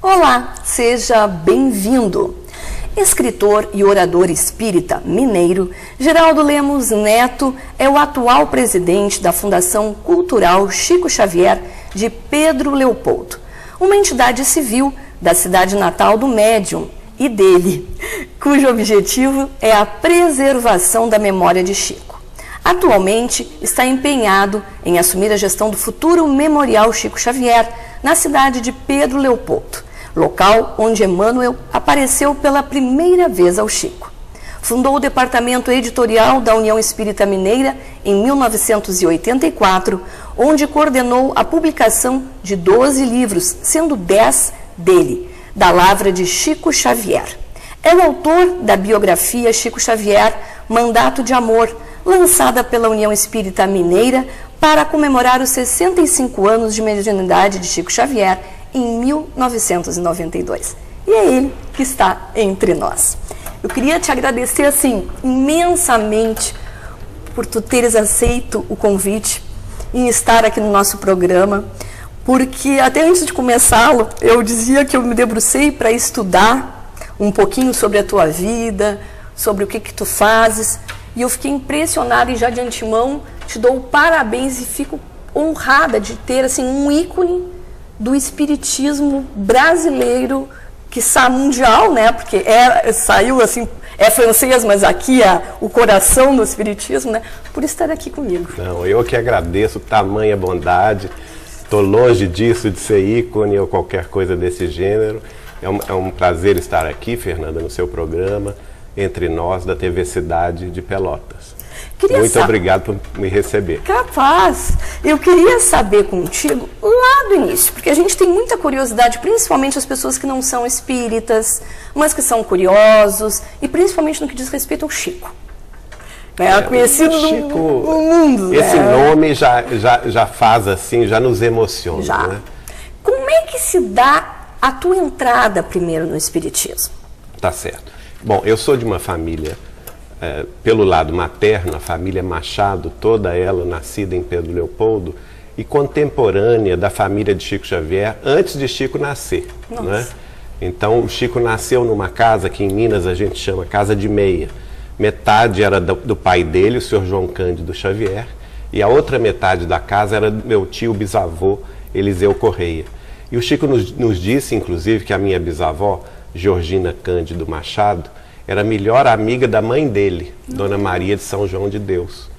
Olá, seja bem-vindo. Escritor e orador espírita mineiro, Geraldo Lemos Neto é o atual presidente da Fundação Cultural Chico Xavier de Pedro Leopoldo, uma entidade civil da cidade natal do médium e dele, cujo objetivo é a preservação da memória de Chico. Atualmente está empenhado em assumir a gestão do futuro Memorial Chico Xavier na cidade de Pedro Leopoldo local onde Emmanuel apareceu pela primeira vez ao Chico. Fundou o departamento editorial da União Espírita Mineira em 1984, onde coordenou a publicação de 12 livros, sendo 10 dele, da lavra de Chico Xavier. É o autor da biografia Chico Xavier, Mandato de Amor, lançada pela União Espírita Mineira para comemorar os 65 anos de mediunidade de Chico Xavier em 1992. E é ele que está entre nós. Eu queria te agradecer assim imensamente por tu teres aceito o convite e estar aqui no nosso programa, porque até antes de começá-lo, eu dizia que eu me debrucei para estudar um pouquinho sobre a tua vida, sobre o que que tu fazes, e eu fiquei impressionada e já de antemão te dou parabéns e fico honrada de ter assim um ícone do espiritismo brasileiro, que está mundial, né? Porque é, saiu assim, é francês, mas aqui é o coração do espiritismo, né? Por estar aqui comigo. Não, eu que agradeço tamanha bondade. Estou longe disso de ser ícone ou qualquer coisa desse gênero. É um, é um prazer estar aqui, Fernanda, no seu programa, entre nós da TV Cidade de Pelotas. Queria Muito obrigado por me receber. Capaz. Eu queria saber contigo lá do início, porque a gente tem muita curiosidade, principalmente as pessoas que não são espíritas, mas que são curiosos, e principalmente no que diz respeito ao Chico. É, é conhecido Chico, no, mundo. Esse né? nome já, já, já faz assim, já nos emociona. Já. Né? Como é que se dá a tua entrada primeiro no Espiritismo? Tá certo. Bom, eu sou de uma família é, pelo lado materno, a família Machado, toda ela nascida em Pedro Leopoldo, e contemporânea da família de Chico Xavier antes de Chico nascer. Né? Então, o Chico nasceu numa casa que em Minas a gente chama Casa de Meia. Metade era do, do pai dele, o senhor João Cândido Xavier, e a outra metade da casa era do meu tio bisavô, Eliseu Correia. E o Chico nos, nos disse, inclusive, que a minha bisavó, Georgina Cândido Machado, era a melhor amiga da mãe dele, Dona Maria de São João de Deus.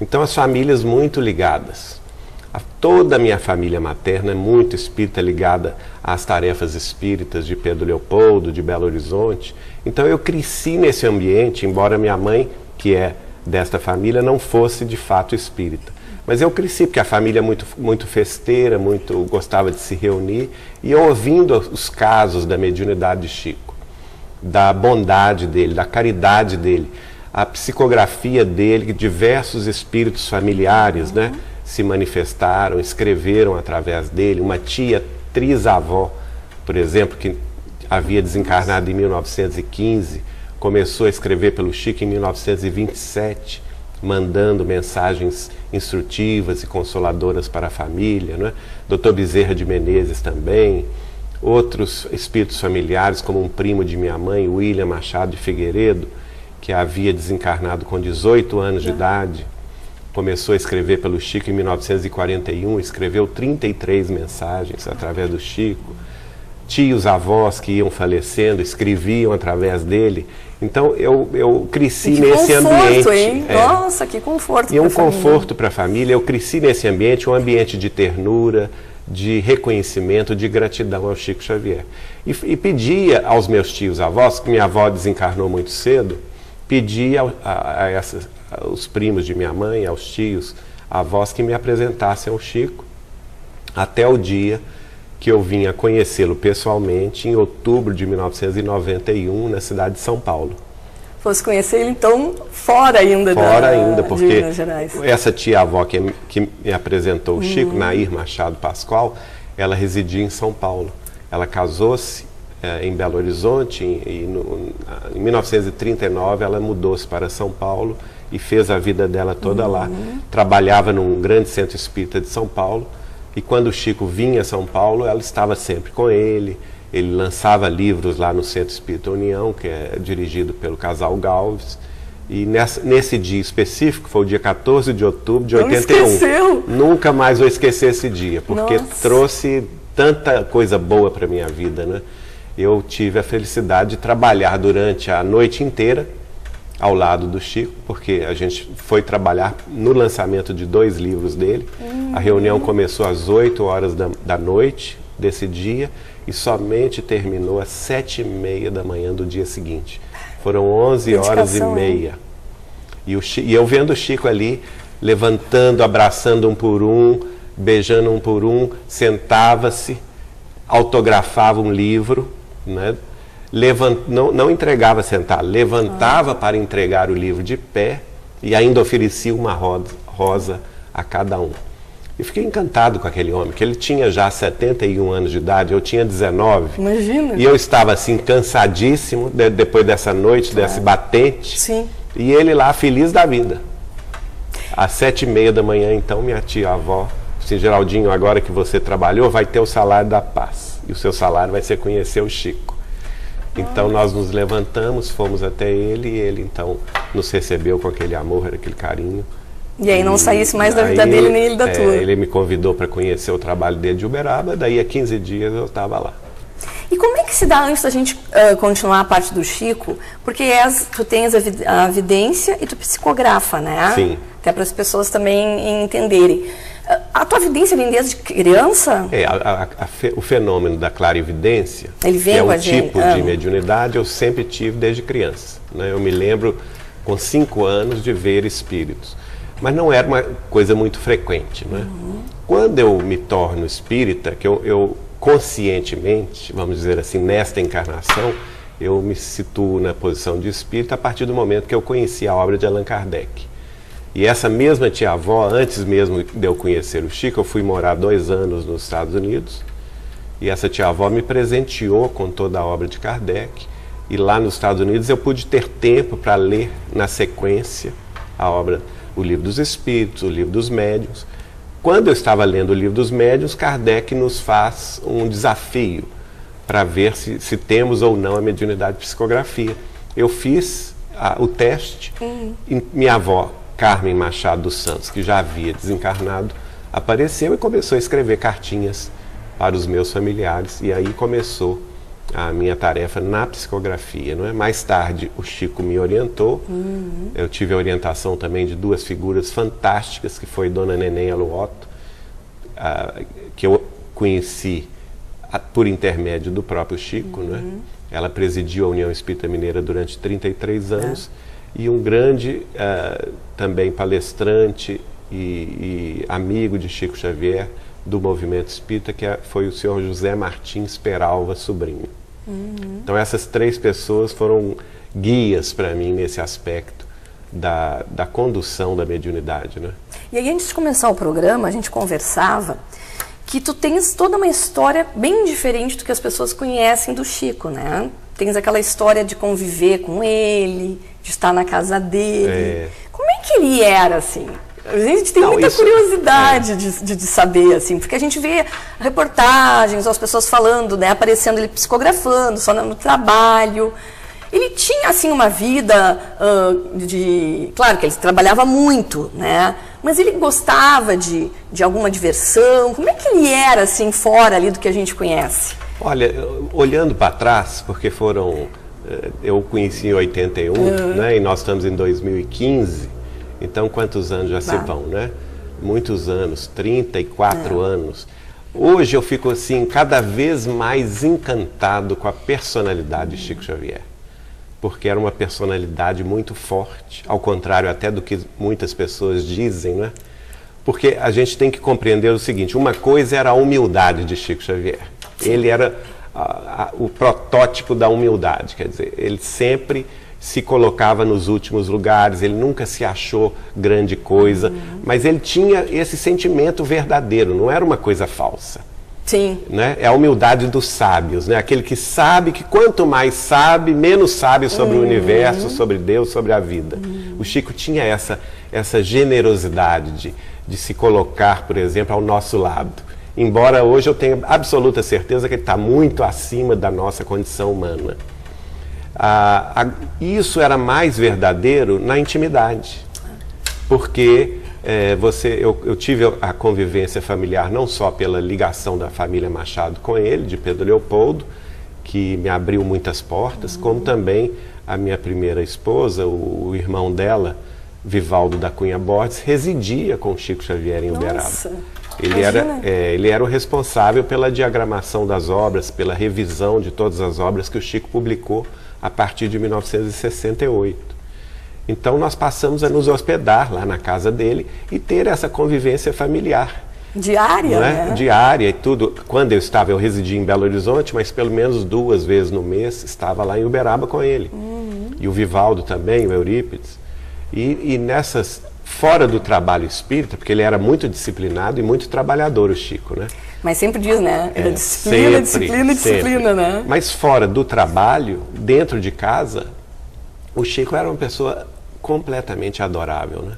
Então, as famílias muito ligadas. A, toda a minha família materna é muito espírita, ligada às tarefas espíritas de Pedro Leopoldo, de Belo Horizonte. Então, eu cresci nesse ambiente, embora minha mãe, que é desta família, não fosse de fato espírita. Mas eu cresci porque a família é muito, muito festeira, muito gostava de se reunir, e ouvindo os casos da mediunidade de Chico da bondade dele, da caridade dele, a psicografia dele, diversos espíritos familiares, né, se manifestaram, escreveram através dele. Uma tia trisavó, por exemplo, que havia desencarnado em 1915, começou a escrever pelo Chico em 1927, mandando mensagens instrutivas e consoladoras para a família, né? Dr. Bezerra de Menezes também, outros espíritos familiares, como um primo de minha mãe, William Machado de Figueiredo, que havia desencarnado com 18 anos de idade, começou a escrever pelo Chico em 1941, escreveu 33 mensagens através do Chico. Tios, avós que iam falecendo, escreviam através dele. Então eu, eu cresci nesse conforto, ambiente. Hein? É. Nossa, que conforto. E um conforto para a família. Eu cresci nesse ambiente, um ambiente de ternura, de reconhecimento, de gratidão ao Chico Xavier. E, e pedia aos meus tios avós, que minha avó desencarnou muito cedo, pedia a, a, a essas, aos primos de minha mãe, aos tios, avós, que me apresentassem ao Chico, até o dia que eu vim a conhecê-lo pessoalmente, em outubro de 1991, na cidade de São Paulo fosse conhecer ele, então, fora ainda fora da, ainda, porque. Essa tia-avó que, que, me apresentou o Chico, uhum. Nair Machado Pascoal, ela residia em São Paulo. Ela casou-se é, em Belo Horizonte e no, em 1939 ela mudou-se para São Paulo e fez a vida dela toda uhum. lá. Trabalhava num grande centro espírita de São Paulo e quando o Chico vinha a São Paulo, ela estava sempre com ele. Ele lançava livros lá no Centro Espírita União, que é dirigido pelo casal Galves. E nessa, nesse dia específico, foi o dia 14 de outubro de Não 81. Esqueceu. Nunca mais vou esquecer esse dia, porque Nossa. trouxe tanta coisa boa para minha vida, né? Eu tive a felicidade de trabalhar durante a noite inteira ao lado do Chico, porque a gente foi trabalhar no lançamento de dois livros dele. Uhum. A reunião começou às 8 horas da, da, noite desse dia e somente terminou às sete e meia da manhã do dia seguinte. Foram 11 horas e meia. E, o, e eu vendo o Chico ali, levantando, abraçando um por um, beijando um por um, sentava-se, autografava um livro, né? Levant, não, não entregava sentado, levantava ah. para entregar o livro de pé e ainda oferecia uma rosa, a cada um. E fiquei encantado com aquele homem, que ele tinha já 71 anos de idade, eu tinha 19. Imagina. E eu estava assim, cansadíssimo, de, depois dessa noite, claro. desse batente. Sim. E ele lá, feliz da vida. Às sete e meia da manhã, então, minha tia-avó, assim, Geraldinho, agora que você trabalhou, vai ter o salário da paz. E o seu salário vai ser conhecer o Chico. Então nós nos levantamos, fomos até ele e ele então nos recebeu com aquele amor, aquele carinho. E aí não e, saísse mais da vida dele nem ele da é, tua. Ele me convidou para conhecer o trabalho dele de Uberaba, daí a 15 dias eu estava lá. E como é que se dá, antes da gente uh, continuar a parte do Chico, porque és, tu tens a, a evidência e tu psicografa, né? Sim. Até para as pessoas também entenderem. A tua evidência vem desde criança? É, a, a, a, o fenômeno da clarividência, Ele vem que é um tipo de mediunidade, eu sempre tive desde criança. Né? Eu me lembro com cinco anos de ver espíritos. Mas não era uma coisa muito frequente. Né? Uhum. Quando eu me torno espírita, que eu, eu conscientemente, vamos dizer assim, nesta encarnação, eu me situo na posição de espírita a partir do momento que eu conheci a obra de Allan Kardec. E essa mesma tia-avó, antes mesmo de eu conhecer o Chico, eu fui morar dois anos nos Estados Unidos. E essa tia-avó me presenteou com toda a obra de Kardec. E lá nos Estados Unidos eu pude ter tempo para ler na sequência a obra, o Livro dos Espíritos, o Livro dos Médiuns. Quando eu estava lendo o Livro dos Médiuns, Kardec nos faz um desafio para ver se, se, temos ou não a mediunidade de psicografia. Eu fiz a, o teste, uhum. e minha avó Carmen Machado dos Santos, que já havia desencarnado, apareceu e começou a escrever cartinhas para os meus familiares. E aí começou a minha tarefa na psicografia. Não é? Mais tarde, o Chico me orientou. Uhum. Eu tive a orientação também de duas figuras fantásticas, que foi Dona Neném Aluoto, uh, que eu conheci por intermédio do próprio Chico. Uhum. Não é? Uhum. Ela presidiu a União Espírita Mineira durante 33 anos. É e um grande uh, também palestrante e, e, amigo de Chico Xavier do movimento espírita, que é, foi o senhor José Martins Peralva Sobrinho. Uhum. Então essas três pessoas foram guias para mim nesse aspecto da, da condução da mediunidade. Né? E aí antes de começar o programa, a gente conversava que tu tens toda uma história bem diferente do que as pessoas conhecem do Chico, né? Tens aquela história de conviver com ele, de estar na casa dele. É. Como é que ele era, assim? A gente tem Não, muita isso, curiosidade é. de, de, de, saber, assim, porque a gente vê reportagens, as pessoas falando, né, aparecendo ele psicografando, só no trabalho. Ele tinha, assim, uma vida uh, de... Claro que ele trabalhava muito, né? Mas ele gostava de, de alguma diversão. Como é que ele era, assim, fora ali do que a gente conhece? Olha, olhando para trás, porque foram eu conheci em 81, uhum. né? E nós estamos em 2015. Então, quantos anos já se vão, né? Muitos anos, 34 é. anos. Hoje eu fico assim, cada vez mais encantado com a personalidade de Chico Xavier. Porque era uma personalidade muito forte, ao contrário até do que muitas pessoas dizem, né? Porque a gente tem que compreender o seguinte: uma coisa era a humildade de Chico Xavier. Ele era a, a, o protótipo da humildade, quer dizer, ele sempre se colocava nos últimos lugares, ele nunca se achou grande coisa, uhum. mas ele tinha esse sentimento verdadeiro, não era uma coisa falsa. Sim. Né? É a humildade dos sábios, né? Aquele que sabe que quanto mais sabe, menos sabe sobre uhum. o universo, sobre Deus, sobre a vida. Uhum. O Chico tinha essa, essa generosidade de, de se colocar, por exemplo, ao nosso lado. Embora hoje eu tenha absoluta certeza que ele está muito acima da nossa condição humana. Ah, a, isso era mais verdadeiro na intimidade, porque é, você, eu, eu, tive a convivência familiar não só pela ligação da família Machado com ele, de Pedro Leopoldo, que me abriu muitas portas, uhum. como também a minha primeira esposa, o, o, irmão dela, Vivaldo da Cunha Borges, residia com Chico Xavier em Uberaba. Ele era, é, ele era o responsável pela diagramação das obras, pela revisão de todas as obras que o Chico publicou a partir de 1968. Então nós passamos a nos hospedar lá na casa dele e ter essa convivência familiar. Diária, é? né? Diária e tudo. Quando eu estava, eu residia em Belo Horizonte, mas pelo menos duas vezes no mês estava lá em Uberaba com ele. Uhum. E o Vivaldo também, o Eurípides. E, e nessas, fora do trabalho espírita, porque ele era muito disciplinado e muito trabalhador, o Chico, né? Mas sempre diz, né? É, disciplina, sempre, disciplina, disciplina, né? Mas fora do trabalho, dentro de casa, o Chico era uma pessoa completamente adorável, né?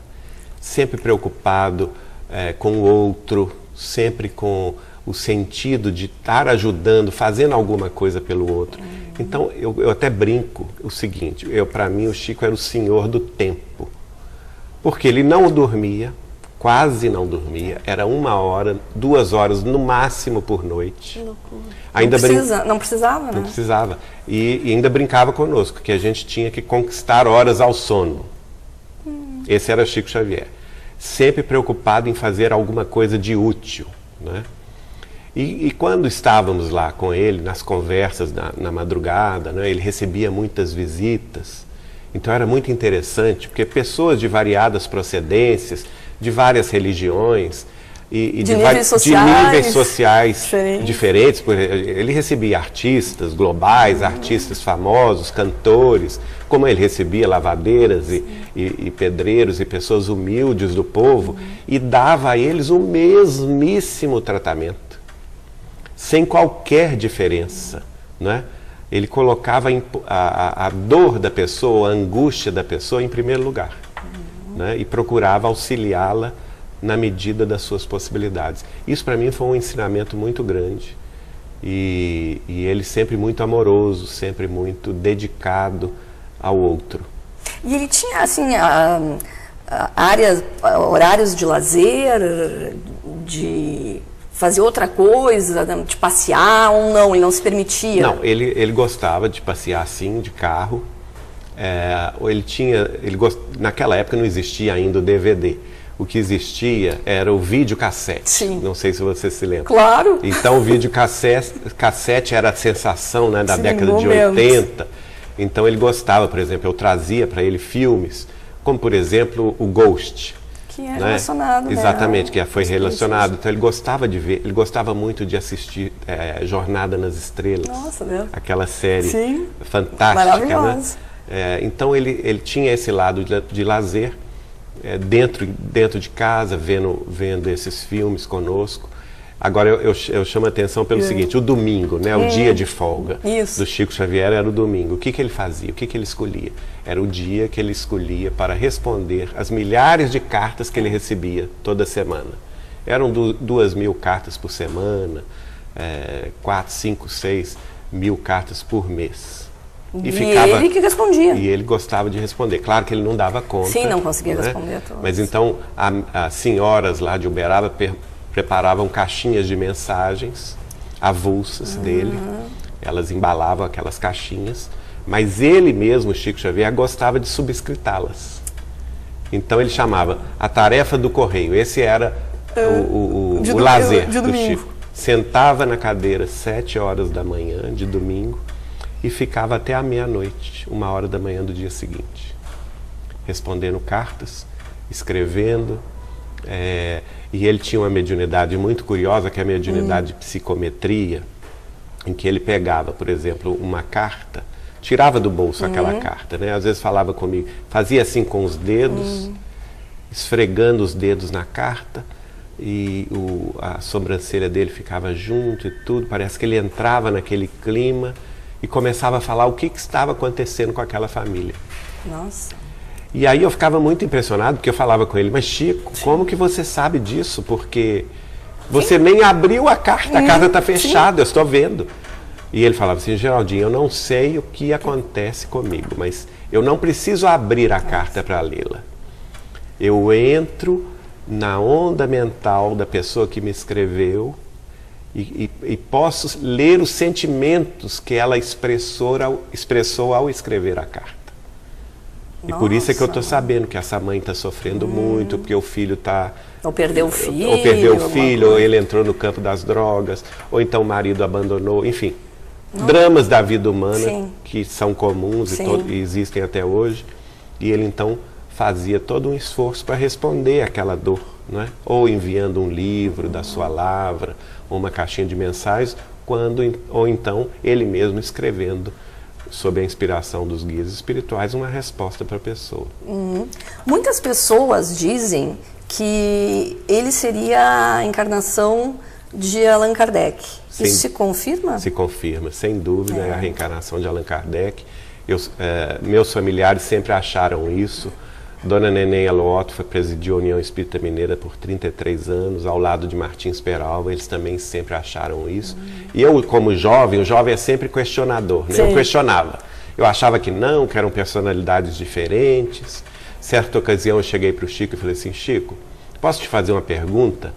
Sempre preocupado é, com o outro, sempre com o sentido de estar ajudando, fazendo alguma coisa pelo outro. Então eu, eu até brinco o seguinte: eu para mim o Chico era o senhor do tempo, porque ele não dormia, quase não dormia, era uma hora, duas horas no máximo por noite. Loucura. Ainda não, precisa, brin... não precisava, né? Não precisava. E, e, ainda brincava conosco, que a gente tinha que conquistar horas ao sono. Esse era Chico Xavier. Sempre preocupado em fazer alguma coisa de útil. Né? E, e quando estávamos lá com ele, nas conversas na, na madrugada, né, ele recebia muitas visitas. Então era muito interessante, porque pessoas de variadas procedências, de várias religiões, e, e de, de, níveis sociais, de, níveis sociais, diferentes. diferentes. Ele recebia artistas globais, uhum. artistas famosos, cantores, como ele recebia lavadeiras e, e, e, pedreiros e pessoas humildes do povo, uhum. e dava a eles o mesmíssimo tratamento, sem qualquer diferença. Né? Ele colocava a, a, dor da pessoa, a angústia da pessoa em primeiro lugar, uhum. né? e procurava auxiliá-la na medida das suas possibilidades. Isso para mim foi um ensinamento muito grande. E, e, ele sempre muito amoroso, sempre muito dedicado ao outro. E ele tinha assim a, a áreas, horários de lazer, de fazer outra coisa, de passear ou não? Ele não se permitia? Não, ele, ele gostava de passear sim, de carro. É, ele tinha, ele gost... naquela época não existia ainda o DVD o que existia era o videocassete. Sim. Não sei se você se lembra. Claro. Então o videocassete cassete era a sensação né, da Sim, década de 80. Então ele gostava, por exemplo, eu trazia para ele filmes, como por exemplo o Ghost. Que é né? relacionado. Exatamente, né? que foi relacionado. Então ele gostava de ver, ele gostava muito de assistir é, Jornada nas Estrelas. Nossa, Deus. Aquela série Sim. fantástica. Né? É, então ele, ele tinha esse lado de, de lazer é, dentro, dentro de casa, vendo, vendo esses filmes conosco. Agora eu, eu, eu chamo a atenção pelo é. seguinte, o domingo, né, o é. dia de folga Isso. do Chico Xavier era o domingo. O que, que ele fazia? O que, que ele escolhia? Era o dia que ele escolhia para responder as milhares de cartas que ele recebia toda semana. Eram du duas mil cartas por semana, é, quatro, cinco, seis mil cartas por mês. E, e ficava, ele que respondia. E ele gostava de responder. Claro que ele não dava conta. Sim, não conseguia né? responder a todos. Mas então, as senhoras lá de Uberaba preparavam caixinhas de mensagens avulsas uhum. dele. Elas embalavam aquelas caixinhas. Mas ele mesmo, Chico Xavier, gostava de subscritá-las. Então ele chamava a tarefa do correio. Esse era o, o, o, o lazer do Chico. Sentava na cadeira sete horas da manhã de domingo e ficava até a meia-noite, uma hora da manhã do dia seguinte, respondendo cartas, escrevendo. É, e ele tinha uma mediunidade muito curiosa, que é a mediunidade hum. de psicometria, em que ele pegava, por exemplo, uma carta, tirava do bolso uhum. aquela carta, né? Às vezes falava comigo, fazia assim com os dedos, uhum. esfregando os dedos na carta, e o, a sobrancelha dele ficava junto e tudo. Parece que ele entrava naquele clima e começava a falar o que, que estava acontecendo com aquela família. Nossa. E aí eu ficava muito impressionado, porque eu falava com ele, mas Chico, sim. como que você sabe disso? Porque você sim. nem abriu a carta, a hum, carta está fechada, eu estou vendo. E ele falava assim, Geraldinho, eu não sei o que acontece comigo, mas eu não preciso abrir a carta para lê-la. Eu entro na onda mental da pessoa que me escreveu e, e, e posso ler os sentimentos que ela expressou ao, expressou ao escrever a carta. E por isso é que eu estou sabendo que essa mãe está sofrendo hum. muito, porque o filho está. Ou perdeu o filho. Ou perdeu o filho, ou ele entrou no campo das drogas, ou então o marido abandonou, enfim. Não. Dramas da vida humana Sim. que são comuns e, e existem até hoje. E ele então fazia todo um esforço para responder àquela dor, não é? ou enviando um livro da sua lavra, ou uma caixinha de mensagens, quando, ou então ele mesmo escrevendo, sob a inspiração dos guias espirituais, uma resposta para a pessoa. Uhum. Muitas pessoas dizem que ele seria a encarnação de Allan Kardec. Sim, Isso se confirma? Se confirma, sem dúvida, é, é a reencarnação de Allan Kardec. Eu, é, meus familiares sempre acharam isso. Dona Neném Aloto foi presidiu a União Espírita Mineira por 33 anos, ao lado de Martins Peralva, eles também sempre acharam isso. Uhum. E eu, como jovem, o jovem é sempre questionador, né? eu questionava. Eu achava que não, que eram personalidades diferentes. Certa ocasião eu cheguei para o Chico e falei assim, Chico, posso te fazer uma pergunta?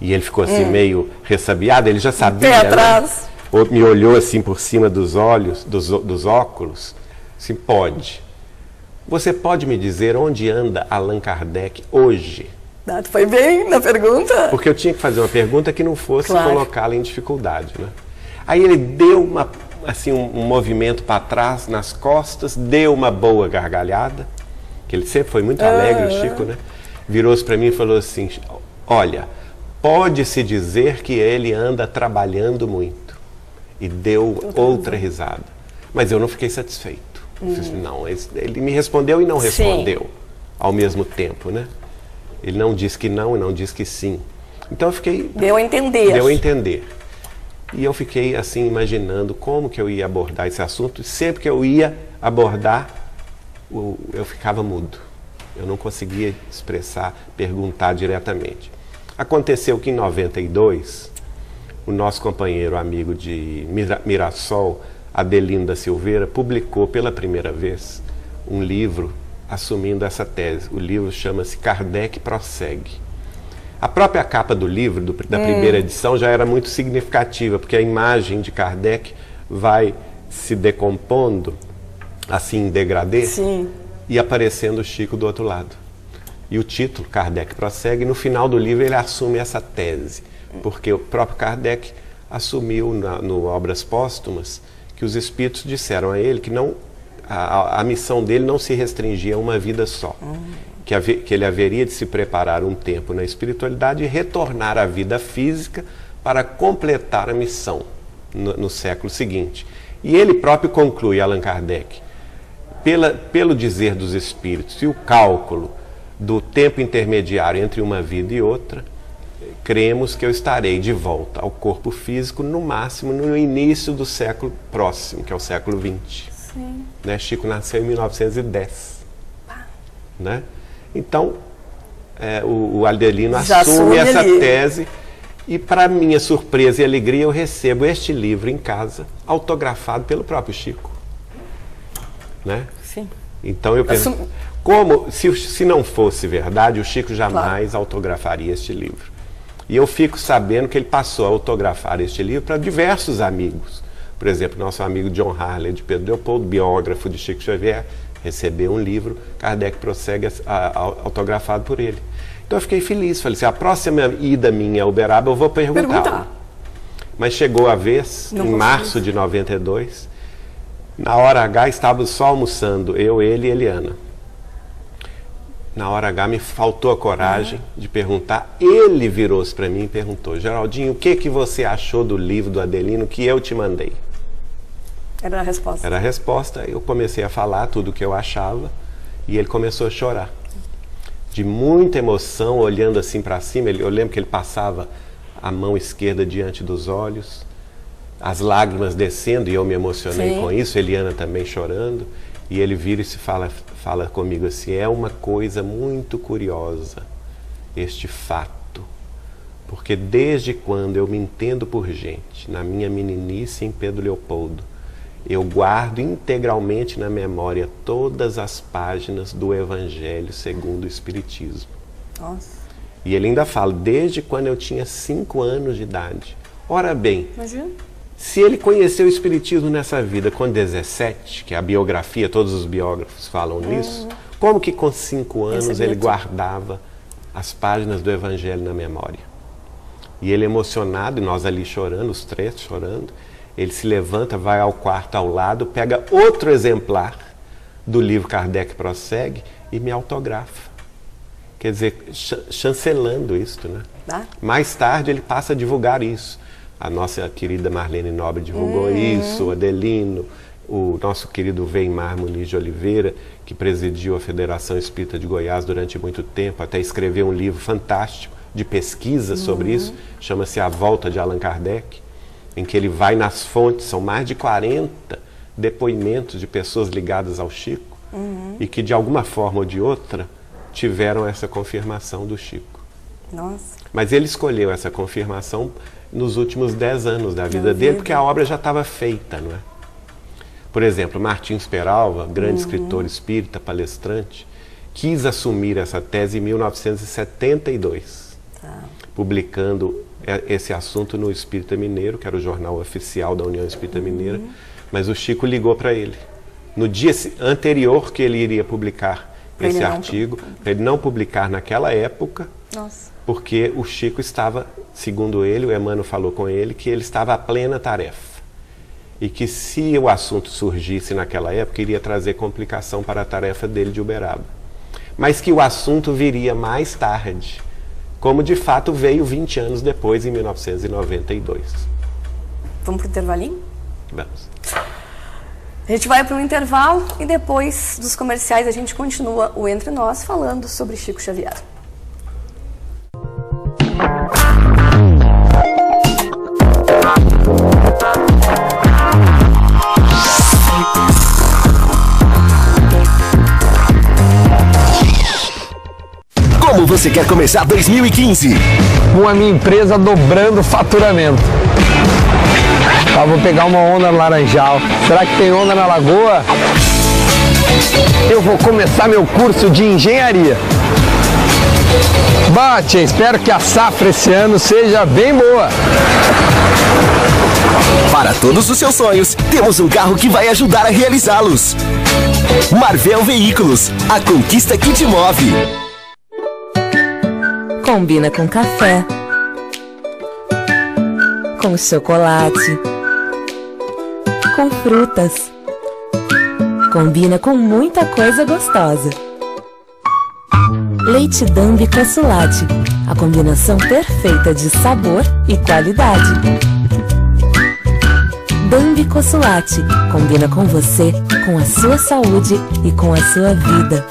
E ele ficou assim hum. meio ressabiado, ele já sabia. Né? atrás. Né? Me olhou assim por cima dos olhos, dos, dos óculos. Assim, pode. Você pode me dizer onde anda Allan Kardec hoje? Ah, foi bem na pergunta. Porque eu tinha que fazer uma pergunta que não fosse claro. colocá-la em dificuldade, né? Aí ele deu uma, assim, um, um movimento para trás nas costas, deu uma boa gargalhada, que ele sempre foi muito alegre, o Chico, né? Virou-se para mim e falou assim: Olha, pode-se dizer que ele anda trabalhando muito. E deu outra risada. Mas eu não fiquei satisfeito. Hum. Não, ele me respondeu e não respondeu sim. ao mesmo tempo, né? Ele não disse que não e não disse que sim. Então eu fiquei. Deu a entender. Deu a entender. E eu fiquei assim imaginando como que eu ia abordar esse assunto. Sempre que eu ia abordar, eu ficava mudo. Eu não conseguia expressar, perguntar diretamente. Aconteceu que em 92, o nosso companheiro amigo de Mirassol, Adelinda Silveira publicou pela primeira vez um livro assumindo essa tese. O livro chama-se Kardec Prossegue. A própria capa do livro, do, da hum. primeira edição, já era muito significativa, porque a imagem de Kardec vai se decompondo, assim em degradê, Sim. e aparecendo o Chico do outro lado. E o título, Kardec Prossegue, no final do livro ele assume essa tese, porque o próprio Kardec assumiu na, no Obras Póstumas que os espíritos disseram a ele que não a, a missão dele não se restringia a uma vida só. Uhum. Que, que ele haveria de se preparar um tempo na espiritualidade e retornar à vida física para completar a missão no, no século seguinte. E ele próprio conclui, Allan Kardec, pela, pelo dizer dos espíritos e o cálculo do tempo intermediário entre uma vida e outra, cremos que eu estarei de volta ao corpo físico no máximo no início do século próximo, que é o século XX. Sim. Né? Chico nasceu em 1910. Né? Então, é, o, o Adelino Já assume essa ali. tese e, para minha surpresa e alegria, eu recebo este livro em casa, autografado pelo próprio Chico. Né? Sim. Então eu penso, Assum... como se, se não fosse verdade, o Chico jamais claro. autografaria este livro. E eu fico sabendo que ele passou a autografar este livro para diversos amigos. Por exemplo, nosso amigo John Harley de Pedro Leopoldo, biógrafo de Chico Xavier, recebeu um livro, Kardec prossegue a, a, autografado por ele. Então eu fiquei feliz, falei assim, a próxima ida minha a Uberaba eu vou perguntar. perguntar. Mas chegou a vez, Não em março de 92, na hora H estávamos só almoçando, eu, ele e Eliana na hora H me faltou a coragem uhum. de perguntar. Ele virou-se para mim e perguntou: Geraldinho, o que, que você achou do livro do Adelino que eu te mandei? Era a resposta. Era a resposta. Eu comecei a falar tudo o que eu achava e ele começou a chorar. de muita emoção, olhando assim para cima. Ele, eu lembro que ele passava a mão esquerda diante dos olhos, as lágrimas descendo, e eu me emocionei Sim. com isso, Eliana também chorando. E ele vira e se fala, fala comigo assim: é uma coisa muito curiosa este fato, porque desde quando eu me entendo por gente, na minha meninice em Pedro Leopoldo, eu guardo integralmente na memória todas as páginas do Evangelho segundo o Espiritismo. Nossa. E ele ainda fala, desde quando eu tinha cinco anos de idade. Ora bem, Imagina. Se ele conheceu o Espiritismo nessa vida com 17, que é a biografia, todos os biógrafos falam uhum. nisso, como que com cinco anos ele guardava as páginas do Evangelho na memória? E ele emocionado, e nós ali chorando, os três chorando, ele se levanta, vai ao quarto ao lado, pega outro exemplar do livro Kardec Prossegue e me autografa. Quer dizer, ch chancelando isto, né? Ah. Mais tarde ele passa a divulgar isso. A nossa querida Marlene Nobre divulgou uhum. isso, o Adelino, o nosso querido Weimar Muniz de Oliveira, que presidiu a Federação Espírita de Goiás durante muito tempo, até escreveu um livro fantástico de pesquisa uhum. sobre isso, chama-se A Volta de Allan Kardec em que ele vai nas fontes, são mais de 40 depoimentos de pessoas ligadas ao Chico uhum. e que de alguma forma ou de outra tiveram essa confirmação do Chico. Nossa. Mas ele escolheu essa confirmação nos últimos 10 anos da vida dele, porque a obra já estava feita, não é? Por exemplo, Martins Peralva, grande uhum. escritor espírita, palestrante, quis assumir essa tese em 1972, tá. publicando é, esse assunto no Espírita Mineiro, que era o jornal oficial da União Espírita Mineira, uhum. mas o Chico ligou para ele. No dia anterior que ele iria publicar pra esse artigo, para ele não publicar naquela época, Nossa. porque o Chico estava, segundo ele, o Emmanuel falou com ele, que ele estava a plena tarefa. E que se o assunto surgisse naquela época, iria trazer complicação para a tarefa dele de Uberaba. Mas que o assunto viria mais tarde como de fato veio 20 anos depois, em 1992. Vamos para o intervalinho? Vamos. A gente vai para um intervalo e depois dos comerciais a gente continua o Entre Nós falando sobre Chico Xavier. Como você quer começar 2015? Com a minha empresa dobrando o faturamento. Tá, vou pegar uma onda no Laranjal. Será que tem onda na Lagoa? Eu vou começar meu curso de engenharia. Bate, espero que a safra esse ano seja bem boa. Para todos os seus sonhos, temos um carro que vai ajudar a realizá-los. Marvel Veículos, a conquista que te move. Combina com café, com chocolate, com frutas. Combina com muita coisa gostosa. Leite Dambi Caçulate, a combinação perfeita de sabor e qualidade. Dambi Cosulate, combina com você, com a sua saúde e com a sua vida.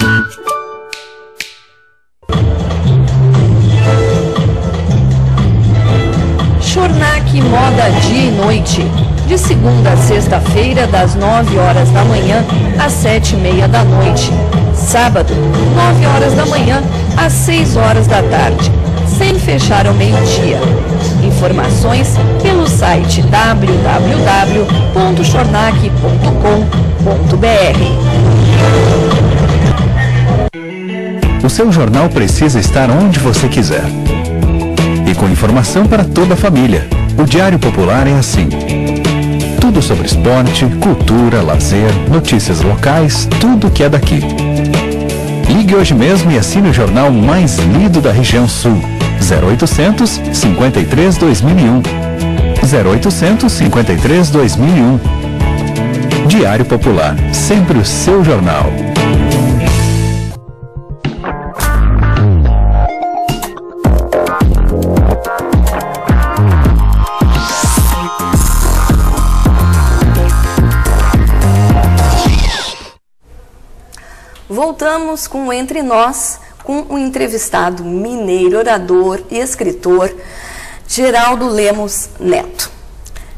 Moda Dia e Noite. De segunda a sexta-feira, das 9 horas da manhã às 7 e meia da noite. Sábado, 9 horas da manhã às 6 horas da tarde, sem fechar ao meio-dia. Informações pelo site www.chornac.com.br. O seu jornal precisa estar onde você quiser e com informação para toda a família. O Diário Popular é assim. Tudo sobre esporte, cultura, lazer, notícias locais, tudo que é daqui. Ligue hoje mesmo e assine o jornal mais lido da região sul. 0800 53 2001. 0800 53 2001. Diário Popular, sempre o seu jornal. Voltamos com Entre Nós, com o entrevistado mineiro, orador e escritor Geraldo Lemos Neto.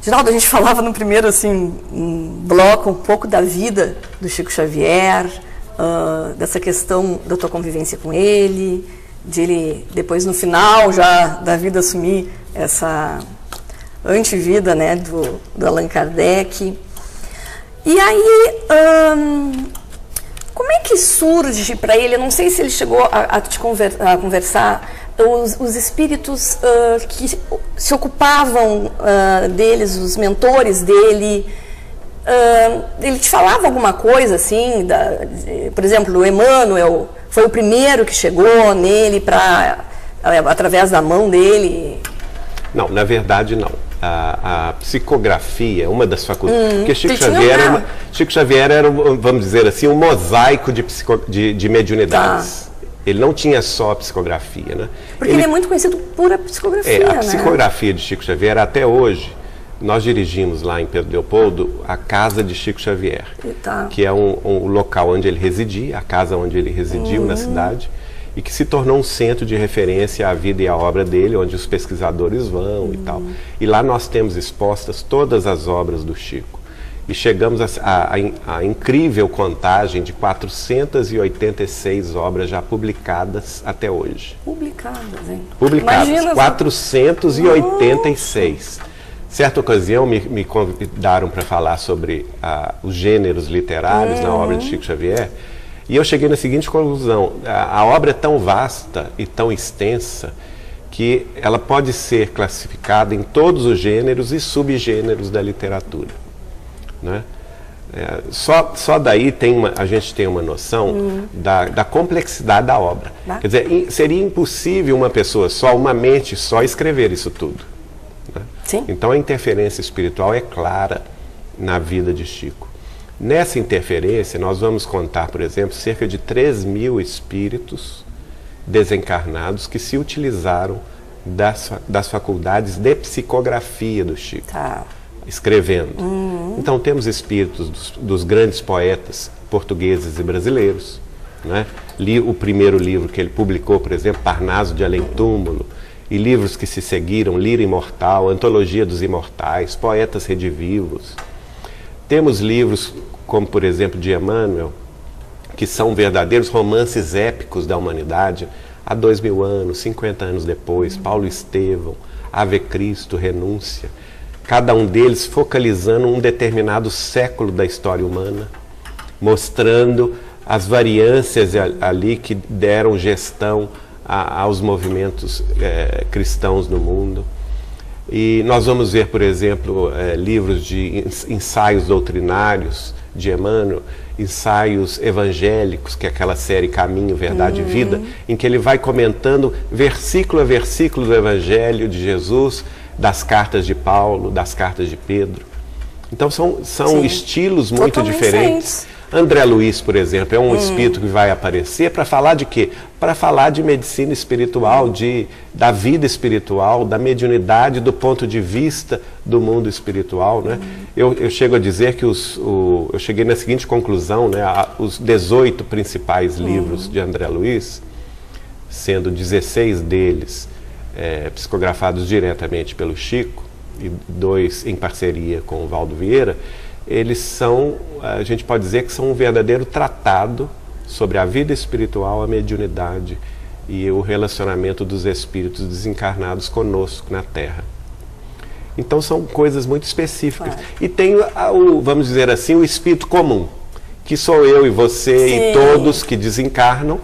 Geraldo, a gente falava no primeiro assim, um bloco um pouco da vida do Chico Xavier, uh, dessa questão da tua convivência com ele, de ele depois no final já da vida assumir essa antivida né, do, do Allan Kardec. E aí, hum, como é que surge para ele? Eu não sei se ele chegou a, a te conver, a conversar os, os espíritos uh, que se ocupavam uh, deles, os mentores dele. Uh, ele te falava alguma coisa assim, da, de, por exemplo, o Emmanuel foi o primeiro que chegou nele para através da mão dele. Não, na verdade não a, a, psicografia, uma das faculdades. Hum, porque Chico Xavier, era uma, Chico Xavier era, vamos dizer assim, um mosaico de, psico, de, de mediunidades. Tá. Ele não tinha só a psicografia, né? Porque ele, ele é muito conhecido por a psicografia, é, a né? psicografia de Chico Xavier, até hoje, nós dirigimos lá em Pedro Leopoldo a casa de Chico Xavier, tá. que é um, um, local onde ele residia, a casa onde ele residiu uhum. na cidade e que se tornou um centro de referência à vida e à obra dele, onde os pesquisadores vão uhum. e tal. E lá nós temos expostas todas as obras do Chico. E chegamos à incrível contagem de 486 obras já publicadas até hoje. Publicadas, hein? Publicadas, Imagina 486. Nossa. Certa ocasião me, me convidaram para falar sobre ah, os gêneros literários uhum. na obra de Chico Xavier. E eu cheguei na seguinte conclusão: a, a obra é tão vasta e tão extensa que ela pode ser classificada em todos os gêneros e subgêneros da literatura. Né? É, só, só daí tem uma, a gente tem uma noção uhum. da, da, complexidade da obra. Quer dizer, in, seria impossível uma pessoa só, uma mente só, escrever isso tudo. Né? Então a interferência espiritual é clara na vida de Chico. Nessa interferência, nós vamos contar, por exemplo, cerca de 3 mil espíritos desencarnados que se utilizaram das, das faculdades de psicografia do Chico, tá. escrevendo. Uhum. Então, temos espíritos dos, dos, grandes poetas portugueses e brasileiros. Né? Li o primeiro livro que ele publicou, por exemplo, Parnaso de Além Túmulo, e livros que se seguiram, Lira Imortal, Antologia dos Imortais, Poetas Redivivos. Temos livros como, por exemplo, de Emmanuel, que são verdadeiros romances épicos da humanidade, há dois mil anos, 50 anos depois, Paulo Estevão, Ave Cristo, Renúncia, cada um deles focalizando um determinado século da história humana, mostrando as variâncias ali que deram gestão a, aos movimentos é, cristãos no mundo. E nós vamos ver, por exemplo, é, livros de ensaios doutrinários de Emmanuel, ensaios evangélicos, que é aquela série Caminho, Verdade uhum. e Vida, em que ele vai comentando versículo a versículo do Evangelho de Jesus, das cartas de Paulo, das cartas de Pedro. Então são, são estilos muito Totalmente diferentes. André Luiz, por exemplo, é um hum. espírito que vai aparecer para falar de quê? Para falar de medicina espiritual, de, da vida espiritual, da mediunidade do ponto de vista do mundo espiritual. Né? Hum. Eu, eu chego a dizer que os, o, eu cheguei na seguinte conclusão, né? A, os 18 principais hum. livros de André Luiz, sendo 16 deles é, psicografados diretamente pelo Chico, e dois em parceria com o Valdo Vieira, eles são, a gente pode dizer que são um verdadeiro tratado sobre a vida espiritual, a mediunidade e o relacionamento dos espíritos desencarnados conosco na Terra. Então são coisas muito específicas. E tem o, vamos dizer assim, o espírito comum, que sou eu e você Sim. e todos que desencarnam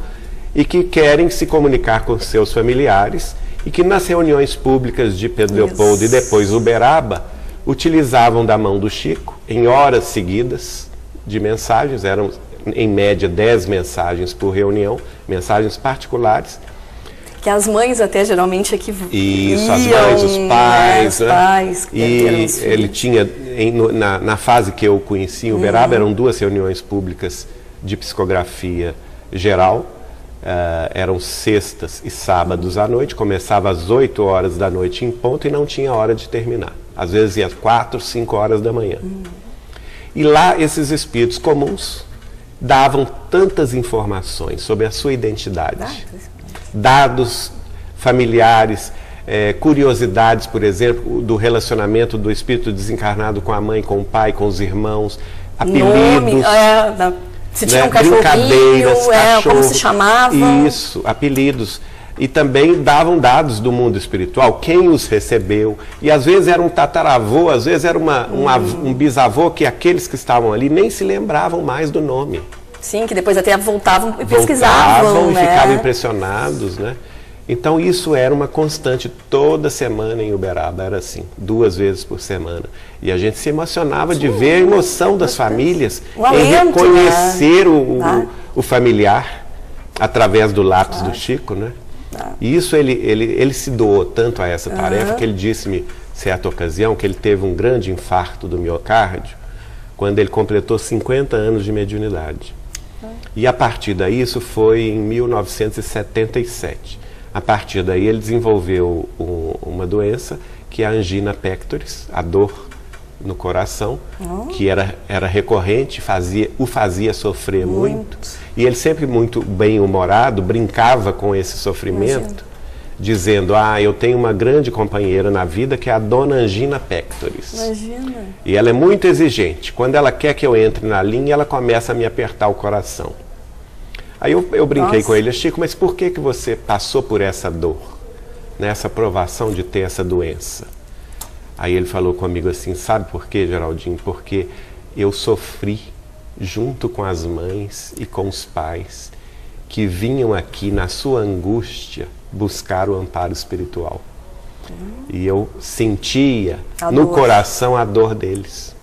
e que querem se comunicar com seus familiares e que nas reuniões públicas de Pedro Isso. Leopoldo e depois Uberaba utilizavam da mão do Chico, em horas seguidas de mensagens, eram em média 10 mensagens por reunião, mensagens particulares. Que as mães até geralmente é que Isso, iam, as mães, os né, pais. Né? pais e ele tinha, em, na, na, fase que eu conheci, o Uberaba, uhum. eram duas reuniões públicas de psicografia geral, Uh, eram sextas e sábados à noite, começava às 8 horas da noite em ponto e não tinha hora de terminar. Às vezes ia às 4, 5 horas da manhã. Hum. E lá esses espíritos comuns davam tantas informações sobre a sua identidade. Dados? Dados familiares, eh, curiosidades, por exemplo, do relacionamento do espírito desencarnado com a mãe, com o pai, com os irmãos, apelidos. Nome, é, da- se tinha né, um brincadeiras, é, como se cachorro. chamava. Isso, apelidos. E também davam dados do mundo espiritual, quem os recebeu. E às vezes era um tataravô, às vezes era uma, um, Hum. um bisavô que aqueles que estavam ali nem se lembravam mais do nome. Sim, que depois até voltavam e pesquisavam, Voltavam e né? ficavam impressionados, né? Então isso era uma constante toda semana em Uberaba, era assim, duas vezes por semana. E a gente se emocionava de ver a emoção das famílias O em reconhecer né? o, o- Tá. o familiar através do lápis do Chico, né? E isso ele, ele, ele se doou tanto a essa tarefa que ele disse-me, certa ocasião, que ele teve um grande infarto do miocárdio quando ele completou 50 anos de mediunidade. E a partir daí, isso foi em 1977. A partir daí, ele desenvolveu um- uma doença que é a angina pectoris, a dor no coração, que era, era recorrente, fazia, o fazia sofrer muito. E ele sempre muito bem-humorado, brincava com esse sofrimento, dizendo, ah, eu tenho uma grande companheira na vida que é a dona Angina Pectoris. Imagina. E ela é muito exigente. Quando ela quer que eu entre na linha, ela começa a me apertar o coração. Aí eu, eu brinquei Nossa. com ele, Chico, mas por que, que você passou por essa dor? Nessa provação de ter essa doença? Aí ele falou comigo assim, sabe por quê, Geraldinho? Porque eu sofri junto com as mães e com os pais que vinham aqui na sua angústia buscar o amparo espiritual. E eu sentia A no dor. coração a dor deles.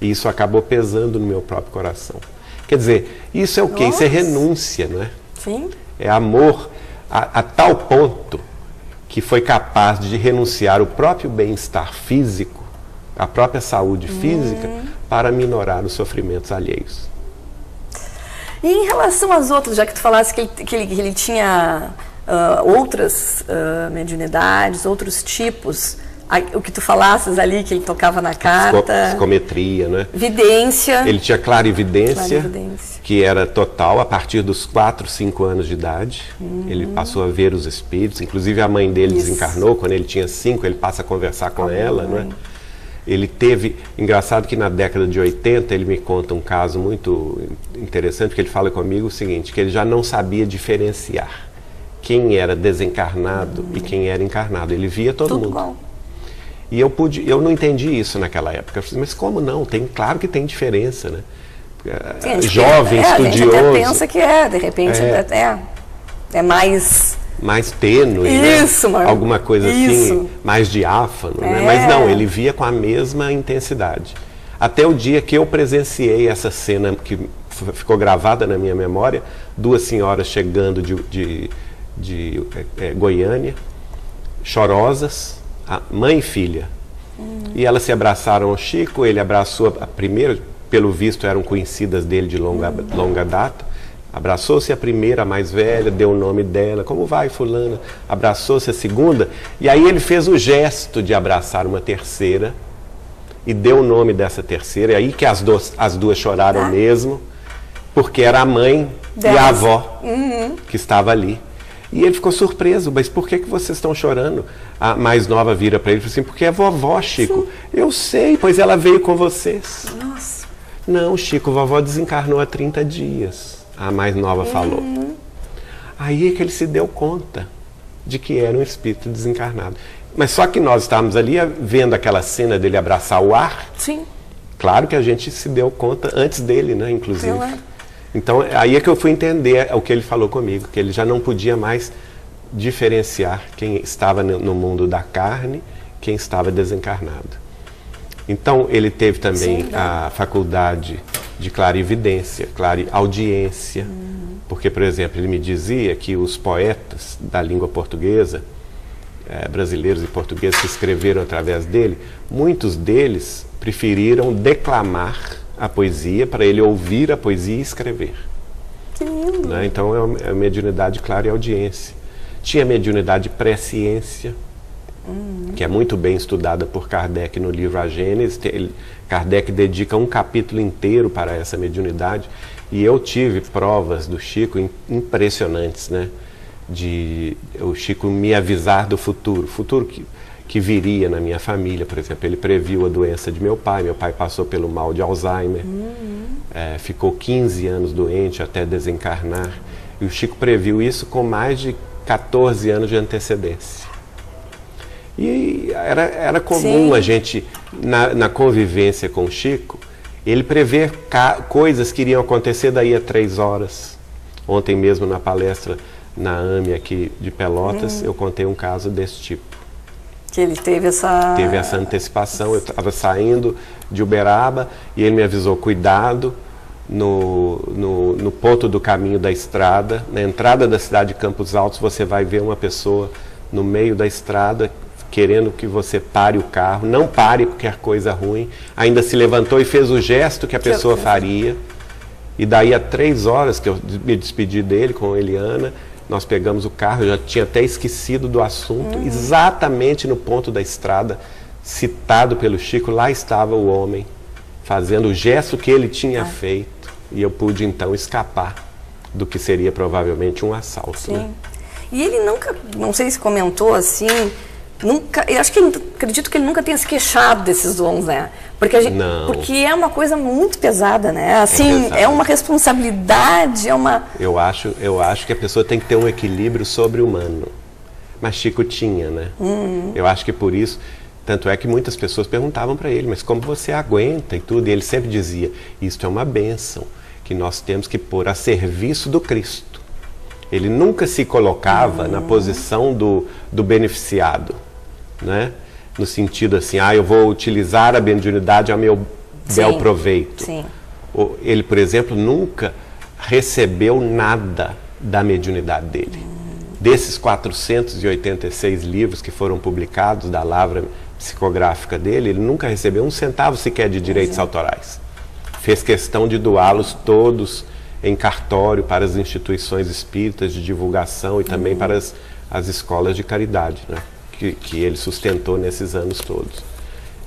E isso acabou pesando no meu próprio coração. Quer dizer, isso é o quê? Isso é Nossa. renúncia, não é? Sim. É amor a, a tal ponto que foi capaz de renunciar o próprio bem-estar físico, a própria saúde física, para minorar os sofrimentos alheios. E em relação às outras, já que tu falasse que ele, que ele, que ele tinha ah, outras ah, mediunidades, outros tipos, o que tu falasses ali, que ele tocava na carta, Psicometria, né? vidência. Ele tinha clarividência, Clarividência. que era total a partir dos 4, 5 anos de idade. Ele passou a ver os espíritos, inclusive a mãe dele Uhum. Isso. desencarnou, quando ele tinha 5, ele passa a conversar com ela, não é? Ele teve, engraçado que na década de 80 ele me conta um caso muito interessante, que ele fala comigo o seguinte, que ele já não sabia diferenciar quem era desencarnado e quem era encarnado. Ele via todo Tudo mundo. igual. E eu pude, eu não entendi isso naquela época. Eu falei, mas como não? Tem, claro que tem diferença, né? Sim, gente Jovem, é, A gente até estudioso, pensa que é, de repente É. até é, é mais. mais tênue, né? Isso, Marco. alguma coisa Isso. assim, mais diáfano, né? É. Mas não, ele via com a mesma intensidade. Até o dia que eu presenciei essa cena que ficou gravada na minha memória, duas senhoras chegando de, de, de, eh, Goiânia, chorosas, mãe e filha. E elas se abraçaram ao Chico, ele abraçou a primeira, pelo visto eram conhecidas dele de longa, longa data. Abraçou-se a primeira, a mais velha, deu o nome dela, como vai, fulana? Abraçou-se a segunda, e aí ele fez o gesto de abraçar uma terceira, e deu o nome dessa terceira, e aí que as duas, as duas choraram mesmo, porque era a mãe e Delas. a avó que estava ali. E ele ficou surpreso, mas por que, que vocês estão chorando? A mais nova vira para ele e fala assim, porque é vovó, Chico. Eu sei, pois ela veio com vocês. Nossa. Não, Chico, vovó desencarnou há 30 dias, a mais nova falou. Aí é que ele se deu conta de que era um espírito desencarnado. Mas só que nós estávamos ali eh, vendo aquela cena dele abraçar o ar, Sim. Claro que a gente se deu conta antes dele, né, inclusive. Claro. Então, aí é que eu fui entender o que ele falou comigo, que ele já não podia mais diferenciar quem estava no mundo da carne, quem estava desencarnado. Então, ele teve também Sim, a faculdade de clarividência, clareaudiência, porque, por exemplo, ele me dizia que os poetas da língua portuguesa, eh, brasileiros e portugueses que escreveram através dele, muitos deles preferiram declamar a poesia para ele ouvir a poesia e escrever. Né? Então é uma é uma mediunidade clara e audiência. Tinha mediunidade presciência, que é muito bem estudada por Kardec no livro A Gênese. Ele, Kardec dedica um capítulo inteiro para essa mediunidade e eu tive provas do Chico impressionantes, né? De o Chico me avisar do futuro, futuro que, que viria na minha família, por exemplo. Ele previu a doença de meu pai, meu pai passou pelo mal de Alzheimer, uhum. é, ficou 15 anos doente até desencarnar. E o Chico previu isso com mais de 14 anos de antecedência. E era, era comum Sim. a gente, na, na, convivência com o Chico, ele prever coisas que iriam acontecer daí a três horas. Ontem mesmo na palestra na AME aqui de Pelotas, hum. eu contei um caso desse tipo. Que ele teve essa... Teve essa antecipação, eu estava saindo de Uberaba e ele me avisou, cuidado, no, no, no, ponto do caminho da estrada, na entrada da cidade de Campos Altos, você vai ver uma pessoa no meio da estrada querendo que você pare o carro. Não pare porque é coisa ruim. Ainda se levantou e fez o gesto que a pessoa faria. E daí a três horas que eu me despedi dele com a Eliana, nós pegamos o carro, eu já tinha até esquecido do assunto, uhum. exatamente no ponto da estrada, citado pelo Chico, lá estava o homem, fazendo o gesto que ele tinha ah. feito e eu pude então escapar do que seria provavelmente um assalto. Sim. Né? E ele nunca, não sei se comentou assim, nunca, eu acho que acredito que ele nunca tenha se queixado desses dons, né? Porque, gente, porque é uma coisa muito pesada, né? Assim, é, é, uma responsabilidade, é uma. Eu acho, eu acho que a pessoa tem que ter um equilíbrio sobre-humano. Mas Chico tinha, né? Uhum. Eu acho que por isso tanto é que muitas pessoas perguntavam para ele, mas como você aguenta e tudo? E ele sempre dizia: Isto é uma bênção que nós temos que pôr a serviço do Cristo. Ele nunca se colocava uhum. na posição do, do beneficiado, né? no sentido assim, ah, eu vou utilizar a mediunidade a meu Sim. bel proveito. Sim. Ele, por exemplo, nunca recebeu nada da mediunidade dele. Uhum. Desses 486 livros que foram publicados da Lavra psicográfica dele, ele nunca recebeu um centavo sequer de direitos autorais. Fez questão de doá-los todos em cartório para as instituições espíritas de divulgação e também uhum. para as, as escolas de caridade, né? Que, que ele sustentou nesses anos todos.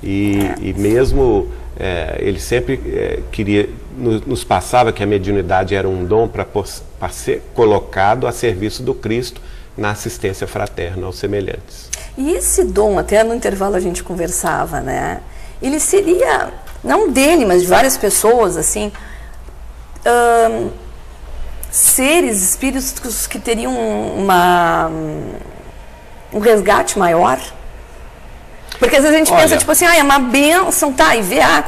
E, e mesmo é, ele sempre é, queria nos, nos, passava que a mediunidade era um dom para ser colocado a serviço do Cristo na assistência fraterna aos semelhantes. E esse dom, até no intervalo a gente conversava, né? Ele seria, não dele, mas de várias pessoas, assim, hum, seres, espíritos que teriam uma, um resgate maior. Porque às vezes a gente Olha, pensa, tipo assim, ah, é uma benção, tá, e vê, ah,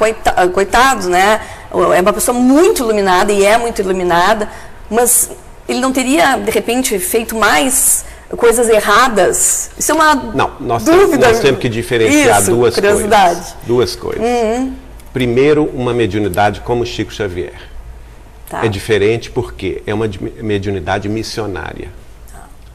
coitados, né? É uma pessoa muito iluminada e é muito iluminada, mas ele não teria, de repente, feito mais coisas erradas? Isso é uma Não, nós dúvida. Temos, nós temos que diferenciar Isso, duas coisas. Duas coisas. Uhum. Primeiro, uma mediunidade como Chico Xavier. Tá. É diferente porque é uma mediunidade missionária.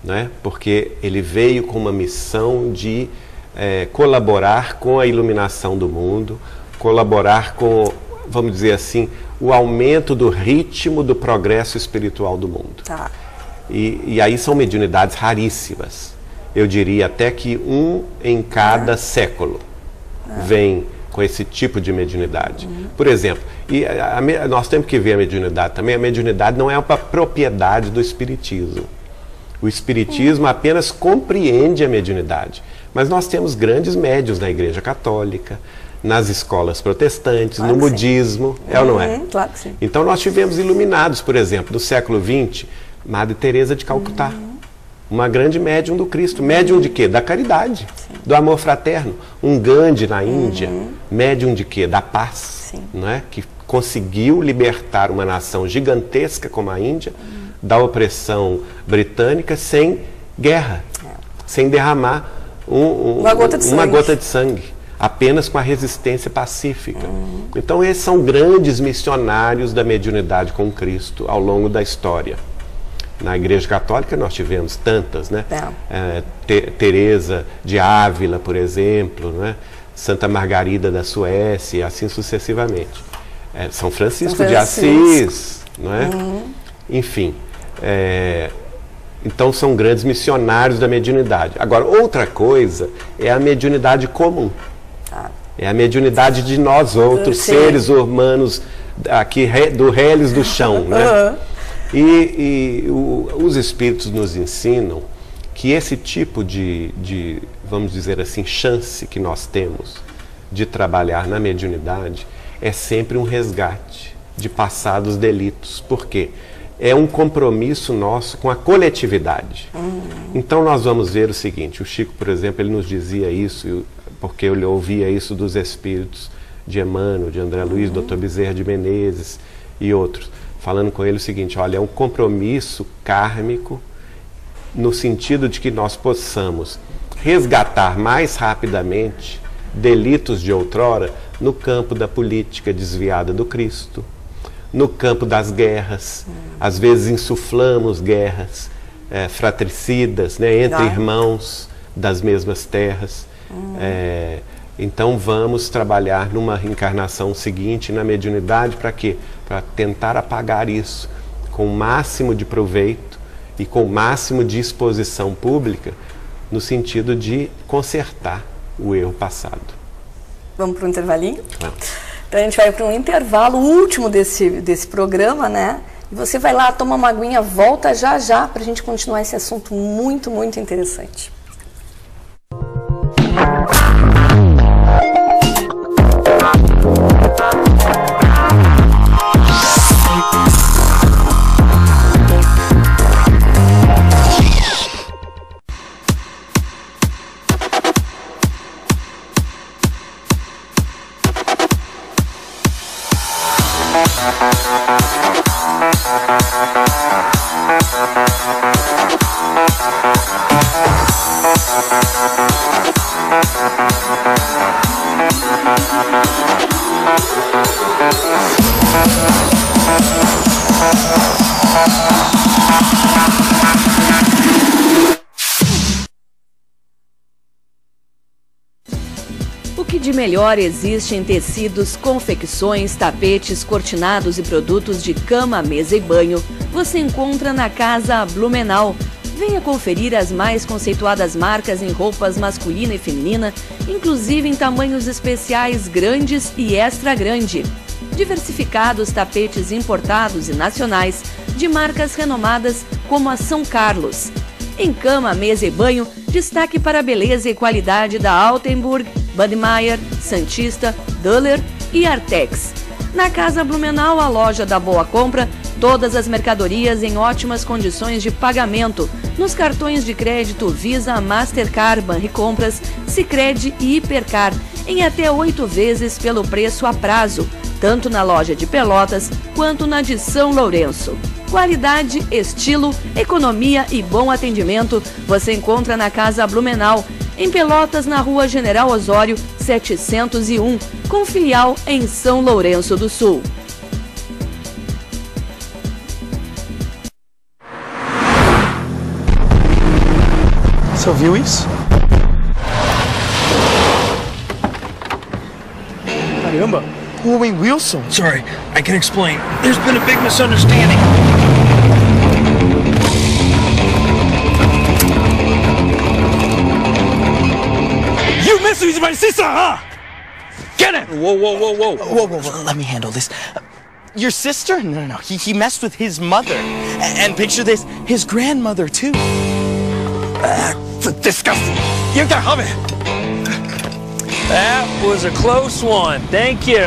Né? Porque ele veio com uma missão de é, colaborar com a iluminação do mundo, colaborar com, vamos dizer assim, o aumento do ritmo do progresso espiritual do mundo. Tá. E, e aí são mediunidades raríssimas. Eu diria até que um em cada é. século é. vem com esse tipo de mediunidade. Uhum. Por exemplo, e a, a, nós temos que ver a mediunidade também. A mediunidade não é uma propriedade do espiritismo. O espiritismo apenas compreende a mediunidade. Mas nós temos grandes médios na Igreja Católica, nas escolas protestantes, claro no budismo, é ou não é? Uhum, claro que sim. Então nós tivemos iluminados, por exemplo, do século XX, Madre Teresa de Calcutá. Uhum. Uma grande médium do Cristo. Médium de quê? Da caridade, Sim. do amor fraterno. Um Gandhi na Índia, uhum. médium de quê? Da paz, Sim. não é? Que conseguiu libertar uma nação gigantesca como a Índia. Da opressão britânica sem guerra, é. sem derramar um, um, uma, gota uma, gota de sangue apenas com a resistência pacífica. Uhum. Então, esses são grandes missionários da mediunidade com Cristo ao longo da história. Na Igreja Católica nós tivemos tantas, né? É, Teresa de Ávila, por exemplo, né? Santa Margarida da Suécia, assim sucessivamente. É, São Francisco São de Assis, não é? Uhum. Enfim, é, Então são grandes missionários da mediunidade. Agora, outra coisa é a mediunidade comum. Tá. É a mediunidade de nós outros, Sim. seres humanos aqui do reles do chão, né? E, e o- os espíritos nos ensinam que esse tipo de, de, vamos dizer assim, chance que nós temos de trabalhar na mediunidade é sempre um resgate de passados delitos. Por quê? É um compromisso nosso com a coletividade. Então nós vamos ver o seguinte, o Chico, por exemplo, ele nos dizia isso, porque eu ouvia isso dos espíritos de Emmanuel, de André Luiz, Dr. Bezerra de Menezes e outros, falando com ele o seguinte, olha, é um compromisso kármico no sentido de que nós possamos resgatar mais rapidamente delitos de outrora no campo da política desviada do Cristo, no campo das guerras. Às vezes insuflamos guerras eh, fratricidas né, entre Ah. irmãos das mesmas terras. Eh, então vamos trabalhar numa reencarnação seguinte na mediunidade para quê? Para tentar apagar isso com o máximo de proveito e com o máximo de exposição pública no sentido de consertar o erro passado. Vamos para um intervalinho? Vamos. Então a gente vai para um intervalo último desse, desse programa, né? E você vai lá, toma uma aguinha, volta já já para a gente continuar esse assunto muito, muito interessante. Existe em tecidos, confecções, tapetes, cortinados e produtos de cama, mesa e banho, você encontra na Casa Blumenau. Venha conferir as mais conceituadas marcas em roupas masculina e feminina, inclusive em tamanhos especiais grandes e extra grande. Diversificados tapetes importados e nacionais de marcas renomadas como a São Carlos. Em cama, mesa e banho, destaque para a beleza e qualidade da Altenburg, Budmeier, Santista, Duller e Artex. Na Casa Blumenau, a loja da Boa Compra, todas as mercadorias em ótimas condições de pagamento, nos cartões de crédito Visa, Mastercard, Banricompras, Sicredi e Hipercar, em até oito vezes pelo preço a prazo, tanto na loja de Pelotas quanto na de São Lourenço. Qualidade, estilo, economia e bom atendimento você encontra na Casa Blumenau, em Pelotas, na Rua General Osório, 701, com filial em São Lourenço do Sul. Você ouviu isso? Caramba! Owen Wilson! Sorry, I can explain. There's been a big misunderstanding. My sister, huh? Get it! Whoa, whoa, whoa, whoa. Whoa, whoa, whoa, let me handle this. Uh, your sister? No, no, no. He, he messed with his mother. A- And picture this, his grandmother, too. Uh, That's disgusting. You can have it. That was a close one. Thank you.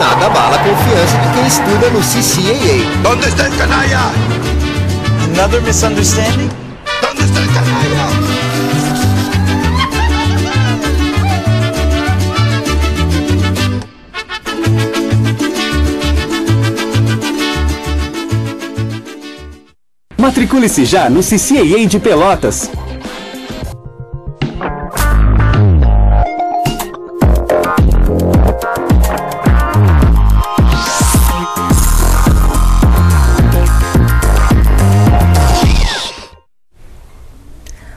Nada abala a confiança de quem estuda no CCAA. ¿Dónde está el canalla? Another misunderstanding? ¿Dónde está el canalla? Matricule-se já no CCAA de Pelotas.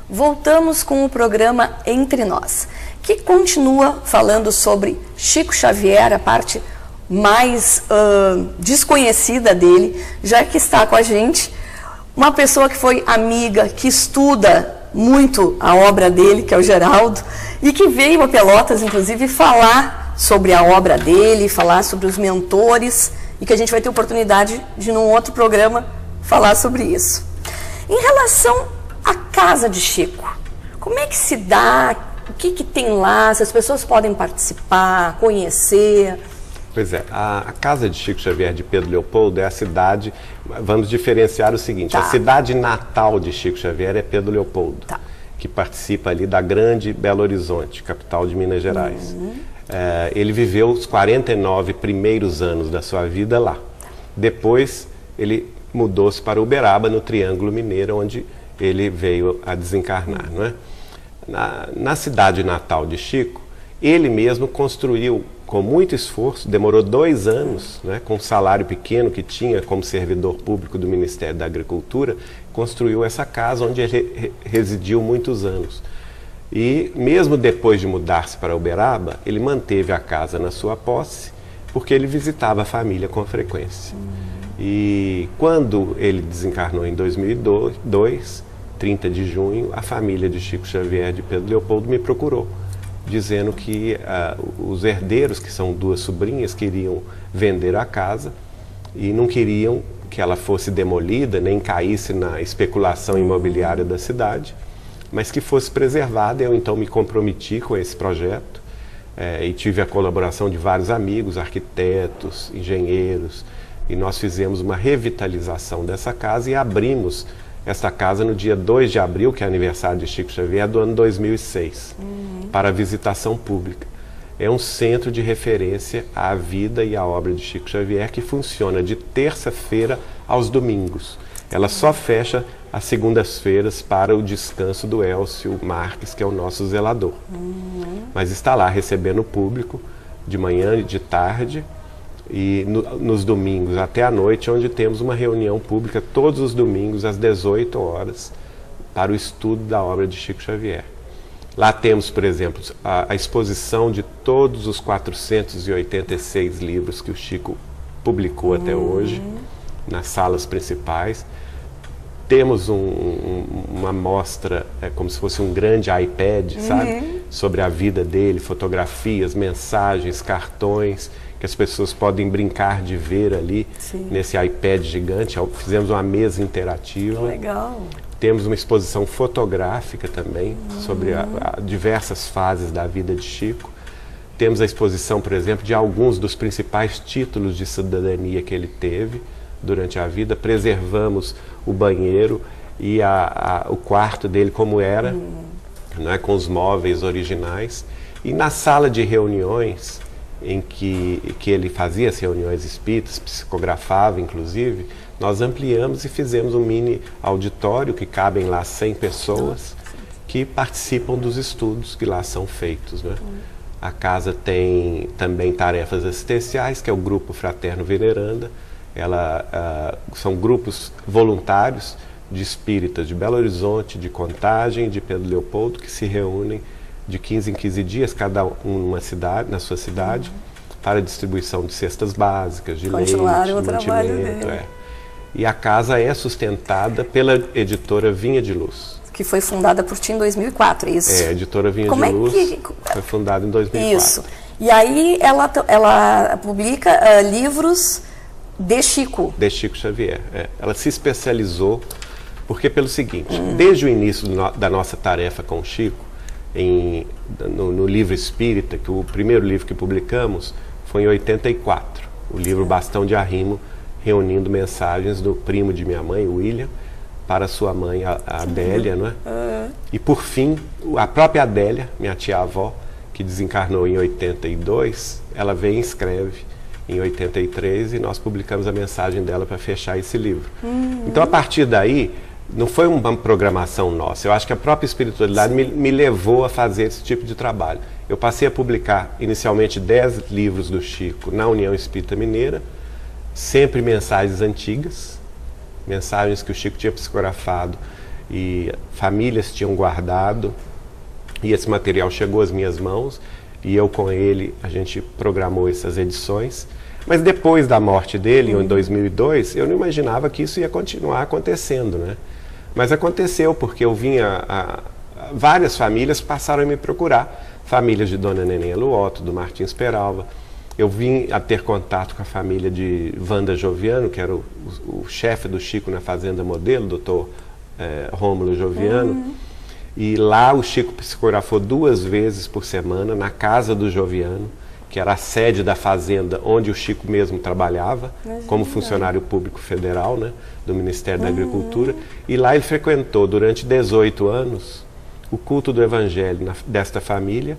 Voltamos com o programa Entre Nós, que continua falando sobre Chico Xavier, a parte mais ah, desconhecida dele, já que está com a gente uma pessoa que foi amiga, que estuda muito a obra dele, que é o Geraldo, e que veio a Pelotas, inclusive, falar sobre a obra dele, falar sobre os mentores, e que a gente vai ter oportunidade de, num outro programa, falar sobre isso. Em relação à casa de Chico, como é que se dá? O que, que tem lá? Se as pessoas podem participar, conhecer? Pois é, a, a, casa de Chico Xavier de Pedro Leopoldo é a cidade. Vamos diferenciar o seguinte: tá. a cidade natal de Chico Xavier é Pedro Leopoldo, tá. que participa ali da grande Belo Horizonte, capital de Minas Gerais. Uhum. É, ele viveu os 49 primeiros anos da sua vida lá. Depois, ele mudou-se para Uberaba, no Triângulo Mineiro, onde ele veio a desencarnar. Não é? na, na cidade natal de Chico, ele mesmo construiu com muito esforço, demorou dois anos, né, com um salário pequeno que tinha como servidor público do Ministério da Agricultura, construiu essa casa onde ele residiu muitos anos. E mesmo depois de mudar-se para Uberaba, ele manteve a casa na sua posse, porque ele visitava a família com frequência. E quando ele desencarnou em 2002, 30 de junho, a família de Chico Xavier de Pedro Leopoldo me procurou dizendo que uh, os herdeiros, que são duas sobrinhas, queriam vender a casa e não queriam que ela fosse demolida, nem caísse na especulação imobiliária da cidade, mas que fosse preservada. Eu então me comprometi com esse projeto eh, e tive a colaboração de vários amigos, arquitetos, engenheiros, e nós fizemos uma revitalização dessa casa e abrimos esta casa no dia 2 de abril, que é aniversário de Chico Xavier, do ano 2006, uhum. para visitação pública. É um centro de referência à vida e à obra de Chico Xavier que funciona de terça-feira aos domingos. Ela só fecha às segundas-feiras para o descanso do Elcio Marques, que é o nosso zelador. Uhum. Mas está lá recebendo o público de manhã e de tarde e no, nos domingos até a noite, onde temos uma reunião pública todos os domingos às 18 horas para o estudo da obra de Chico Xavier. Lá temos, por exemplo, a, a exposição de todos os 486 livros que o Chico publicou até uhum. hoje, nas salas principais. Temos um, um, uma mostra, é, como se fosse um grande iPad, uhum. sabe? Sobre a vida dele, fotografias, mensagens, cartões que as pessoas podem brincar de ver ali Sim. nesse iPad gigante. Fizemos uma mesa interativa. Legal. Temos uma exposição fotográfica também uhum. sobre a, a diversas fases da vida de Chico. Temos a exposição, por exemplo, de alguns dos principais títulos de cidadania que ele teve durante a vida. Preservamos o banheiro e a, a, o quarto dele como era, uhum. né, com os móveis originais. E na sala de reuniões, em que, que ele fazia as reuniões espíritas, psicografava inclusive, nós ampliamos e fizemos um mini auditório que cabem lá 100 pessoas que participam dos estudos que lá são feitos. Né? A casa tem também tarefas assistenciais, que é o Grupo Fraterno Veneranda. Ela, uh, são grupos voluntários de espíritas de Belo Horizonte, de Contagem, de Pedro Leopoldo, que se reúnem de 15 em 15 dias, cada um cidade, na sua cidade, uhum. para distribuição de cestas básicas, de Continuaram leite, o trabalho dele. É. E a casa é sustentada pela editora Vinha de Luz. Que foi fundada por ti em 2004, é isso? É, a editora Vinha Como de é Luz que... foi fundada em 2004. Isso. E aí ela, ela publica uh, livros de Chico. De Chico Xavier. É. Ela se especializou, porque pelo seguinte, hum. desde o início no, da nossa tarefa com o Chico, em, no, no, livro Espírita, que o primeiro livro que publicamos foi em 84, o livro Bastão de Arrimo, reunindo mensagens do primo de minha mãe, William, para sua mãe, a, a Adélia, não é? Uhum. E por fim, a própria Adélia, minha tia-avó, que desencarnou em 82, ela vem e escreve em 83 e nós publicamos a mensagem dela para fechar esse livro. Uhum. Então, a partir daí, não foi uma programação nossa. Eu acho que a própria espiritualidade me, me, levou a fazer esse tipo de trabalho. Eu passei a publicar inicialmente 10 livros do Chico na União Espírita Mineira, sempre mensagens antigas, mensagens que o Chico tinha psicografado e famílias tinham guardado. E esse material chegou às minhas mãos e eu com ele a gente programou essas edições. Mas depois da morte dele, em 2002, eu não imaginava que isso ia continuar acontecendo, né? Mas aconteceu porque eu vinha a, a, várias famílias passaram a me procurar, famílias de Dona Neném Luoto, do Martins Peralva. Eu vim a ter contato com a família de Wanda Joviano, que era o, o, o chefe do Chico na Fazenda Modelo, doutor é, Rômulo Joviano. Uhum. E lá o Chico psicografou duas vezes por semana na casa do Joviano, que era a sede da fazenda onde o Chico mesmo trabalhava, Imagina. como funcionário público federal né, do Ministério uhum. da Agricultura. E lá ele frequentou durante 18 anos o culto do Evangelho na, desta família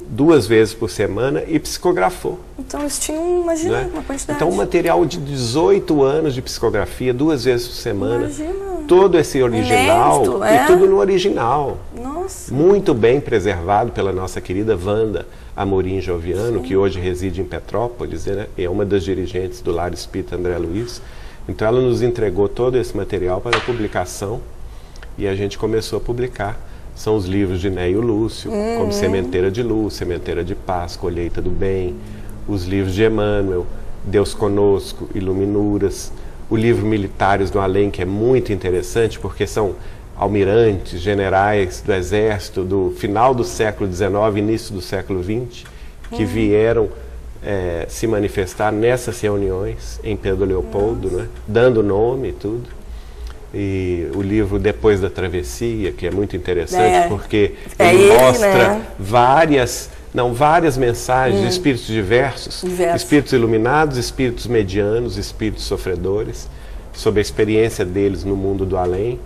duas vezes por semana e psicografou. Então eles tinham, imagina, né? uma quantidade. Então um material de 18 anos de psicografia, duas vezes por semana. Imagina. Todo esse original Inédito, é? e tudo no original. Nossa. Muito bem preservado pela nossa querida Wanda Amorim Joviano, Sim. que hoje reside em Petrópolis, né? é uma das dirigentes do Lar Espírita André Luiz. Então ela nos entregou todo esse material para publicação e a gente começou a publicar são os livros de Neio Lúcio, uhum. como Sementeira de Luz, Sementeira de Paz, Colheita do Bem, os livros de Emmanuel, Deus Conosco, Iluminuras, o livro Militares do Além, que é muito interessante, porque são almirantes, generais do Exército do final do século XIX, início do século XX, que uhum. vieram é, se manifestar nessas reuniões em Pedro Leopoldo, né, dando nome e tudo e o livro Depois da Travessia, que é muito interessante é. porque é ele, ele, mostra né? várias não várias mensagens hum. de espíritos diversos, diversos, espíritos iluminados, espíritos medianos, espíritos sofredores, sobre a experiência deles no mundo do além.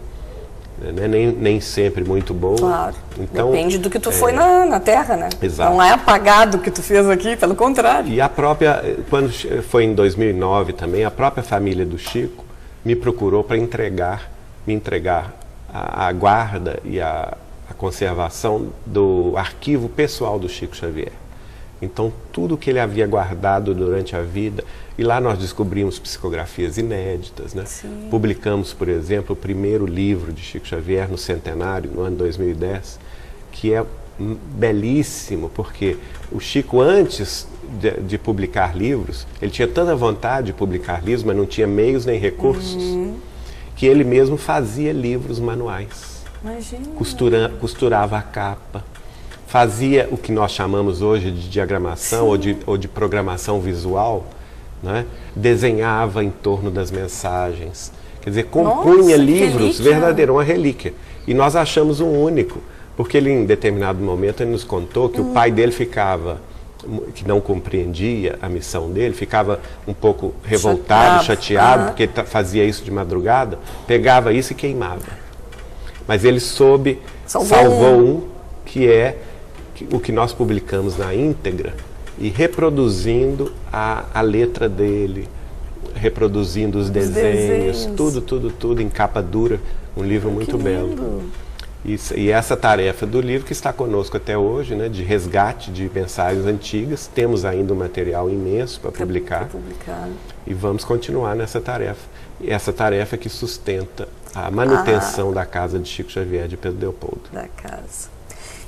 Né? Nem, nem sempre muito boa. Claro. Então, Depende do que tu é, foi na, na Terra, né? Exato. Não é apagado o que tu fez aqui, pelo contrário. E a própria, quando foi em 2009 também, a própria família do Chico me procurou para entregar, me entregar a, a guarda e a, a, conservação do arquivo pessoal do Chico Xavier. Então, tudo que ele havia guardado durante a vida, e lá nós descobrimos psicografias inéditas, né? Publicamos, por exemplo, o primeiro livro de Chico Xavier no centenário, no ano 2010, que é belíssimo, porque o Chico, antes de, de, publicar livros, ele tinha tanta vontade de publicar livros, mas não tinha meios nem recursos, uhum. que ele mesmo fazia livros manuais. Costura, costurava a capa, fazia o que nós chamamos hoje de diagramação ou de, ou de, programação visual, né? desenhava em torno das mensagens. Quer dizer, compunha Nossa, livros, verdadeiro, uma relíquia. E nós achamos um único, porque ele, em determinado momento, ele nos contou que o pai dele ficava que não compreendia a missão dele, ficava um pouco revoltado, chateado, chateado uhum. porque ele fazia isso de madrugada, pegava isso e queimava. Mas ele soube, salvou, salvou um, que é o que nós publicamos na íntegra e reproduzindo a, a letra dele, reproduzindo os, os desenhos, desenhos, tudo, tudo, tudo em capa dura, um livro muito belo. Isso, e essa tarefa do livro que está conosco até hoje, né, de resgate de mensagens antigas, temos ainda um material imenso para publicar, publicar, e vamos continuar nessa tarefa. E essa tarefa que sustenta a manutenção ah. da casa de Chico Xavier de Pedro Leopoldo. Da casa.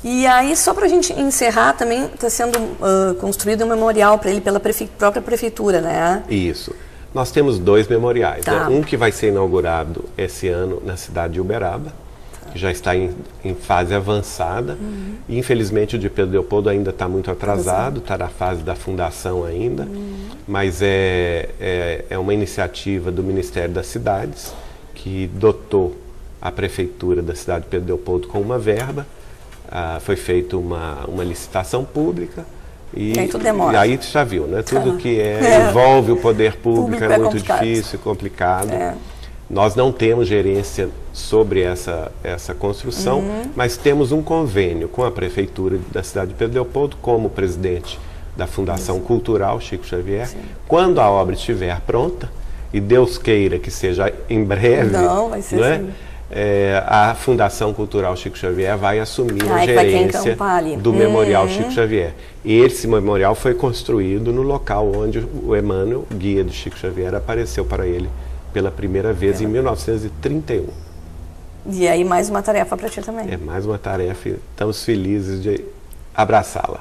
E aí, só para a gente encerrar, também está sendo uh, construído um memorial para ele pela prefe própria prefeitura, né? Isso. Nós temos dois memoriais. Tá. Né? Um que vai ser inaugurado esse ano na cidade de Uberaba, que já está em, em fase avançada. Uhum. Infelizmente, o de Pedro Leopoldo ainda está muito atrasado, está na fase da fundação ainda, uhum. mas é, é, é, uma iniciativa do Ministério das Cidades que dotou a Prefeitura da cidade de Pedro Leopoldo com uma verba. Ah, foi feita uma, uma licitação pública. E, e aí tudo demora. E aí já viu, né? Tudo que é, é. envolve o poder público, público é, é, muito complicado. difícil, complicado. É. Nós não temos gerência sobre essa, essa construção, uhum. mas temos um convênio com a Prefeitura da cidade de Pedro Leopoldo, como presidente da Fundação Isso. Cultural Chico Xavier. Sim. Quando a obra estiver pronta, e Deus queira que seja em breve, não, vai ser não é? Assim. É, a Fundação Cultural Chico Xavier vai assumir Ai, a gerência do Memorial uhum. Chico Xavier. E esse memorial foi construído no local onde o Emmanuel, guia do Chico Xavier, apareceu para ele pela primeira vez é. em 1931. E aí mais uma tarefa para ti também. É mais uma tarefa e estamos felizes de abraçá-la.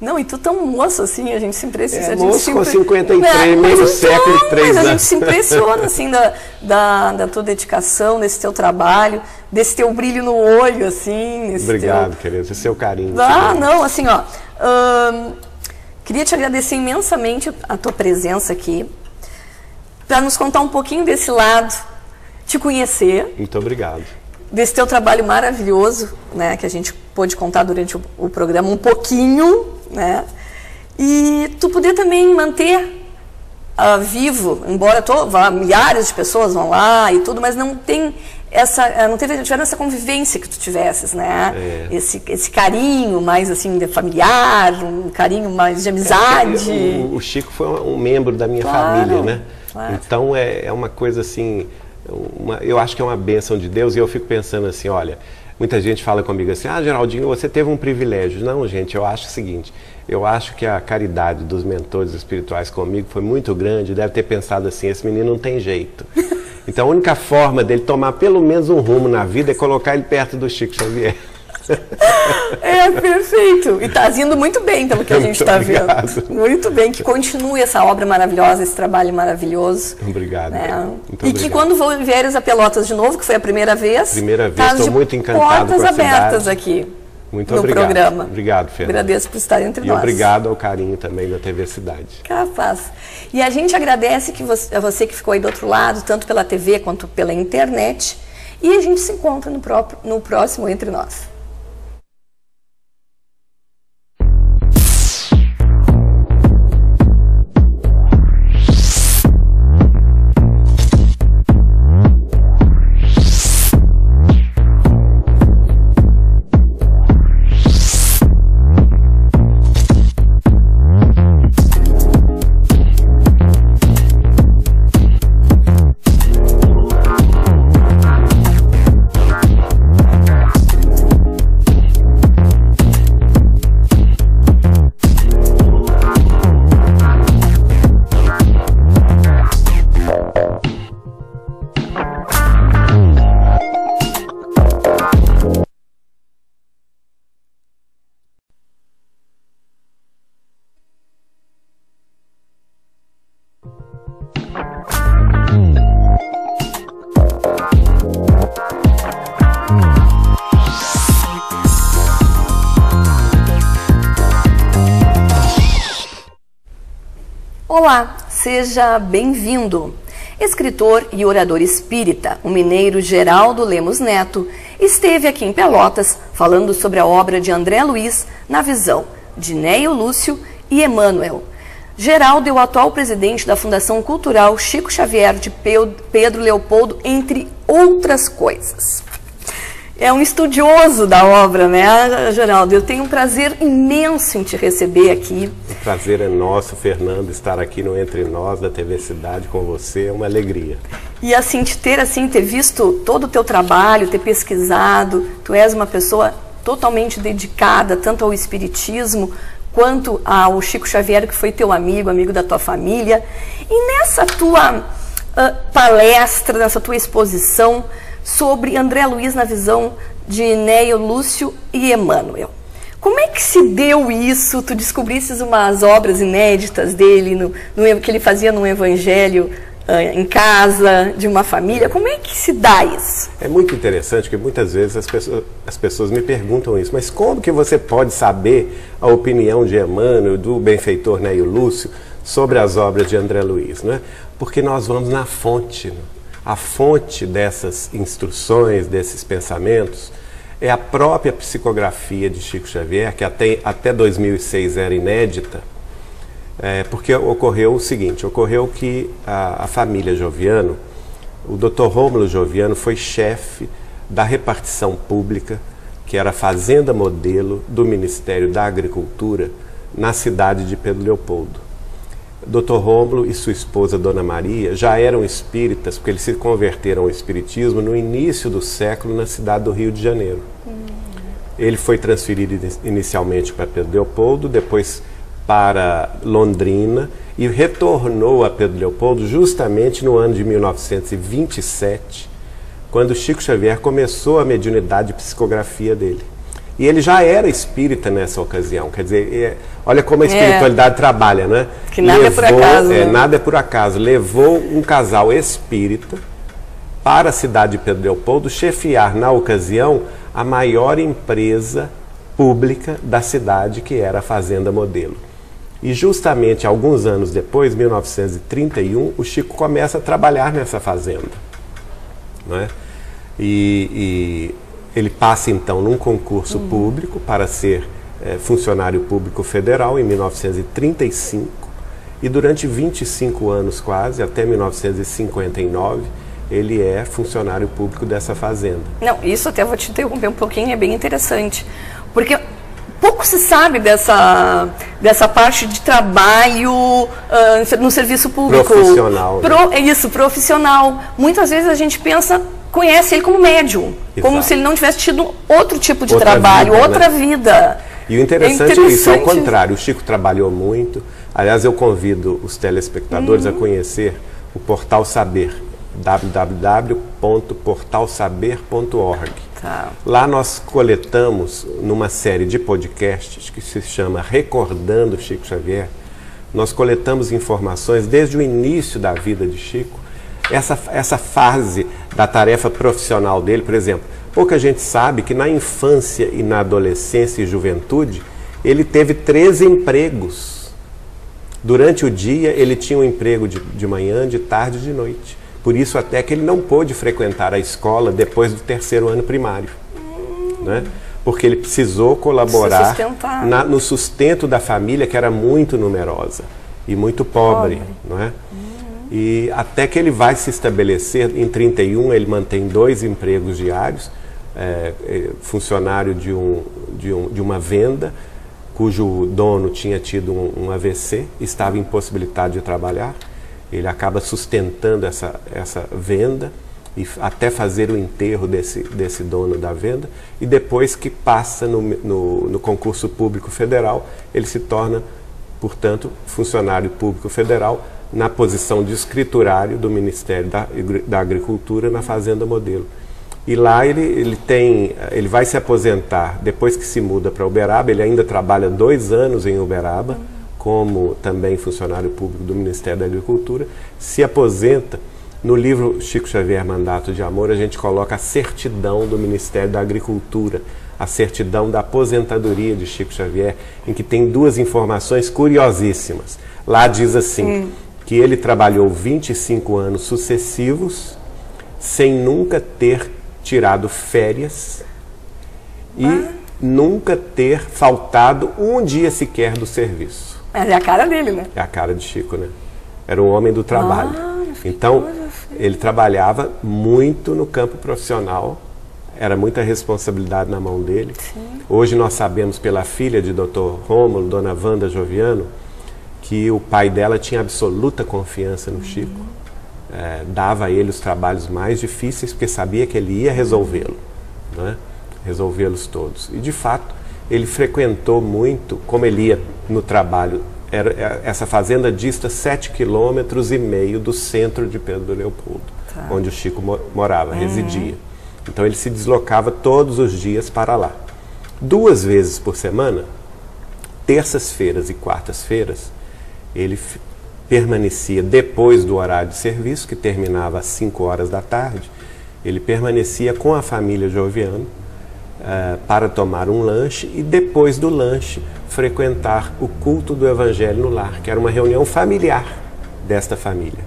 Não, e tu tão moço assim, a gente se impressiona. É, moço com impre- 53, É, meio mas século e três Mas a gente se impressiona, assim, da, da, da tua dedicação, desse teu trabalho, desse teu brilho no olho, assim. Obrigado, teu- querido. Esse é seu carinho. Ah, não, assim, ó. ahn, queria te agradecer imensamente a tua presença aqui, para nos contar um pouquinho desse lado, te conhecer, Muito obrigado. desse teu trabalho maravilhoso, né, que a gente pôde contar durante o, o programa um pouquinho, né, e tu poder também manter ah, vivo, embora to, vá, milhares de pessoas vão lá e tudo, mas não tem essa, ah, não teve, tiveram essa convivência que tu tivesses, né, É. esse, esse carinho mais assim de familiar, um carinho mais de amizade. O, o Chico foi um, um membro da minha Claro, família, né? claro. Então é, é uma coisa assim, uma- eu acho que é uma bênção de Deus e eu fico pensando assim, olha, muita gente fala comigo assim, ah, Geraldinho, você teve um privilégio. Não, gente, eu acho o seguinte, eu acho que a caridade dos mentores espirituais comigo foi muito grande, deve ter pensado assim, esse menino não tem jeito. Então a única forma dele tomar pelo menos um rumo na vida é colocar ele perto do Chico Xavier. É, perfeito. E está indo muito bem, pelo que a gente está vendo. Muito bem, que continue essa obra maravilhosa, esse trabalho maravilhoso. Obrigado. né? Muito e que obrigado. quando vo- vieres a Pelotas de novo, que foi a primeira vez, Primeira vez, tá estou muito encantado portas abertas cidade. aqui Muito no obrigado. programa. Obrigado, Fernando. Agradeço por estar entre E nós. obrigado ao carinho também da TV Cidade. Capaz. E a gente agradece que você, a você que ficou aí do outro lado, tanto pela TV quanto pela internet. E a gente se encontra no, próprio, no próximo Entre Nós. Seja bem-vindo. Escritor e orador espírita, o mineiro Geraldo Lemos Neto, esteve aqui em Pelotas falando sobre a obra de André Luiz na visão de Neio Lúcio e Emmanuel. Geraldo é o atual presidente da Fundação Cultural Chico Xavier de Pedro Leopoldo, entre outras coisas. É um estudioso da obra, né, Geraldo? Eu tenho um prazer imenso em te receber aqui. O prazer é nosso, Fernando, estar aqui no Entre Nós da TV Cidade com você. É uma alegria. E assim, te ter assim, ter visto todo o teu trabalho, ter pesquisado, tu és uma pessoa totalmente dedicada tanto ao espiritismo quanto ao Chico Xavier, que foi teu amigo, amigo da tua família. E nessa tua ah, palestra, nessa tua exposição sobre André Luiz na visão de Neio Lúcio e Emmanuel. Como é que se deu isso? Tu descobrisses umas obras inéditas dele, no, no- que ele fazia num evangelho ah, em casa, de uma família. Como é que se dá isso? É muito interessante que muitas vezes as pessoas, as pessoas me perguntam isso, mas como que você pode saber a opinião de Emmanuel, do benfeitor Neio Lúcio, sobre as obras de André Luiz? Né? Porque nós vamos na fonte. né? A fonte dessas instruções, desses pensamentos, é a própria psicografia de Chico Xavier, que até, até 2006 era inédita, é, porque ocorreu o seguinte, ocorreu que a, a família Joviano, o Dr. Rômulo Joviano foi chefe da repartição pública, que era a fazenda modelo do Ministério da Agricultura, na cidade de Pedro Leopoldo. Dr. Rômulo e sua esposa Dona Maria já eram espíritas, porque eles se converteram ao espiritismo no início do século na cidade do Rio de Janeiro. Ele foi transferido ini- inicialmente para Pedro Leopoldo, depois para Londrina e retornou a Pedro Leopoldo justamente no ano de 1927, quando Chico Xavier começou a mediunidade e psicografia dele. E ele já era espírita nessa ocasião. Quer dizer, é, olha como a espiritualidade é. trabalha, né? Que nada Levou, é por acaso. É, né? Nada é por acaso. Levou um casal espírita para a cidade de Pedro Leopoldo chefiar, na ocasião, a maior empresa pública da cidade, que era a Fazenda Modelo. E justamente alguns anos depois, 1931, o Chico começa a trabalhar nessa fazenda. Não é? e, e ele passa então num concurso uhum. público para ser é, funcionário público federal em 1935 e durante 25 anos quase, até 1959, ele é funcionário público dessa fazenda. Não, isso até vou te interromper um pouquinho, é bem interessante. Porque pouco se sabe dessa, dessa parte de trabalho uh, no serviço público. Profissional. Pro, é isso, profissional. Muitas vezes a gente pensa, conhece ele como médium, Exato. como se ele não tivesse tido outro tipo de outra trabalho, vida, outra né? vida. E o interessante é, interessante é isso, ao contrário, o Chico trabalhou muito. Aliás, eu convido os telespectadores uhum. a conhecer o Portal Saber, www.portalsaber.org. Tá. Lá nós coletamos, numa série de podcasts que se chama Recordando Chico Xavier, nós coletamos informações desde o início da vida de Chico, essa, essa fase da tarefa profissional dele, por exemplo. Pouca gente sabe que na infância e na adolescência e juventude, ele teve três empregos. Durante o dia, ele tinha um emprego de, de manhã, de tarde e de noite. Por isso até que ele não pôde frequentar a escola depois do terceiro ano primário. Né? Porque ele precisou colaborar na, no sustento da família, que era muito numerosa e muito pobre. pobre. Não é? E até que ele vai se estabelecer, em 31 ele mantém dois empregos diários, é, é, funcionário de, um, de, um, de uma venda, cujo dono tinha tido um, um AVC, estava impossibilitado de trabalhar, ele acaba sustentando essa, essa venda e até fazer o enterro desse, desse dono da venda. E depois que passa no, no, no concurso público federal, ele se torna, portanto, funcionário público federal na posição de escriturário do Ministério da, da Agricultura na Fazenda Modelo. E lá ele, ele tem, ele vai se aposentar depois que se muda para Uberaba, ele ainda trabalha dois anos em Uberaba como também funcionário público do Ministério da Agricultura, se aposenta. No livro Chico Xavier Mandato de Amor, a gente coloca a certidão do Ministério da Agricultura, a certidão da aposentadoria de Chico Xavier, em que tem duas informações curiosíssimas. Lá diz assim: hum. Que ele trabalhou 25 anos sucessivos sem nunca ter tirado férias e ah. nunca ter faltado um dia sequer do serviço. Mas é a cara dele, né? É a cara de Chico, né? Era um homem do trabalho. Ah, então, ele trabalhava muito no campo profissional, era muita responsabilidade na mão dele. Sim. Hoje nós sabemos pela filha de Dr. Rômulo, Dona Wanda Joviano, que o pai dela tinha absoluta confiança no Chico. É, dava a ele os trabalhos mais difíceis porque sabia que ele ia resolvê-lo, né? resolvê-los todos. E de fato, ele frequentou muito, como ele ia no trabalho, era, é, essa fazenda dista sete quilômetros e meio do centro de Pedro Leopoldo, tá. onde o Chico morava, uhum. residia. Então ele se deslocava todos os dias para lá. Duas vezes por semana, terças-feiras e quartas-feiras, ele permanecia depois do horário de serviço, que terminava às 5 horas da tarde, ele permanecia com a família Joviano uh, para tomar um lanche e depois do lanche frequentar o culto do Evangelho no lar, que era uma reunião familiar desta família,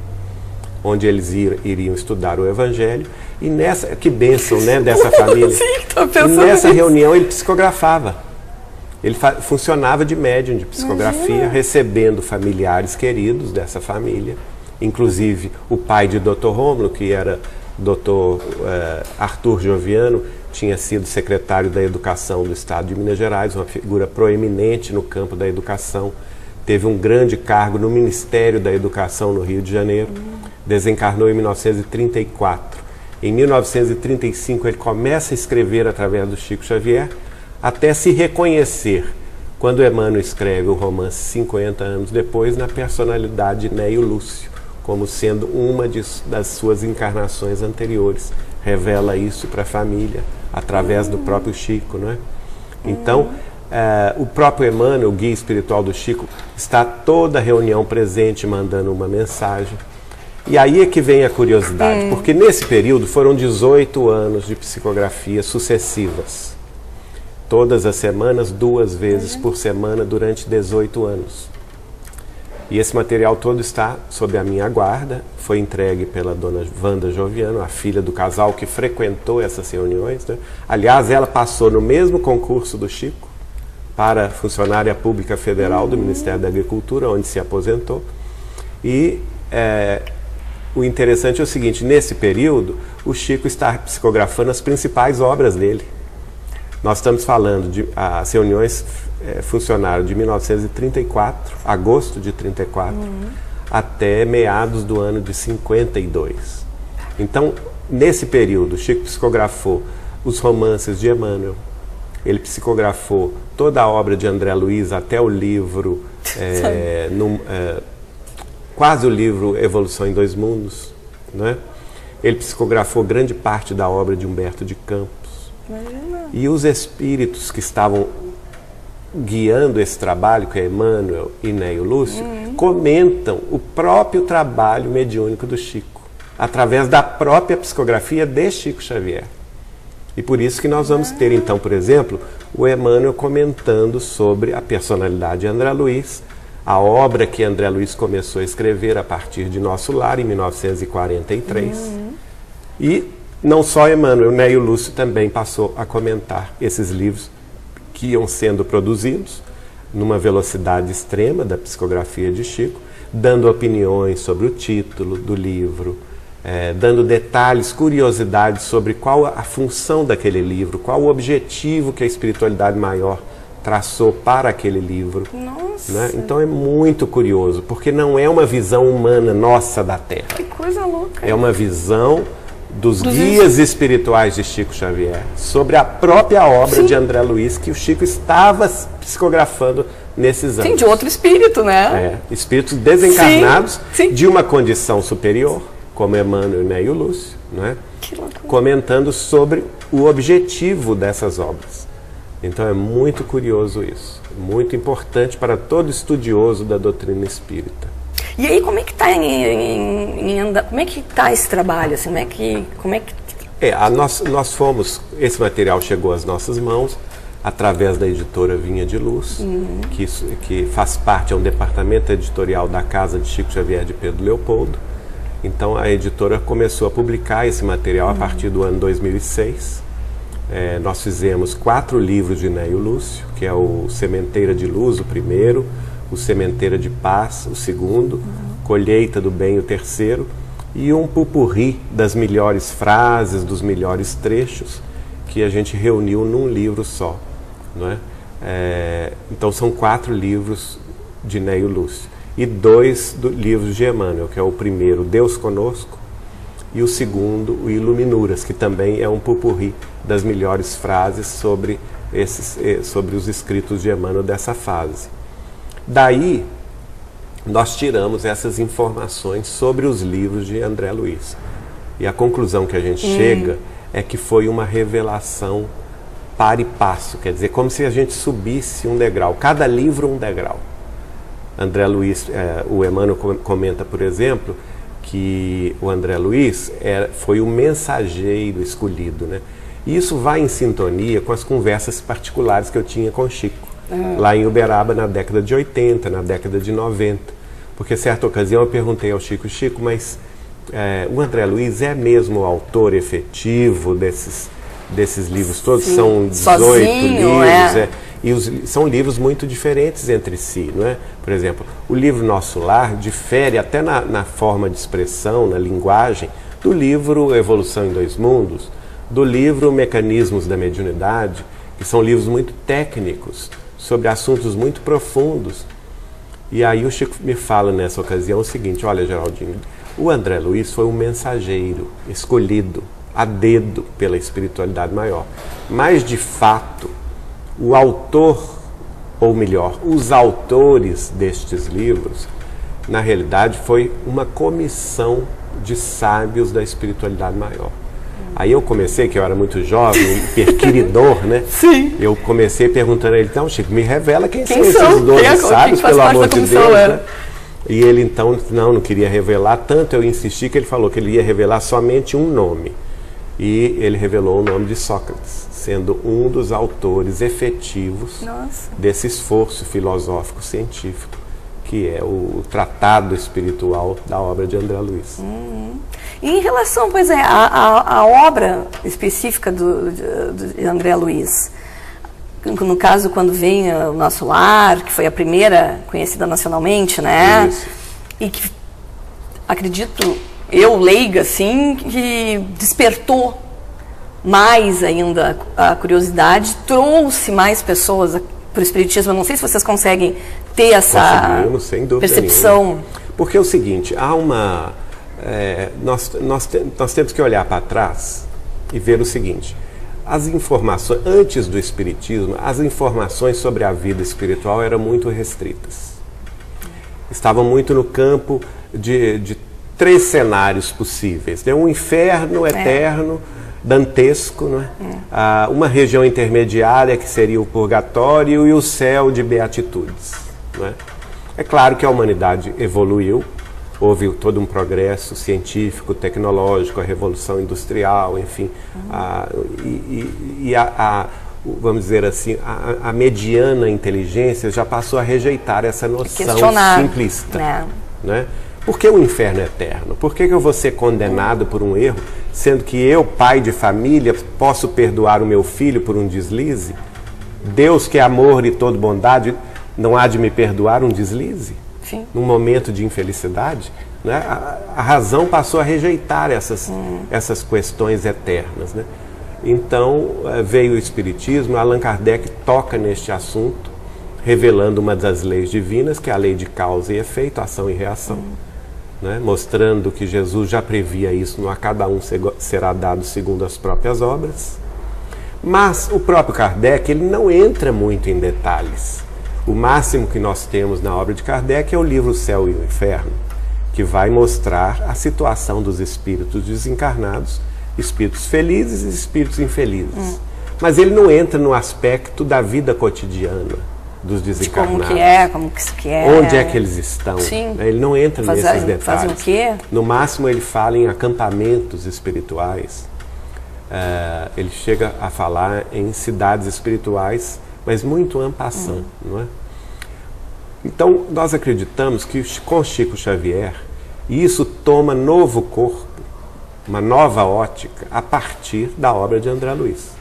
onde eles ir, iriam estudar o Evangelho e nessa que bênção, né, dessa família. Sim, e nessa nisso. reunião ele psicografava. Ele funcionava de médium de psicografia, Imagina. recebendo familiares queridos dessa família, inclusive o pai de Dr. Rômulo, que era Dr. Eh, Arthur Joviano, tinha sido secretário da Educação do Estado de Minas Gerais, uma figura proeminente no campo da educação. Teve um grande cargo no Ministério da Educação no Rio de Janeiro. Desencarnou em 1934. Em 1935, ele começa a escrever através do Chico Xavier, até se reconhecer, quando Emmanuel escreve o romance 50 anos depois, na personalidade de Neio Lúcio, como sendo uma de, das suas encarnações anteriores. Revela isso para a família através do próprio Chico, não é? Então, eh, o próprio Emmanuel, o guia espiritual do Chico, está toda a reunião presente, mandando uma mensagem. E aí é que vem a curiosidade, porque nesse período foram 18 anos de psicografia sucessivas. Todas as semanas, duas vezes por semana, durante 18 anos. E esse material todo está sob a minha guarda, foi entregue pela dona Wanda Joviano, a filha do casal que frequentou essas reuniões. Né? Aliás, ela passou no mesmo concurso do Chico para funcionária pública federal do Ministério da Agricultura, onde se aposentou. E é, o interessante é o seguinte: nesse período, o Chico está psicografando as principais obras dele. Nós estamos falando de as reuniões eh, funcionaram de 1934, agosto de 34, até meados do ano de 52. Então, nesse período, Chico psicografou os romances de Emmanuel, ele psicografou toda a obra de André Luiz até o livro, num, eh, quase o livro Evolução em Dois Mundos, não é? Ele psicografou grande parte da obra de Humberto de Campos. E os espíritos que estavam guiando esse trabalho, que é Emmanuel e Neio Lúcio, comentam o próprio trabalho mediúnico do Chico, através da própria psicografia de Chico Xavier. E por isso que nós vamos ter, então, por exemplo, o Emmanuel comentando sobre a personalidade de André Luiz, a obra que André Luiz começou a escrever a partir de Nosso Lar, em 1943. E não só Emmanuel, Neio Lúcio também passou a comentar esses livros que iam sendo produzidos numa velocidade extrema da psicografia de Chico, dando opiniões sobre o título do livro, eh, dando detalhes, curiosidades sobre qual a função daquele livro, qual o objetivo que a espiritualidade maior traçou para aquele livro. Nossa. né? Então é muito curioso, porque não é uma visão humana nossa da Terra. Que coisa louca. É uma visão dos, Dos guias espirituais de Chico Xavier sobre a própria obra Sim. de André Luiz que o Chico estava psicografando nesses anos. Sim, de outro espírito, né? É, espíritos desencarnados Sim, sim. de uma condição superior, como Emmanuel né, e o Lúcio, né? Comentando sobre o objetivo dessas obras. Então é muito curioso isso, muito importante para todo estudioso da doutrina espírita. E aí, como é que tá em, em- em como é que tá esse trabalho, assim, como é que, como é que É, a nós, nós fomos, esse material chegou às nossas mãos através da editora Vinha de Luz, que, isso- que faz parte, é um departamento editorial da casa de Chico Xavier de Pedro Leopoldo. Então a editora começou a publicar esse material a partir do ano 2006. É, nós fizemos quatro livros de Neio Lúcio, que é o Sementeira de Luz, o primeiro, o Sementeira de Paz, o segundo, Colheita do Bem, o terceiro, e um pupurri das melhores frases, dos melhores trechos, que a gente reuniu num livro só. Não é? É, então são quatro livros de Neio Lúcio e dois do, livros de Emmanuel, que é o primeiro, Deus Conosco, e o segundo, o Iluminuras, que também é um pupurri das melhores frases sobre, esses, eh, sobre os escritos de Emmanuel dessa fase. Daí, nós tiramos essas informações sobre os livros de André Luiz. E a conclusão que a gente chega é que foi uma revelação para e passo, quer dizer, como se a gente subisse um degrau, cada livro um degrau. André Luiz, eh, o Emmanuel com- comenta, por exemplo, que o André Luiz era, foi o mensageiro escolhido, né? E isso vai em sintonia com as conversas particulares que eu tinha com o Chico, lá em Uberaba na década de 80, na década de 90. Porque certa ocasião eu perguntei ao Chico, Chico, mas eh, o André Luiz é mesmo o autor efetivo desses, desses livros todos? Sim, São 18 sozinho, livros, é. é. E os, são livros muito diferentes entre si, não é? Por exemplo, o livro Nosso Lar difere até na, na forma de expressão, na linguagem, do livro Evolução em Dois Mundos, do livro Mecanismos da Mediunidade, que são livros muito técnicos, sobre assuntos muito profundos. E aí o Chico me fala nessa ocasião o seguinte, olha Geraldinho, o André Luiz foi um mensageiro escolhido a dedo pela espiritualidade maior. Mas de fato, o autor, ou melhor, os autores destes livros, na realidade foi uma comissão de sábios da espiritualidade maior. Aí eu comecei, que eu era muito jovem, perquiridor, né? Sim. Eu comecei perguntando a ele, então, Chico, me revela quem, Quem são são? esses 12 Quem é- sábios, quem faz pelo amor de Deus. é? né? E ele então, não, não queria revelar, tanto eu insisti que ele falou que ele ia revelar somente um nome. E ele revelou o nome de Sócrates, sendo um dos autores efetivos Nossa. desse esforço filosófico científico, que é o tratado espiritual da obra de André Luiz. E em relação, pois é, à, obra específica do, de, de André Luiz, no caso, quando vem o Nosso Lar, que foi a primeira conhecida nacionalmente, né? Isso. E que, acredito, eu leiga, assim, que despertou mais ainda a curiosidade, trouxe mais pessoas para o Espiritismo. Eu não sei se vocês conseguem ter essa percepção. nenhuma. Porque é o seguinte, há uma. é, nós, nós, nós temos que olhar para trás e ver o seguinte. As informações, antes do Espiritismo, as informações sobre a vida espiritual eram muito restritas. Estavam muito no campo de, de três cenários possíveis. Né? Um inferno eterno, dantesco, não é? Ah, uma região intermediária que seria o purgatório e o céu de beatitudes. Não é? claro que a humanidade evoluiu, houve todo um progresso científico, tecnológico, a revolução industrial, enfim, a- e, e- a, a- vamos dizer assim, a, a mediana inteligência já passou a rejeitar essa noção simplista né? né? Por que o inferno é eterno? Por que, que eu vou ser condenado por um erro, sendo que eu, pai de família, posso perdoar o meu filho por um deslize? Deus, que é amor e toda bondade, não há de me perdoar um deslize? Sim. Num momento de infelicidade? Né? A, a razão passou a rejeitar essas, essas questões eternas. Né? Então eh, veio o Espiritismo, Allan Kardec toca neste assunto, revelando uma das leis divinas, que é a lei de causa e efeito, ação e reação né, mostrando que Jesus já previa isso, não a cada um será dado segundo as próprias obras. Mas o próprio Kardec ele não entra muito em detalhes. O máximo que nós temos na obra de Kardec é o livro O Céu e o Inferno, que vai mostrar a situação dos espíritos desencarnados, espíritos felizes e espíritos infelizes. Mas ele não entra no aspecto da vida cotidiana dos De desencarnados. como que é, como que isso que é. Onde é que eles estão? Sim. Ele não entra Fazer- nesses detalhes. fazem o quê? No máximo ele fala em acampamentos espirituais. Eh, ele chega a falar em cidades espirituais, mas muito en passant, não é? Então, nós acreditamos que com Chico Xavier, isso toma novo corpo, uma nova ótica, a partir da obra de André Luiz.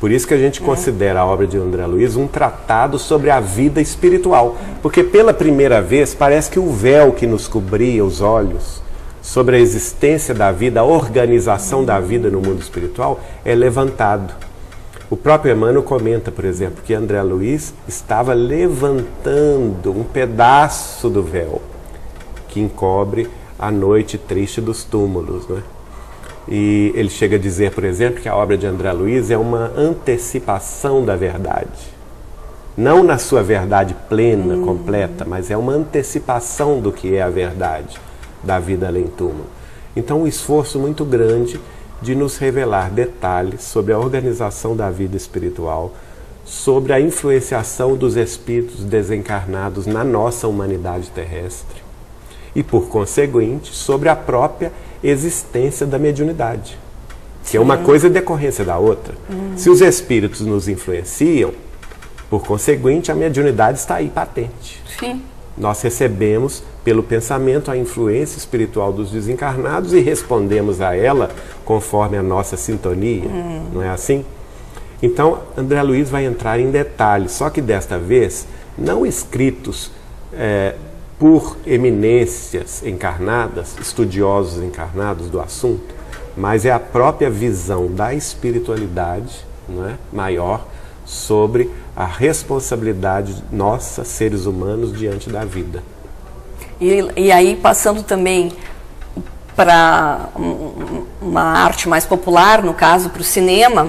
Por isso que a gente considera a obra de André Luiz um tratado sobre a vida espiritual. Porque pela primeira vez parece que o véu que nos cobria os olhos sobre a existência da vida, a organização da vida no mundo espiritual é levantado. O próprio Emmanuel comenta, por exemplo, que André Luiz estava levantando um pedaço do véu que encobre a noite triste dos túmulos, não é? E ele chega a dizer, por exemplo, que a obra de André Luiz é uma antecipação da verdade. Não na sua verdade plena, completa, mas é uma antecipação do que é a verdade da vida além túmulo. Então, um esforço muito grande de nos revelar detalhes sobre a organização da vida espiritual, sobre a influenciação dos espíritos desencarnados na nossa humanidade terrestre e, por conseguinte, sobre a própria existência da mediunidade, que é uma coisa decorrência da outra. Se os espíritos nos influenciam, por conseguinte, a mediunidade está aí patente. Sim. Nós recebemos pelo pensamento a influência espiritual dos desencarnados e respondemos a ela conforme a nossa sintonia, não é assim? Então, André Luiz vai entrar em detalhes, só que desta vez não escritos eh, por eminências encarnadas, estudiosos encarnados do assunto, mas é a própria visão da espiritualidade não é, maior sobre a responsabilidade nossa, seres humanos, diante da vida. E, e aí, passando também para uma arte mais popular, no caso, para o cinema.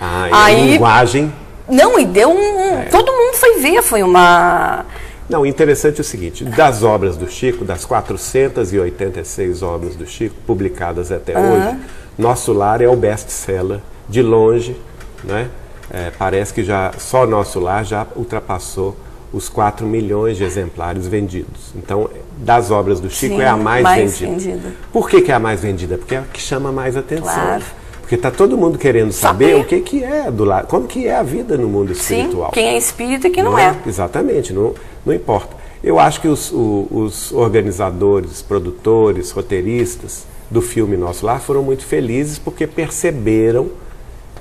Ah, a Aí- linguagem. Não, e deu um. Todo mundo foi ver, foi uma. Não, o interessante é o seguinte: das obras do Chico, das 486 obras do Chico, publicadas até Aham. hoje, Nosso Lar é o best-seller de longe, né? É, parece que já só Nosso Lar já ultrapassou os 4 milhões de exemplares vendidos. Então, das obras do Chico Sim, é a mais, mais vendida. vendida. Por que, que é a mais vendida? Porque é a que chama mais atenção. Claro. Porque está todo mundo querendo saber, Saber. o que, que é do lado, como que é a vida no mundo Sim, espiritual. quem é espírita e quem não, é. Exatamente, não, não importa. Eu acho que os, o- os organizadores, produtores, roteiristas do filme Nosso Lar foram muito felizes porque perceberam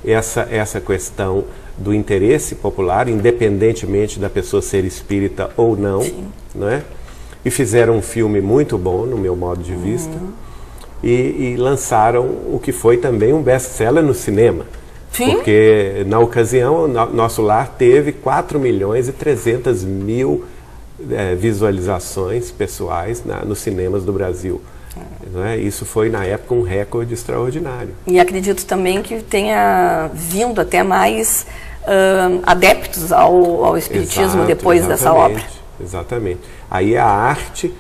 essa, essa questão do interesse popular, independentemente da pessoa ser espírita ou não, não é? E fizeram um filme muito bom, no meu modo de vista, e, e lançaram o que foi também um best-seller no cinema. Sim. Porque, na ocasião, no- Nosso Lar teve 4 milhões e 300 mil eh, visualizações pessoais na- nos cinemas do Brasil. É? Isso foi, na época, um recorde extraordinário. E acredito também que tenha vindo até mais ahn, adeptos ao, ao espiritismo Exato, depois dessa obra. Exatamente. Aí a arte,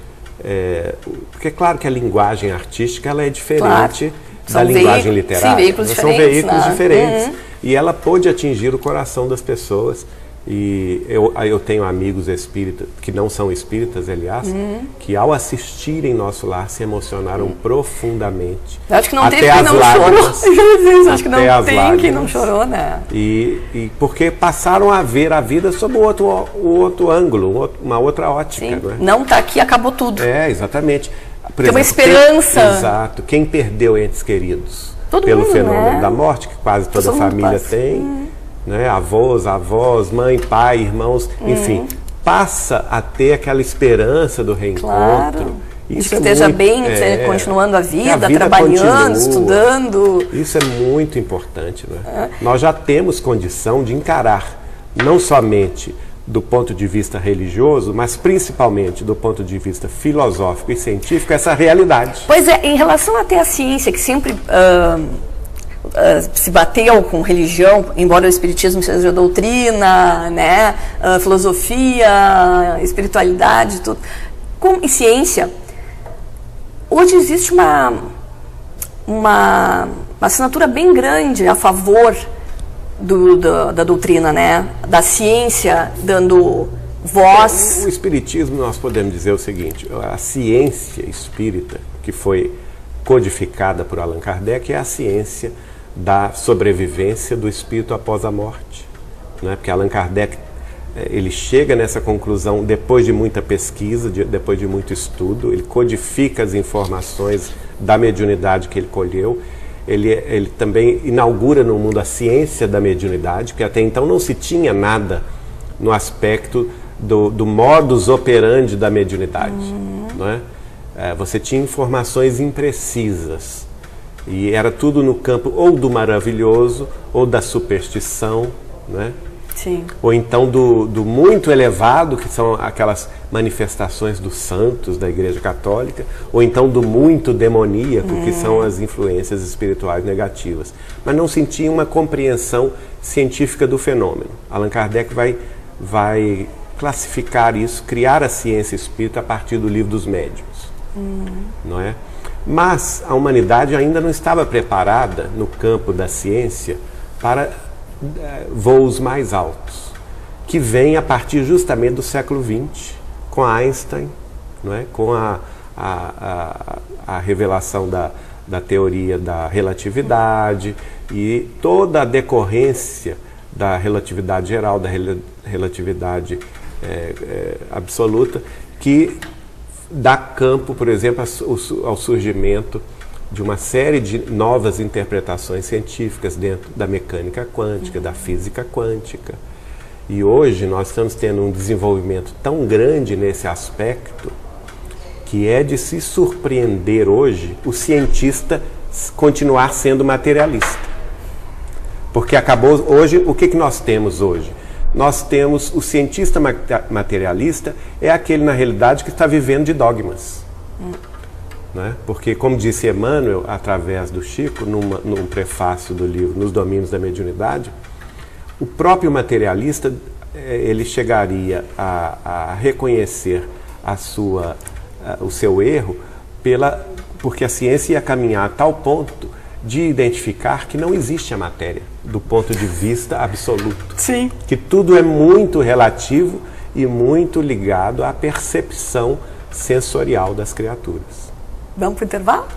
é, porque é claro que a linguagem artística ela é diferente São da linguagem literária. sim, veículos São diferentes, veículos né? diferentes. Uhum. E ela pôde atingir o coração das pessoas. E eu, eu tenho amigos espíritas, que não são espíritas, aliás, Uhum. que ao assistirem Nosso Lar se emocionaram profundamente. Eu acho que não Até teve quem não lágrimas. chorou. Isso, acho que Até não as tem quem lágrimas. não chorou, né? E, e porque passaram a ver a vida sob um outro, o outro ângulo, um uma outra ótica. Sim. Não é? Não tá aqui, acabou tudo. É, exatamente. Por Tem uma exemplo, esperança. Quem, exato. Quem perdeu entes queridos Todo pelo mundo, fenômeno né? da morte, que quase toda Todo mundo família passa. Uhum. Né? avós, avós, mãe, pai, irmãos, enfim, passa a ter aquela esperança do reencontro. Claro. De que é esteja muito- bem, é, continuando a que vida, trabalhando, estudando. Isso é muito importante. Né? Nós já temos condição de encarar, não somente do ponto de vista religioso, mas principalmente do ponto de vista filosófico e científico, essa realidade. Pois é, em relação até à ciência, que sempre ah, ah, se bateu com religião, embora o espiritismo seja doutrina, né, ah, filosofia, espiritualidade, tudo, com, e ciência, hoje existe uma, uma, uma assinatura bem grande a favor do, da, da doutrina, né, da ciência, dando voz. O espiritismo, nós podemos dizer o seguinte: a ciência espírita, que foi codificada por Allan Kardec, é a ciência da sobrevivência do espírito após a morte. Não é? Porque Allan Kardec eh, ele chega nessa conclusão depois de muita pesquisa, de- depois de muito estudo, ele codifica as informações da mediunidade que ele colheu. Ele, ele também inaugura no mundo a ciência da mediunidade, porque até então não se tinha nada no aspecto do, do modus operandi da mediunidade. Não é? É, você tinha informações imprecisas. E era tudo no campo ou do maravilhoso ou da superstição, não é? Sim. ou então do, do muito elevado, que são aquelas manifestações dos santos da Igreja Católica, ou então do muito demoníaco, que são as influências espirituais negativas. Mas não se tinha uma compreensão científica do fenômeno. Allan Kardec vai, vai classificar isso, criar a ciência espírita a partir do livro dos médiuns não é? Mas a humanidade ainda não estava preparada no campo da ciência para eh, voos mais altos, que vem a partir justamente do século XX, com Einstein, não é? com a, a, a, a revelação da, da teoria da relatividade e toda a decorrência da relatividade geral, da rela- relatividade eh, eh, absoluta, que dá campo, por exemplo, ao su- ao surgimento de uma série de novas interpretações científicas dentro da mecânica quântica, da física quântica. E hoje nós estamos tendo um desenvolvimento tão grande nesse aspecto que é de se surpreender hoje o cientista continuar sendo materialista. Porque acabou hoje, o que, que nós temos hoje? Nós temos o cientista mate- materialista é aquele na realidade que está vivendo de dogmas. Né? Porque, como disse Emmanuel, através do Chico, numa, num prefácio do livro Nos Domínios da Mediunidade, o próprio materialista eh, ele chegaria a, a reconhecer a sua, a- o seu erro pela, porque a ciência ia caminhar a tal ponto de identificar que não existe a matéria do ponto de vista absoluto. Sim. Que tudo é muito relativo e muito ligado à percepção sensorial das criaturas. Vamos para o intervalo?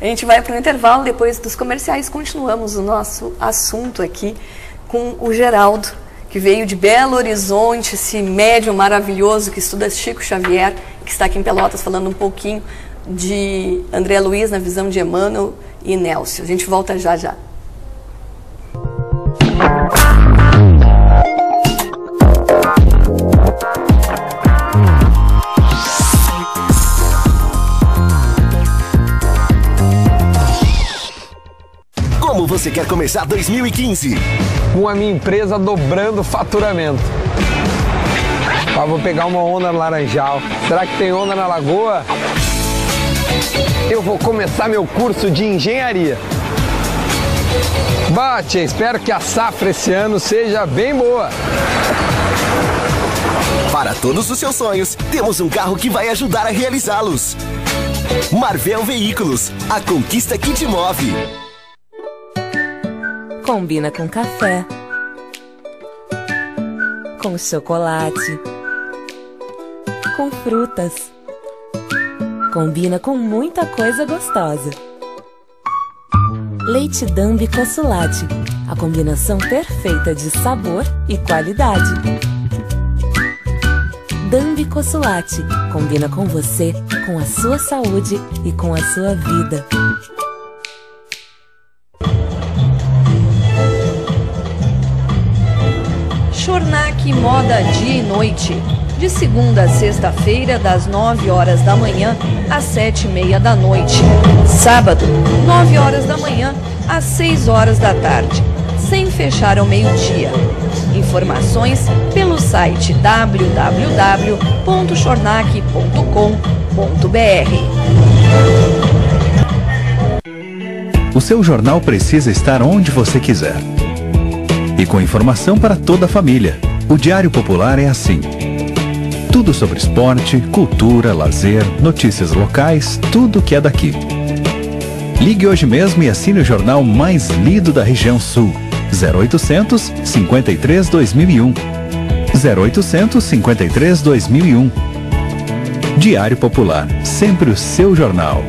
A gente vai para o intervalo, depois dos comerciais continuamos o nosso assunto aqui com o Geraldo, que veio de Belo Horizonte, esse médium maravilhoso que estuda Chico Xavier, que está aqui em Pelotas falando um pouquinho de André Luiz na visão de Emmanuel e Nelson. A gente volta já já. Como você quer começar 2015? Com a minha empresa dobrando o faturamento. Ah, vou pegar uma onda no Laranjal. Será que tem onda na Lagoa? Eu vou começar meu curso de engenharia. Bate, espero que a safra esse ano seja bem boa. Para todos os seus sonhos, temos um carro que vai ajudar a realizá-los. Marvel Veículos, a conquista que te move. Combina com café, com chocolate, com frutas. Combina com muita coisa gostosa. Leite Dambi Consulate, a combinação perfeita de sabor e qualidade. Dambi Consulate, combina com você, com a sua saúde e com a sua vida. Moda Dia e Noite. De segunda a sexta-feira, das 9 horas da manhã às 7 e meia da noite. Sábado, 9 horas da manhã às 6 horas da tarde, sem fechar ao meio-dia. Informações pelo site www.chornac.com.br. O seu jornal precisa estar onde você quiser. E com informação para toda a família. O Diário Popular é assim. Tudo sobre esporte, cultura, lazer, notícias locais, tudo que é daqui. Ligue hoje mesmo e assine o jornal mais lido da região sul. 0800 53 2001. 0800 53 2001. Diário Popular, sempre o seu jornal.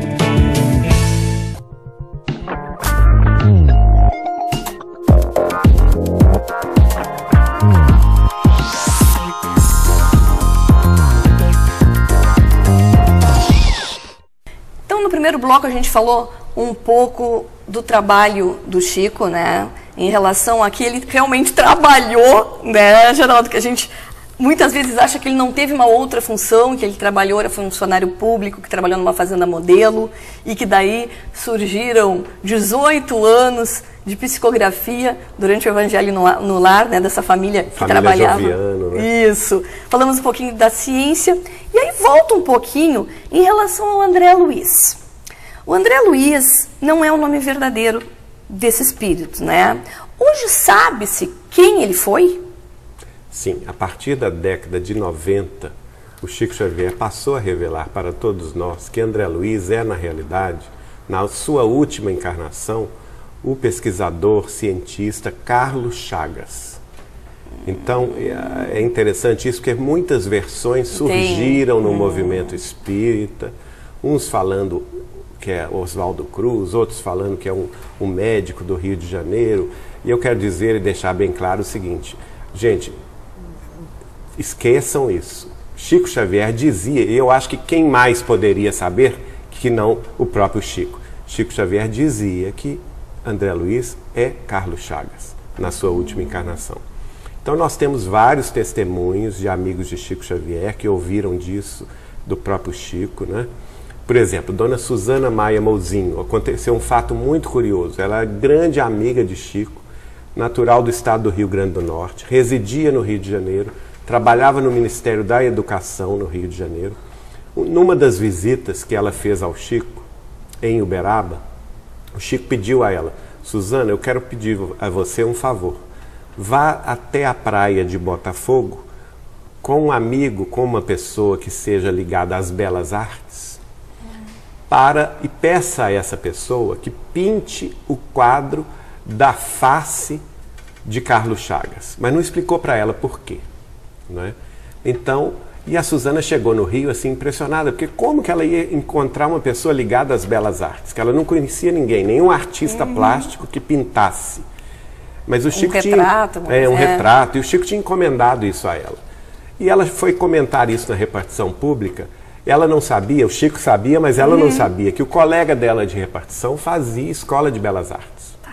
Bloco, a gente falou um pouco do trabalho do Chico, né? Em relação a que ele realmente trabalhou, né, Geraldo? Que a gente muitas vezes acha que ele não teve uma outra função, que ele trabalhou, era funcionário público, que trabalhou numa fazenda modelo, e que daí surgiram 18 anos de psicografia durante o Evangelho no, Lar, né, dessa família que Família trabalhava. Joviano, né? Isso. Falamos um pouquinho da ciência, e aí volta um pouquinho em relação ao André Luiz. O André Luiz não é o nome verdadeiro desse espírito, né? Hoje sabe-se quem ele foi? Sim, a partir da década de 90, o Chico Xavier passou a revelar para todos nós que André Luiz é, na realidade, na sua última encarnação, o pesquisador cientista Carlos Chagas. Então, é- é interessante isso, porque muitas versões surgiram no movimento espírita, uns falando que é Oswaldo Cruz, outros falando que é um, um médico do Rio de Janeiro. E eu quero dizer e deixar bem claro o seguinte: gente, esqueçam isso. Chico Xavier dizia, e eu acho que quem mais poderia saber que não o próprio Chico. Chico Xavier dizia que André Luiz é Carlos Chagas, na sua última encarnação. Então nós temos vários testemunhos de amigos de Chico Xavier que ouviram disso do próprio Chico, né? Por exemplo, Dona Suzana Maia Mouzinho, aconteceu um fato muito curioso. Ela é grande amiga de Chico, natural do estado do Rio Grande do Norte, residia no Rio de Janeiro, trabalhava no Ministério da Educação no Rio de Janeiro. Numa das visitas que ela fez ao Chico, em Uberaba, o Chico pediu a ela: Suzana, eu quero pedir a você um favor. Vá até a praia de Botafogo com um amigo, com uma pessoa que seja ligada às belas artes, para e peça a essa pessoa que pinte o quadro da face de Carlos Chagas, mas não explicou para ela por quê, não é? Então, e a Suzana chegou no Rio assim impressionada, porque como que ela ia encontrar uma pessoa ligada às belas artes, que ela não conhecia ninguém, nenhum artista uhum. plástico que pintasse. Mas o Chico um retrato, tinha é um é. retrato e o Chico tinha encomendado isso a ela. E ela foi comentar isso na repartição pública. Ela não sabia, o Chico sabia, mas ela uhum. não sabia que o colega dela de repartição fazia escola de belas artes. Tá.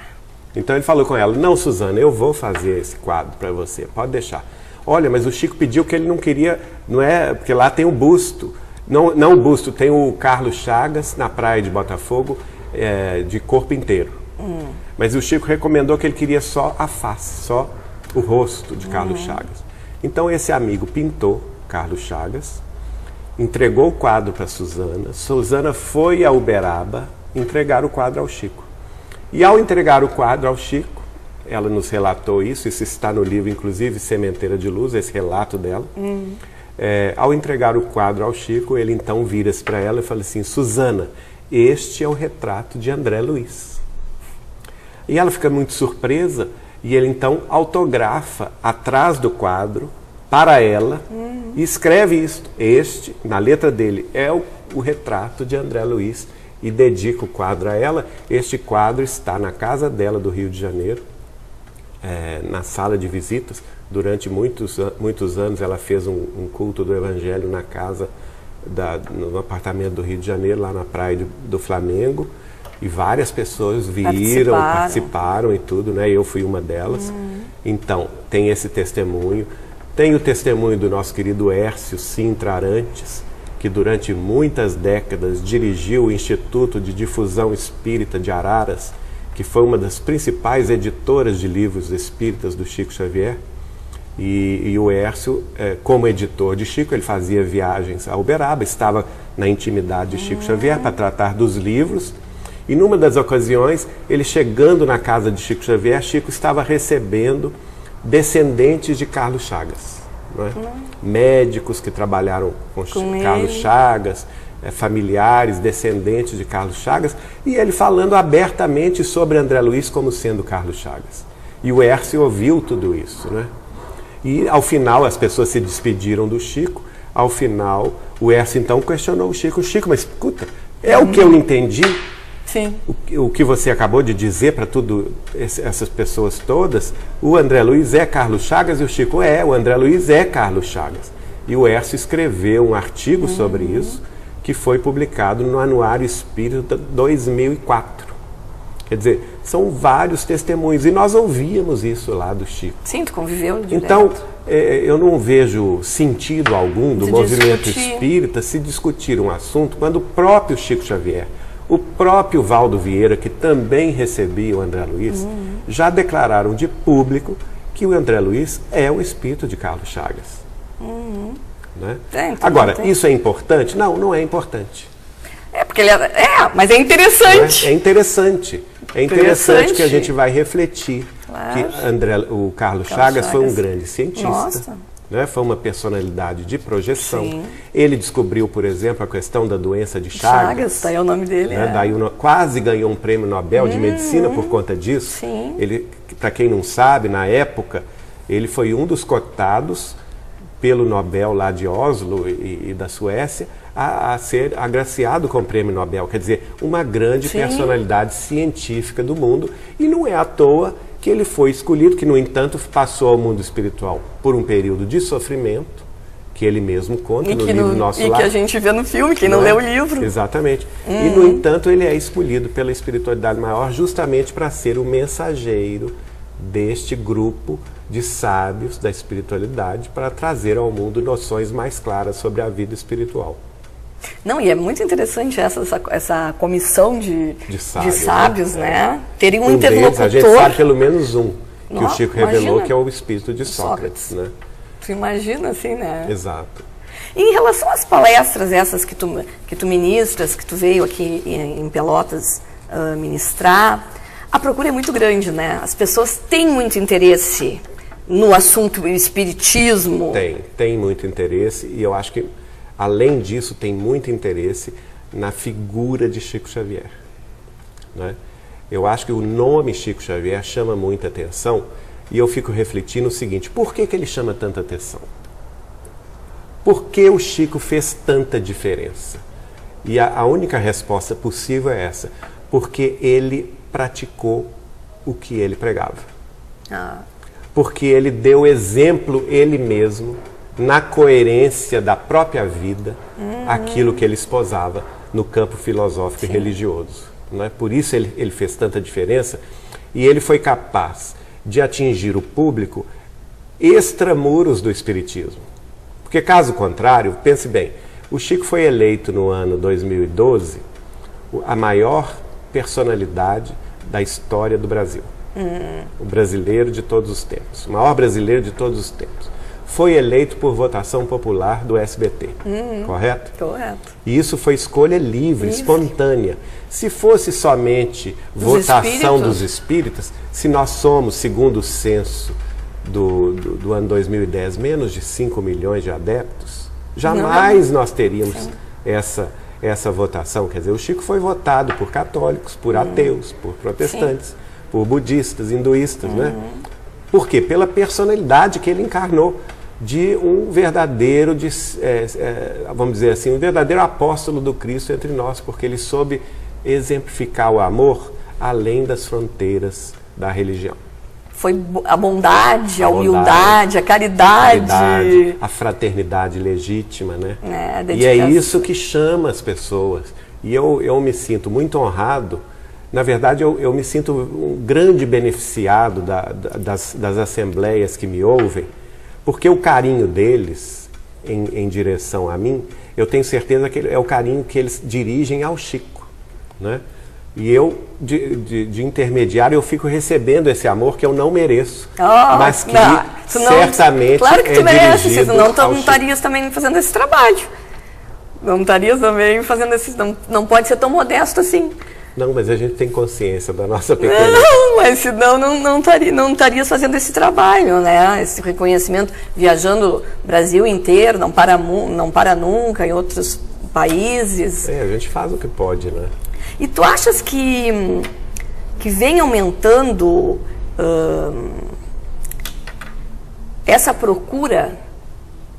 Então ele falou com ela: "Não, Suzana, eu vou fazer esse quadro para você. Pode deixar." Olha, mas o Chico pediu que ele não queria, não é, porque lá tem o busto. Não, não o busto, tem o Carlos Chagas na praia de Botafogo, é, de corpo inteiro. Hum. Mas o Chico recomendou que ele queria só a face, só o rosto de Carlos hum. Chagas. Então esse amigo pintou Carlos Chagas, entregou o quadro para Suzana. Suzana foi a Uberaba entregar o quadro ao Chico. E ao entregar o quadro ao Chico, ela nos relatou isso, isso está no livro, inclusive, Sementeira de Luz, esse relato dela. Uhum. É, ao entregar o quadro ao Chico, ele então vira-se para ela e fala assim: Suzana, este é o retrato de André Luiz. E ela fica muito surpresa e ele então autografa atrás do quadro para ela uhum. e escreve isto. Este, na letra dele, é o, o retrato de André Luiz e dedica o quadro a ela. Este quadro está na casa dela do Rio de Janeiro é, na sala de visitas. Durante muitos, muitos anos ela fez um, um culto do Evangelho na casa, da, no apartamento do Rio de Janeiro, lá na praia do, do Flamengo. E várias pessoas viram, participaram. participaram. e tudo, né? Eu fui uma delas. Uhum. Então, tem esse testemunho. Tem o testemunho do nosso querido Hércio Sintra Arantes, que durante muitas décadas dirigiu o Instituto de Difusão Espírita de Araras, que foi uma das principais editoras de livros espíritas do Chico Xavier. E, e o Hércio, é, como editor de Chico, ele fazia viagens a Uberaba, estava na intimidade de Chico Xavier para tratar dos livros. E numa das ocasiões, ele chegando na casa de Chico Xavier, Chico estava recebendo descendentes de Carlos Chagas. É? Hum. Médicos que trabalharam com, com Carlos ele. Chagas, é, familiares, descendentes de Carlos Chagas, e ele falando abertamente sobre André Luiz como sendo Carlos Chagas. E o Hércio ouviu tudo isso, né? E ao final as pessoas se despediram do Chico. Ao final, o Hércio então questionou o Chico: Chico, mas escuta, é o que eu entendi? Sim. O, o que você acabou de dizer para tudo essas pessoas todas? O André Luiz é Carlos Chagas e o Chico é. O André Luiz é Carlos Chagas. E o Hércio escreveu um artigo uhum. sobre isso que foi publicado no Anuário Espírita 2004. Quer dizer, são vários testemunhos. E nós ouvíamos isso lá do Chico. Sim, tu conviveu direto. Então, é, eu não vejo sentido algum do movimento discutir. espírita se discutir um assunto quando o próprio Chico Xavier, o próprio Valdo Vieira, que também recebia o André Luiz, uhum. já declararam de público que o André Luiz é o espírito de Carlos Chagas. Uhum. Né? É, então Agora, tem. isso é importante? Não, não é importante. É, porque ele é, é mas é interessante. É, é interessante. É interessante, interessante, que a gente vai refletir claro. que André, o Carlos, Carlos Chagas, Chagas, foi um grande cientista. Nossa. Né? Foi uma personalidade de projeção. Sim. Ele descobriu, por exemplo, a questão da doença de Chagas. Chagas, daí é o nome dele. Né? É. Daí quase ganhou um prêmio Nobel de Medicina por conta disso. Sim. Ele, para quem não sabe, na época, ele foi um dos cotados pelo Nobel lá de Oslo e, e da Suécia a, a, ser agraciado com o prêmio Nobel. Quer dizer, uma grande Sim. personalidade científica do mundo. E não é à toa que ele foi escolhido, que no entanto passou ao mundo espiritual por um período de sofrimento, que ele mesmo conta e no livro no, Nosso E Lar. que a gente vê no filme, quem não, não é? lê o livro. Exatamente. Uhum. E no entanto ele é escolhido pela espiritualidade maior justamente para ser o mensageiro deste grupo de sábios da espiritualidade para trazer ao mundo noções mais claras sobre a vida espiritual. Não, e é muito interessante essa, essa, essa comissão de, de sábios, de sábios né? né? Terem um, um interlocutor. Deles, a gente sabe pelo menos um que Nossa, o Chico revelou imagina. que é o espírito de Sócrates, Sócrates. né? Tu imagina assim, né? Exato. E em relação às palestras essas que tu, que tu ministras, que tu veio aqui em, em Pelotas uh, ministrar, a procura é muito grande, né? As pessoas têm muito interesse no assunto espiritismo? Tem, tem muito interesse e eu acho que além disso tem muito interesse na figura de Chico Xavier. Né? Eu acho que o nome Chico Xavier chama muita atenção e eu fico refletindo o seguinte: por que, que ele chama tanta atenção? Por que o Chico fez tanta diferença? E a, a única resposta possível é essa: porque ele praticou o que ele pregava. Ah. Porque ele deu exemplo ele mesmo na coerência da própria vida Uhum. aquilo que ele esposava no campo filosófico e religioso. Não é? Por isso ele, ele fez tanta diferença e ele foi capaz de atingir o público extramuros do Espiritismo. Porque, caso contrário, pense bem, o Chico foi eleito no ano 2012 o- a maior personalidade da história do Brasil. O brasileiro de todos os tempos, o maior brasileiro de todos os tempos. Foi eleito por votação popular do SBT, correto? Correto. E isso foi escolha livre, Livre. espontânea. Se fosse somente Dos votação espíritos. dos espíritas, se nós somos, segundo o censo do, do, do ano 2010, menos de 5 milhões de adeptos, jamais nós teríamos essa, essa votação. Quer dizer, o Chico foi votado por católicos, por ateus, por protestantes, por budistas, hinduístas, né? Por quê? Pela personalidade que ele encarnou de um verdadeiro, de, é, é, vamos dizer assim, um verdadeiro apóstolo do Cristo entre nós, porque ele soube exemplificar o amor além das fronteiras da religião. Foi a bondade, a, A humildade, a caridade. caridade, a fraternidade legítima, né? É, a e é isso que chama as pessoas. E eu, eu me sinto muito honrado. Na verdade, eu, eu me sinto um grande beneficiado da- da- das, das assembleias que me ouvem, porque o carinho deles em, em direção a mim, eu tenho certeza que é o carinho que eles dirigem ao Chico, né? E eu, de, de- de intermediário, eu fico recebendo esse amor que eu não mereço, Ah, mas que não, não- certamente Claro que tu é merece, dirigido senão tu não estarias também fazendo esse trabalho. Não estarias também fazendo esse. Não, não pode ser tão modesto assim. Não, mas a gente tem consciência da nossa pequena. Não, mas senão não, não, estaria, não estarias fazendo esse trabalho, né? Esse reconhecimento, viajando o Brasil inteiro, não para, não para nunca, em outros países. É, a gente faz o que pode, né? E tu achas que, que vem aumentando hum, essa procura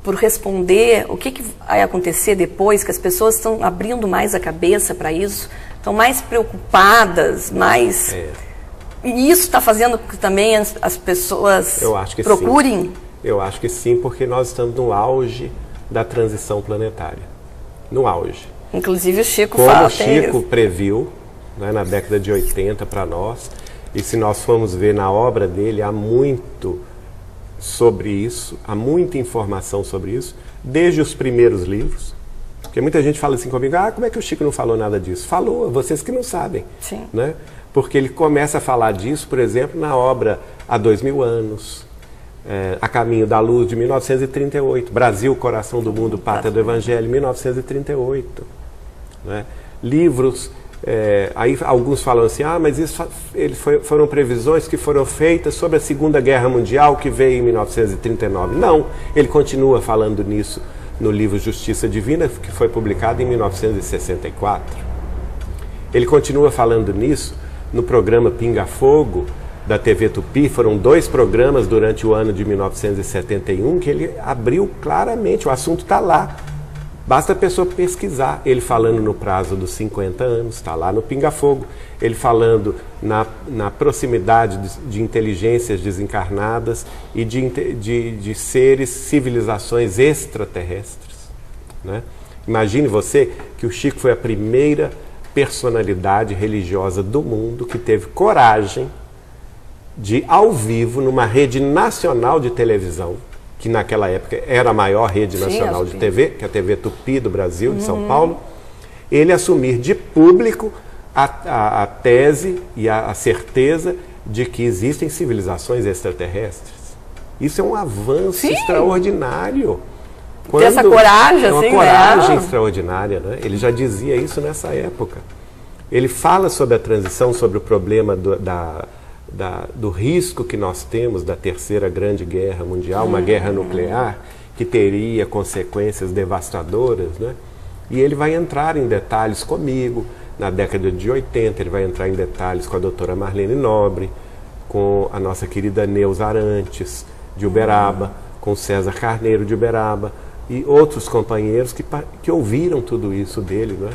por responder o que, que vai acontecer depois, que as pessoas estão abrindo mais a cabeça para isso, estão mais preocupadas, mais. É. E isso está fazendo com que também as, as pessoas Eu acho que procurem. sim. Eu acho que sim, porque nós estamos no auge da transição planetária. No auge. Inclusive o Chico Como fala. o Chico previu né, na década de 80 para nós, e se nós formos ver na obra dele, há muito sobre isso, há muita informação sobre isso, desde os primeiros livros. Porque muita gente fala assim comigo, ah, como é que o Chico não falou nada disso? Falou, vocês que não sabem. Sim. Né? Porque ele começa a falar disso, por exemplo, na obra Há Dois Mil Anos, é, A Caminho da Luz, de 1938, Brasil, Coração do Mundo, Pátria do Evangelho, 1938 né? livros. é, aí alguns falam assim, ah, mas isso ele foi- foram previsões que foram feitas sobre a Segunda Guerra Mundial que veio em 1939. Não, ele continua falando nisso no livro Justiça Divina, que foi publicado em 1964. Ele continua falando nisso no programa Pinga Fogo da TV Tupi. Foram dois programas durante o ano de 1971 que ele abriu claramente, o assunto está lá. Basta a pessoa pesquisar. Ele falando no prazo dos 50 anos, está lá no Pinga Fogo. Ele falando na, na proximidade de, de inteligências desencarnadas e de, de, de seres, civilizações extraterrestres. Né? Imagine você que o Chico foi a primeira personalidade religiosa do mundo que teve coragem de, ao vivo, numa rede nacional de televisão, que naquela época era a maior rede Sim, nacional a de. TV, que é a TV Tupi do Brasil, de Uhum. São Paulo, ele assumir de público a, a- a tese e a, a certeza de que existem civilizações extraterrestres. Isso é um avanço Sim. extraordinário. Ter essa coragem, é uma assim, né? coragem extraordinária, né? Ele já dizia isso nessa época. Ele fala sobre a transição, sobre o problema do, da, da- do risco que nós temos da terceira grande guerra mundial, uma guerra nuclear que teria consequências devastadoras, né? E ele vai entrar em detalhes comigo. Na década de 80, ele vai entrar em detalhes com a doutora Marlene Nobre, com a nossa querida Neuza Arantes, de Uberaba, com César Carneiro, de Uberaba, e outros companheiros que, que ouviram tudo isso dele. Né?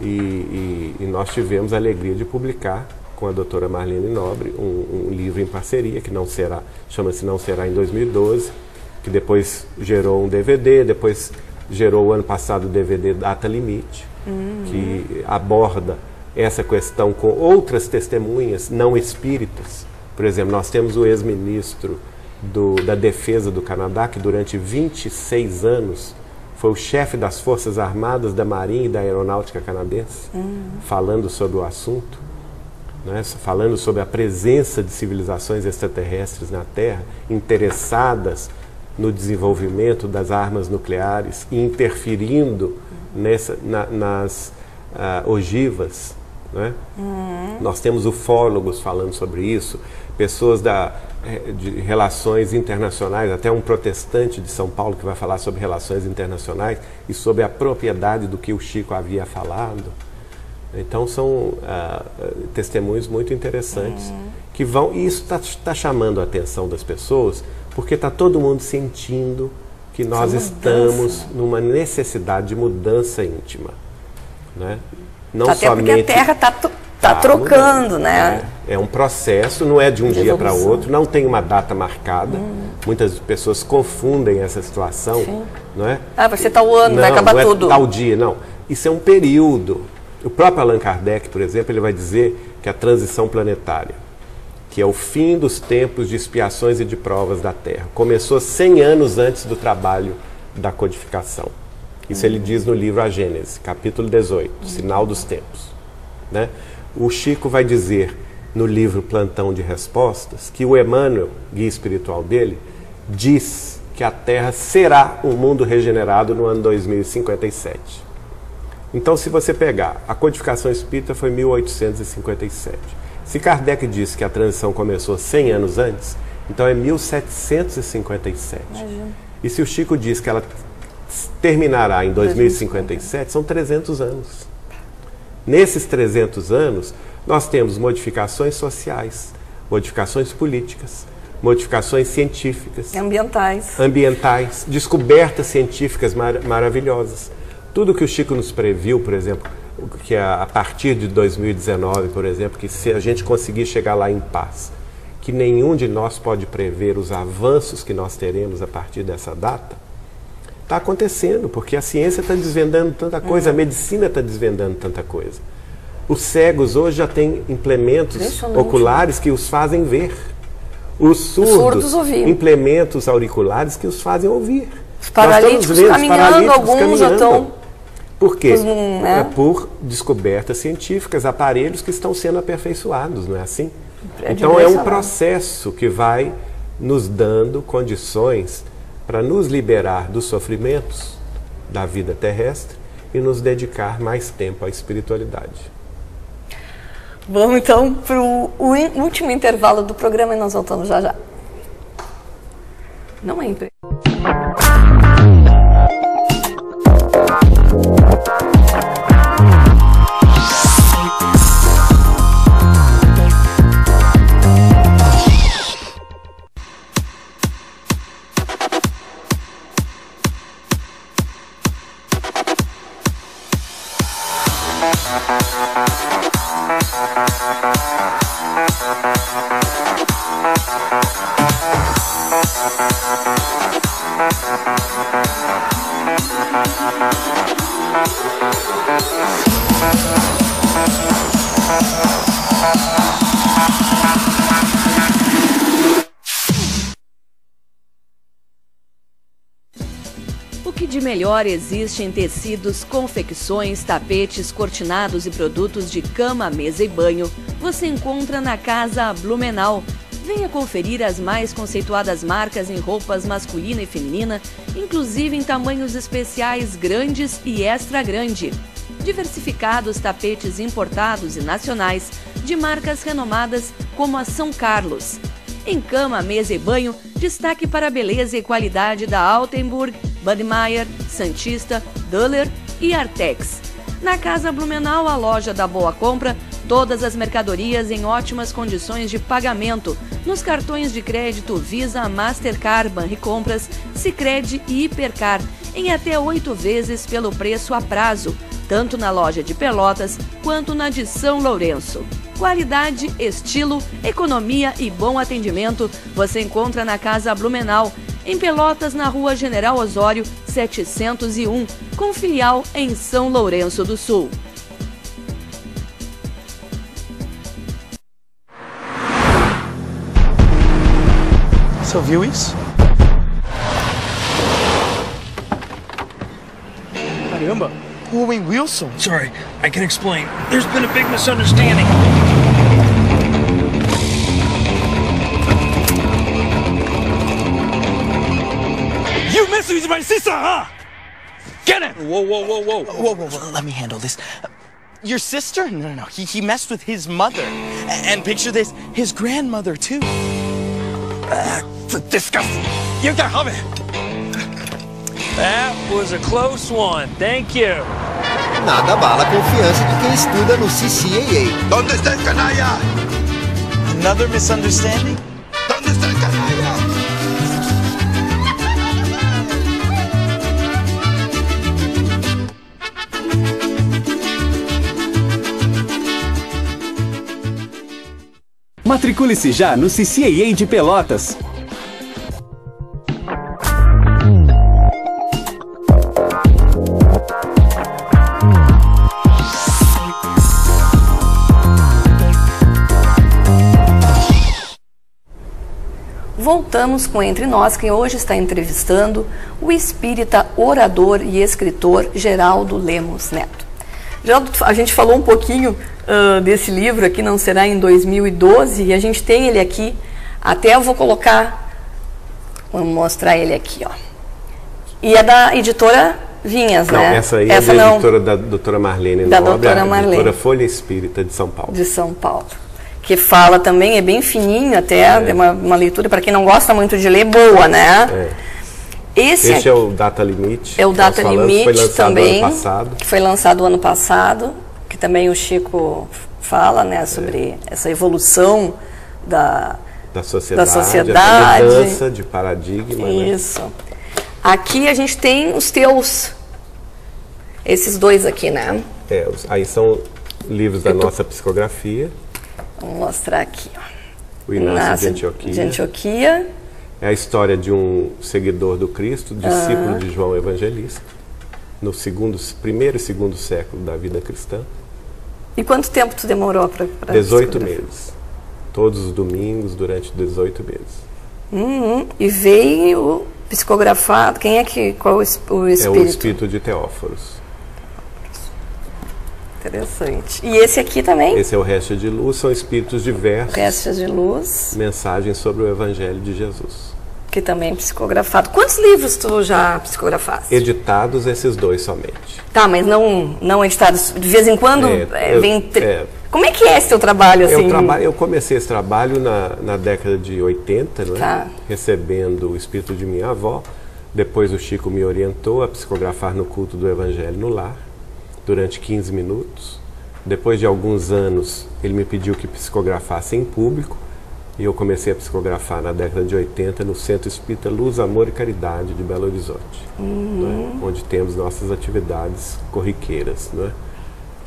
E, e, e nós tivemos a alegria de publicar com a doutora Marlene Nobre um, um livro em parceria, que não será, chama-se Não Será em 2012, que depois gerou um DVD, depois gerou o ano passado o DVD Data Limite, uhum. que aborda essa questão com outras testemunhas não espíritas. Por exemplo, nós temos o ex-ministro da Defesa do Canadá, que durante 26 anos foi o chefe das Forças Armadas da Marinha e da Aeronáutica Canadense, uhum. falando sobre o assunto, né, falando sobre a presença de civilizações extraterrestres na Terra, interessadas no desenvolvimento das armas nucleares e interferindo nessa, na, nas uh, ogivas. Né? Uhum. Nós temos ufólogos falando sobre isso, pessoas da, eh, de relações internacionais, até um protestante de São Paulo que vai falar sobre relações internacionais e sobre a propriedade do que o Chico havia falado. Então são uh, testemunhos muito interessantes uhum. que vão e isso está tá chamando a atenção das pessoas porque está todo mundo sentindo que nós estamos numa necessidade de mudança íntima. Né? Não Até somente, porque a Terra está tá, tá trocando, né? É, é, um processo, não é de um de dia para outro, não tem uma data marcada. Hum. Muitas pessoas confundem essa situação. Sim. Não é? Ah, vai ser tal ano, não, vai acabar não é tudo. Tal dia, não. Isso é um período. O próprio Allan Kardec, por exemplo, ele vai dizer que a transição planetária que é o fim dos tempos de expiações e de provas da Terra. Começou 100 anos antes do trabalho da codificação. Isso ele diz no livro A Gênese, capítulo 18, Sinal dos Tempos. Né? O Chico vai dizer no livro Plantão de Respostas que o Emmanuel, guia espiritual dele, diz que a Terra será um mundo regenerado no ano 2057. Então, se você pegar, a codificação espírita foi 1857. Se Kardec disse que a transição começou 100 anos antes, então é 1757. Imagina. E se o Chico diz que ela terminará em 2057, são 300 anos. Nesses 300 anos, nós temos modificações sociais, modificações políticas, modificações científicas, ambientais, ambientais, descobertas científicas mar maravilhosas. Tudo que o Chico nos previu, por exemplo, que a, a partir de 2019, por exemplo, que se a gente conseguir chegar lá em paz, que nenhum de nós pode prever os avanços que nós teremos a partir dessa data, está acontecendo, porque a ciência está desvendando tanta coisa, uhum. a medicina está desvendando tanta coisa. Os cegos hoje já têm implementos oculares que os fazem ver. Os surdos, surdos implementos auriculares que os fazem ouvir. Os paralíticos vendo, caminhando, paralíticos alguns caminhando. já estão por quê? Né? É por descobertas científicas, aparelhos que estão sendo aperfeiçoados, não é assim? É então é um processo que vai nos dando condições para nos liberar dos sofrimentos da vida terrestre e nos dedicar mais tempo à espiritualidade. Vamos então para o último intervalo do programa e nós voltamos já já. Não é existe em tecidos, confecções, tapetes, cortinados e produtos de cama, mesa e banho, você encontra na Casa Blumenau. Venha conferir as mais conceituadas marcas em roupas masculina e feminina, inclusive em tamanhos especiais grandes e extra grande. Diversificados tapetes importados e nacionais de marcas renomadas como a São Carlos. Em cama, mesa e banho, destaque para a beleza e qualidade da Altenburg, Budmeier, Santista, Duller e Artex. Na Casa Blumenau, a loja da Boa Compra, todas as mercadorias em ótimas condições de pagamento, nos cartões de crédito Visa, Mastercard, Banricompras, Sicredi e Hipercar, em até oito vezes pelo preço a prazo, tanto na loja de Pelotas quanto na de São Lourenço. Qualidade, estilo, economia e bom atendimento você encontra na Casa Blumenau, em Pelotas, na Rua General Osório, 701, com filial em São Lourenço do Sul. Você ouviu isso? Caramba! Owen Wilson. Sorry, I can explain. There's been a big misunderstanding. Messed with my sister, huh? Get him! Whoa, whoa, whoa, whoa. Whoa, whoa, whoa. Let me handle this. Uh, your sister? No, no, no. He, he messed with his mother. And picture this, his grandmother, too. Uh, That's disgusting. You can have it. That was a close one. Thank you. Nada abala a confiança de quem estuda no CCAA. ¿Dónde está el canalla? Another misunderstanding? Matricule-se já no CCAA de Pelotas. Voltamos com Entre Nós, quem hoje está entrevistando o espírita, orador e escritor Geraldo Lemos Neto. Geraldo, a gente falou um pouquinho ah, desse livro aqui, Não Será em 2012, e a gente tem ele aqui. Até eu vou colocar, vou mostrar ele aqui, ó. E é da editora Vinhas, Não, né? essa aí essa é da não, editora da doutora Marlene Da Nobre, doutora Marlene. editora Folha Espírita de São Paulo. de São Paulo. Que fala também, é bem fininho até, é uma, uma leitura para quem não gosta muito de ler, boa, né? É. Esse, Esse aqui é o Data Limite. é o Data falamos, Limite também, que foi lançado ano passado, que também o Chico fala, né, sobre essa evolução da, Da sociedade, da sociedade. mudança de paradigma. né? Isso. Aqui a gente tem os teus, esses dois aqui, né? É, aí são livros da tô- nossa psicografia, Vamos mostrar aqui. ó. o Inácio de Inácio Antioquia. de Antioquia. É a história de um seguidor do Cristo, discípulo Aham. de João Evangelista, no segundo, primeiro e segundo século da vida cristã. E quanto tempo tu demorou para 18 meses. Todos os domingos, durante 18 meses. Uhum. E veio psicografado. Quem é que. Qual o es- o É espírito? o espírito de Teóforos. Interessante. E esse aqui também? Esse é o Resto de Luz, são espíritos diversos. Restas de Luz, Mensagens sobre o Evangelho de Jesus. Que também é psicografado. Quantos livros tu já psicografaste? Editados esses dois somente. Tá, mas não, não editados. De vez em quando É, é, eu- vem. tre- é. Como é que é esse teu trabalho assim? Eu, traba- eu comecei esse trabalho na, na década de 80, não é? Tá. recebendo o espírito de minha avó. Depois o Chico me orientou a psicografar no culto do Evangelho no lar, durante 15 minutos. Depois de alguns anos, ele me pediu que psicografasse em público. E eu comecei a psicografar na década de 80 no Centro Espírita Luz, Amor e Caridade de Belo Horizonte, Uhum. não é? onde temos nossas atividades corriqueiras. Não é?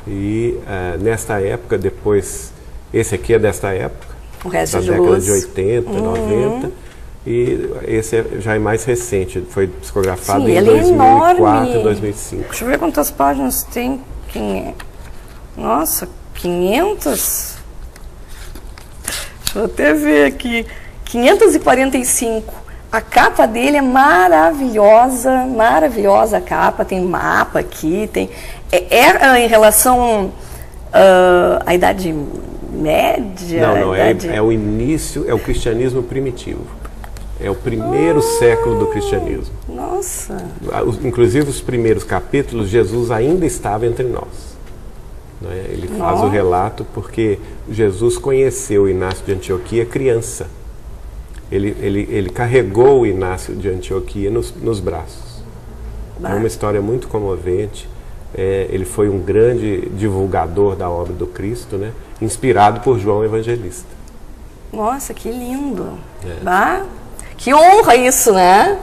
E eh, nesta época, depois, esse aqui é desta época, O Resto da de década Luz. de 80, Uhum. 90. E esse é- já é mais recente, foi psicografado Sim, em ele é 2004 enorme. e 2005. Deixa eu ver quantas páginas tem. Quem é? Nossa, 500? Deixa eu até ver aqui. 545. A capa dele é maravilhosa, maravilhosa a capa. Tem mapa aqui, tem. É, é, ah, em relação ah, à Idade Média? Não, não, é, Idade- é o início, é o cristianismo primitivo. É o primeiro século do cristianismo. Nossa. Ah, Inclusive os primeiros capítulos, Jesus ainda estava entre nós. É? Ele faz o relato porque Jesus conheceu Inácio de Antioquia criança. Ele, ele, ele carregou o Inácio de Antioquia nos, nos braços. É Bah. uma história muito comovente. é, ele foi um grande divulgador da obra do Cristo, né? inspirado por João Evangelista. Nossa, que lindo. É. que honra isso, né?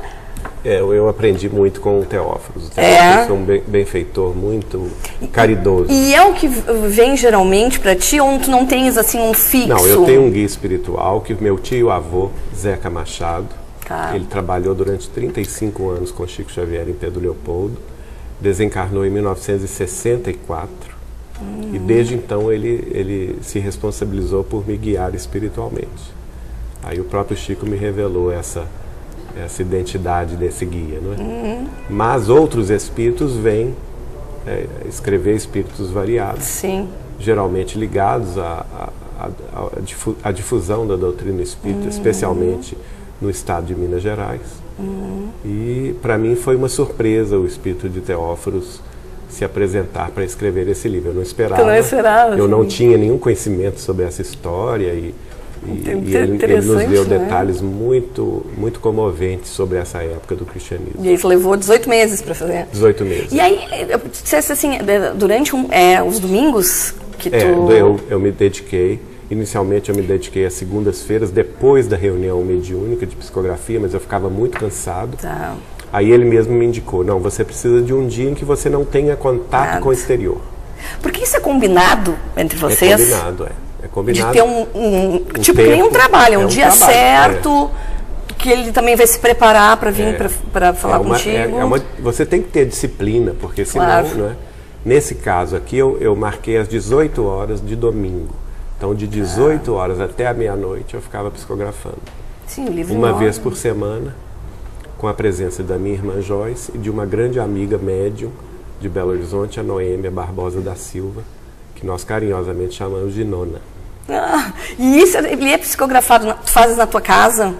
É, eu aprendi muito com o Teófilo. O Teófilo é. um benfeitor muito caridoso. E é o que vem geralmente para ti ou tu não tens assim um fixo? Não, eu tenho um guia espiritual que meu tio avô, Zeca Machado, tá. ele trabalhou durante 35 anos com Chico Xavier em Pedro Leopoldo, desencarnou em 1964 hum. e desde então ele, ele se responsabilizou por me guiar espiritualmente. Aí o próprio Chico me revelou essa essa identidade desse guia, não é? Uhum. Mas outros espíritos vêm é, escrever espíritos variados, Sim. geralmente ligados à, à, à, difusão da doutrina espírita, uhum. especialmente no estado de Minas Gerais. Uhum. E para mim foi uma surpresa o espírito de Teóforos se apresentar para escrever esse livro. Eu não esperava. Eu não, esperava, eu não tinha nenhum conhecimento sobre essa história e e, e ele, ele, nos deu né? detalhes muito, muito comoventes sobre essa época do cristianismo. E isso levou 18 meses para fazer? 18 meses. E aí, dissesse assim, durante um, é, os domingos que é, tu... eu, eu me dediquei, inicialmente eu me dediquei às segundas-feiras, depois da reunião mediúnica de psicografia, mas eu ficava muito cansado. Tá. Aí ele mesmo me indicou, não, você precisa de um dia em que você não tenha contato Nada. com o exterior. Porque isso é combinado entre vocês? É combinado, é. É combinado. De ter um, um, um tipo tempo, nem um trabalho, é um, um dia trabalho, certo, é. que ele também vai se preparar para vir é, para falar é uma, contigo. É, uma, você tem que ter disciplina, porque senão, claro. né? Nesse caso aqui, eu, eu marquei às 18 horas de domingo. Então, de 18 ah. horas até a meia-noite, eu ficava psicografando. Sim, livro Uma enorme. vez por semana, com a presença da minha irmã Joyce e de uma grande amiga médium de Belo Horizonte, a Noêmia Barbosa da Silva, que nós carinhosamente chamamos de Nona. Ah, e isso ele é psicografado, tu fazes na tua casa?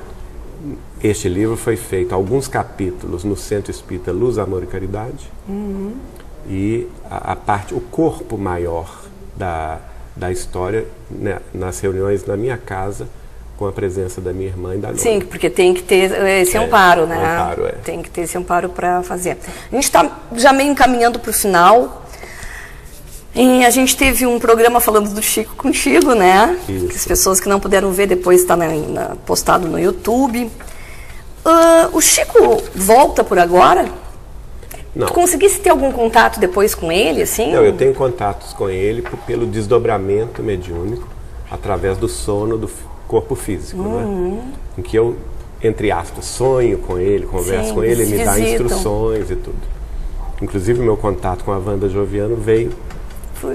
Este livro foi feito, alguns capítulos no Centro Espírita Luz, Amor e Caridade. Uhum. E a, a, parte, o corpo maior da, da história né, nas reuniões na minha casa, com a presença da minha irmã e da nona. Sim, porque tem que ter esse é, amparo, né? Amparo, é. Tem que ter esse amparo para fazer. A gente está já meio encaminhando para o final. E a gente teve um programa falando do Chico contigo, né? Isso. Que as pessoas que não puderam ver depois está postado no YouTube. Uh, o Chico volta por agora? Não. Tu conseguisse ter algum contato depois com ele, assim? Não, eu tenho contatos com ele pelo desdobramento mediúnico através do sono do corpo físico, né? uhum. né? Em que eu, entre aspas, sonho com ele, converso Sim, com ele, ele me dá instruções e tudo. Inclusive, meu contato com a Wanda Joviano veio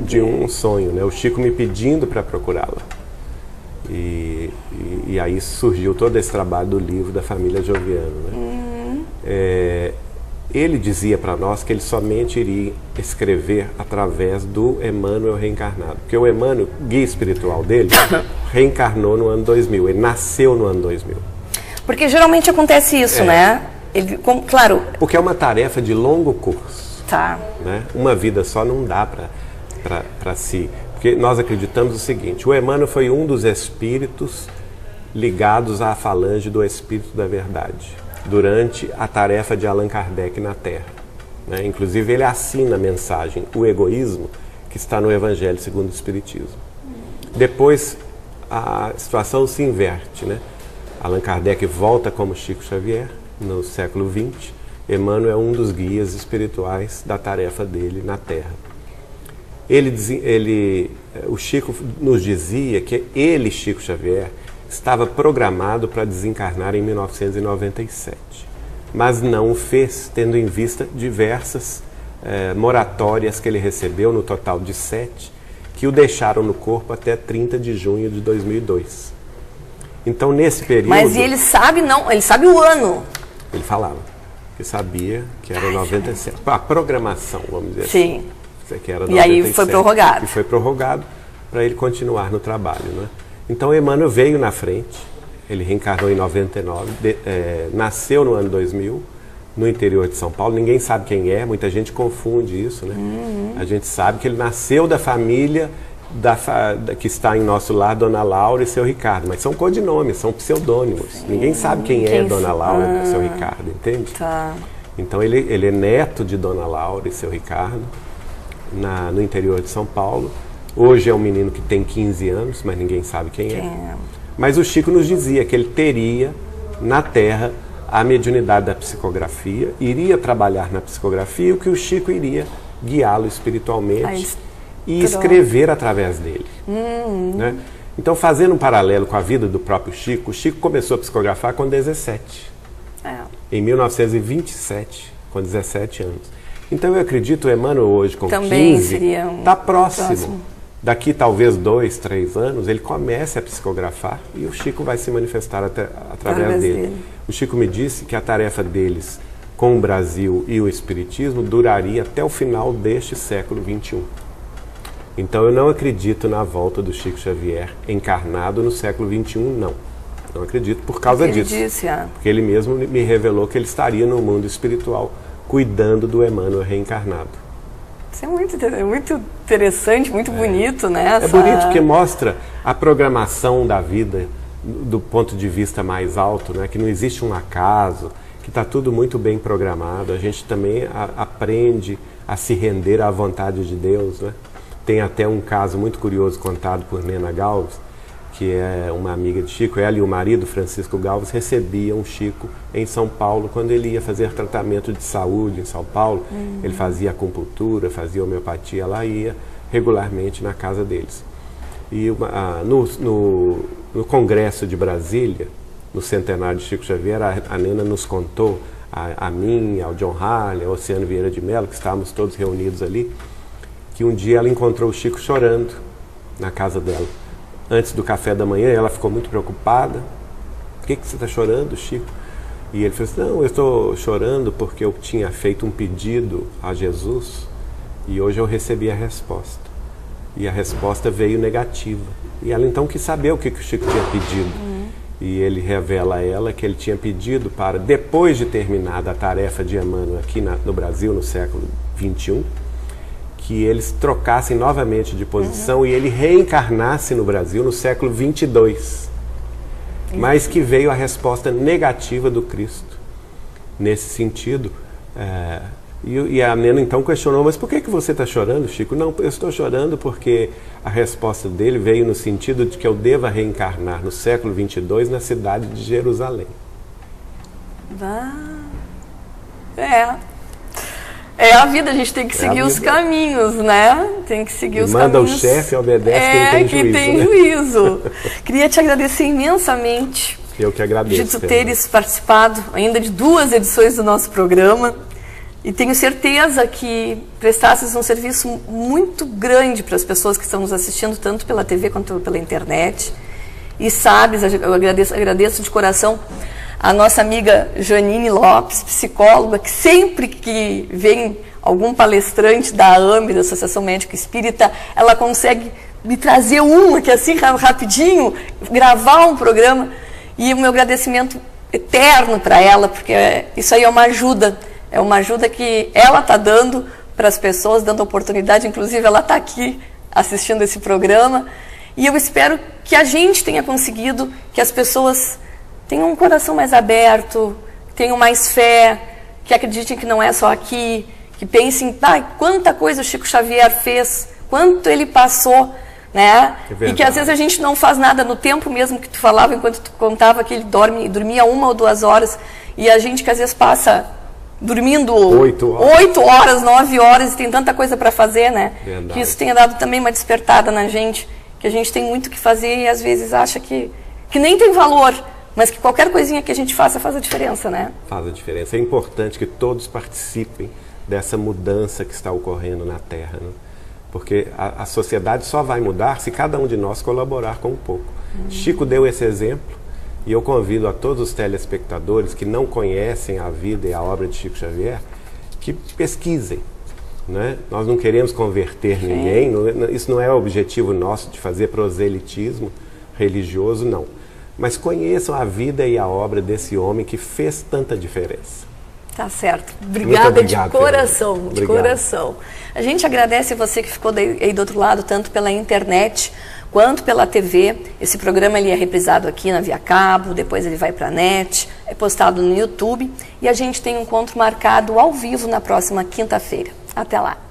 de um sonho, né? O Chico me pedindo para procurá-la. E, e, e, aí surgiu todo esse trabalho do livro da família Joviano. Né? Uhum. É, ele dizia para nós que ele somente iria escrever através do Emmanuel reencarnado. Porque o Emmanuel, guia espiritual dele, reencarnou no ano 2000. Ele nasceu no ano 2000. Porque geralmente acontece isso, é. né? Ele, claro. Porque é uma tarefa de longo curso. Tá. Né? Uma vida só não dá para para si. Porque nós acreditamos o seguinte: o Emmanuel foi um dos espíritos ligados à falange do Espírito da Verdade, durante a tarefa de Allan Kardec na Terra. Né? Inclusive, ele assina a mensagem O Egoísmo, que está no Evangelho segundo o Espiritismo. Depois, a situação se inverte. Né? Allan Kardec volta como Chico Xavier, no século XX. Emmanuel é um dos guias espirituais da tarefa dele na Terra. Ele, ele, o Chico nos dizia que ele, Chico Xavier, estava programado para desencarnar em 1997, mas não o fez, tendo em vista diversas eh, moratórias que ele recebeu, no total de sete, que o deixaram no corpo até 30 de junho de 2002. Então, nesse período. Mas ele sabe, não, ele sabe o ano. Ele falava que sabia que era Ai, 97. A programação, vamos dizer Sim. assim que era E aí foi prorrogado. E foi prorrogado para ele continuar no trabalho. Né? Então Emmanuel veio na frente, ele reencarnou em 99, de, é, nasceu no ano 2000, no interior de São Paulo. Ninguém sabe quem é, muita gente confunde isso. Né? Uhum. A gente sabe que ele nasceu da família da, da, que está em nosso lar, Dona Laura e seu Ricardo, mas são codinomes, são pseudônimos. Sim. Ninguém sabe quem, quem é Dona Laura ah, e seu Ricardo, entende? Tá. Então ele, ele é neto de Dona Laura e seu Ricardo na, no interior de São Paulo. Hoje é um menino que tem 15 anos, mas ninguém sabe quem, Quem é. é? Mas o Chico nos dizia que ele teria na Terra a mediunidade da psicografia, iria trabalhar na psicografia o que o Chico iria guiá-lo espiritualmente e escrever através dele. Hum, né? Então, fazendo um paralelo com a vida do próprio Chico, o Chico começou a psicografar com 17, é. em 1927, com 17 anos. Então, eu acredito o Emmanuel hoje, com Também 15, seria um está próximo. próximo. Daqui talvez dois, três anos, ele comece a psicografar e o Chico vai se manifestar até- através Através dele. dele. O Chico me disse que a tarefa deles com o Brasil e o Espiritismo duraria até o final deste século XXI. Então eu não acredito na volta do Chico Xavier encarnado no século XXI, não. Não acredito por causa Ele disso. disse, ah, Porque ele mesmo me revelou que ele estaria no mundo espiritual cuidando do Emmanuel reencarnado. isso é muito, é muito interessante, muito bonito, né? É essa- bonito porque mostra a programação da vida do ponto de vista mais alto, né? que não existe um acaso, que está tudo muito bem programado. A gente também a- aprende a se render à vontade de Deus. Né? Tem até um caso muito curioso contado por Nena Galves, que é uma amiga de Chico. Ela e o marido, Francisco Galves, recebiam Chico em São Paulo quando ele ia fazer tratamento de saúde em São Paulo. Uhum. Ele fazia acupuntura, fazia homeopatia lá e ia regularmente na casa deles. E uma- ah, no, no, no Congresso de Brasília, no centenário de Chico Xavier, a, a Nena nos contou, a, a mim, ao John Harley, ao Oceano Vieira de Mello, que estávamos todos reunidos ali, que um dia ela encontrou o Chico chorando na casa dela. Antes do café da manhã, ela ficou muito preocupada. Por que, que você está chorando, Chico? E ele falou assim, não, eu estou chorando porque eu tinha feito um pedido a Jesus e hoje eu recebi a resposta. E a resposta veio negativa. E ela então quis saber o que, que o Chico tinha pedido. E ele revela a ela que ele tinha pedido para, depois de terminada a tarefa de Emmanuel aqui na- no Brasil, no século XXI, que eles trocassem novamente de posição e ele reencarnasse no Brasil no século 22. Mas que veio a resposta negativa do Cristo. Nesse sentido, é, e, e a Nena então questionou, mas por que, que você está chorando, Chico? Não, eu estou chorando porque a resposta dele veio no sentido de que eu deva reencarnar no século 22 na cidade de Jerusalém. Ah, é. É a vida, a gente tem que É seguir os vida. caminhos, né? Tem que seguir E os manda o caminhos. chefe, obedece é, quem tem juízo, tem né? juízo. Queria te agradecer imensamente Eu que agradeço. de tu teres participado ainda de duas edições do nosso programa. E tenho certeza que prestasses um serviço muito grande para as pessoas que estão nos assistindo, tanto pela TV quanto pela internet. E sabes, eu agradeço, agradeço de coração a nossa amiga Janine Lopes, psicóloga, que sempre que vem algum palestrante da AME, da Associação Médica Espírita, ela consegue me trazer uma que assim ra- rapidinho, gravar um programa. E o meu agradecimento eterno para ela, porque é- isso aí é uma ajuda, é uma ajuda que ela está dando para as pessoas, dando oportunidade, inclusive ela está aqui assistindo esse programa. E eu espero que a gente tenha conseguido que as pessoas tenham um coração mais aberto, tenham mais fé, que acreditem que não é só aqui, que pensem, ah, quanta coisa o Chico Xavier fez, quanto ele passou, né? É e que às vezes a gente não faz nada no tempo mesmo que tu falava, enquanto tu contava que ele dorme, dormia uma ou duas horas, e a gente que às vezes passa dormindo Oito horas. oito horas, nove horas, e tem tanta coisa para fazer, né? Verdade. Que isso tenha dado também uma despertada na gente, que a gente tem muito o que fazer e às vezes acha que, que nem tem valor, mas que qualquer coisinha que a gente faça faz a diferença, né? Faz a diferença. É importante que todos participem dessa mudança que está ocorrendo na Terra. né? Porque a, a sociedade só vai mudar se cada um de nós colaborar com um pouco. Chico deu esse exemplo e eu convido a todos os telespectadores que não conhecem a vida e a obra de Chico Xavier que pesquisem. Né? Nós não queremos converter ninguém, não é- isso não é o objetivo nosso de fazer proselitismo religioso, não. Mas conheçam a vida e a obra desse homem que fez tanta diferença. Tá certo. Obrigada obrigado, de coração, Fernanda. de Obrigado. coração. A gente agradece você que ficou aí do outro lado, tanto pela internet quanto pela TV. Esse programa ele é reprisado aqui na Via Cabo, depois ele vai para a net, é postado no YouTube e a gente tem um encontro marcado ao vivo na próxima quinta-feira. Até lá.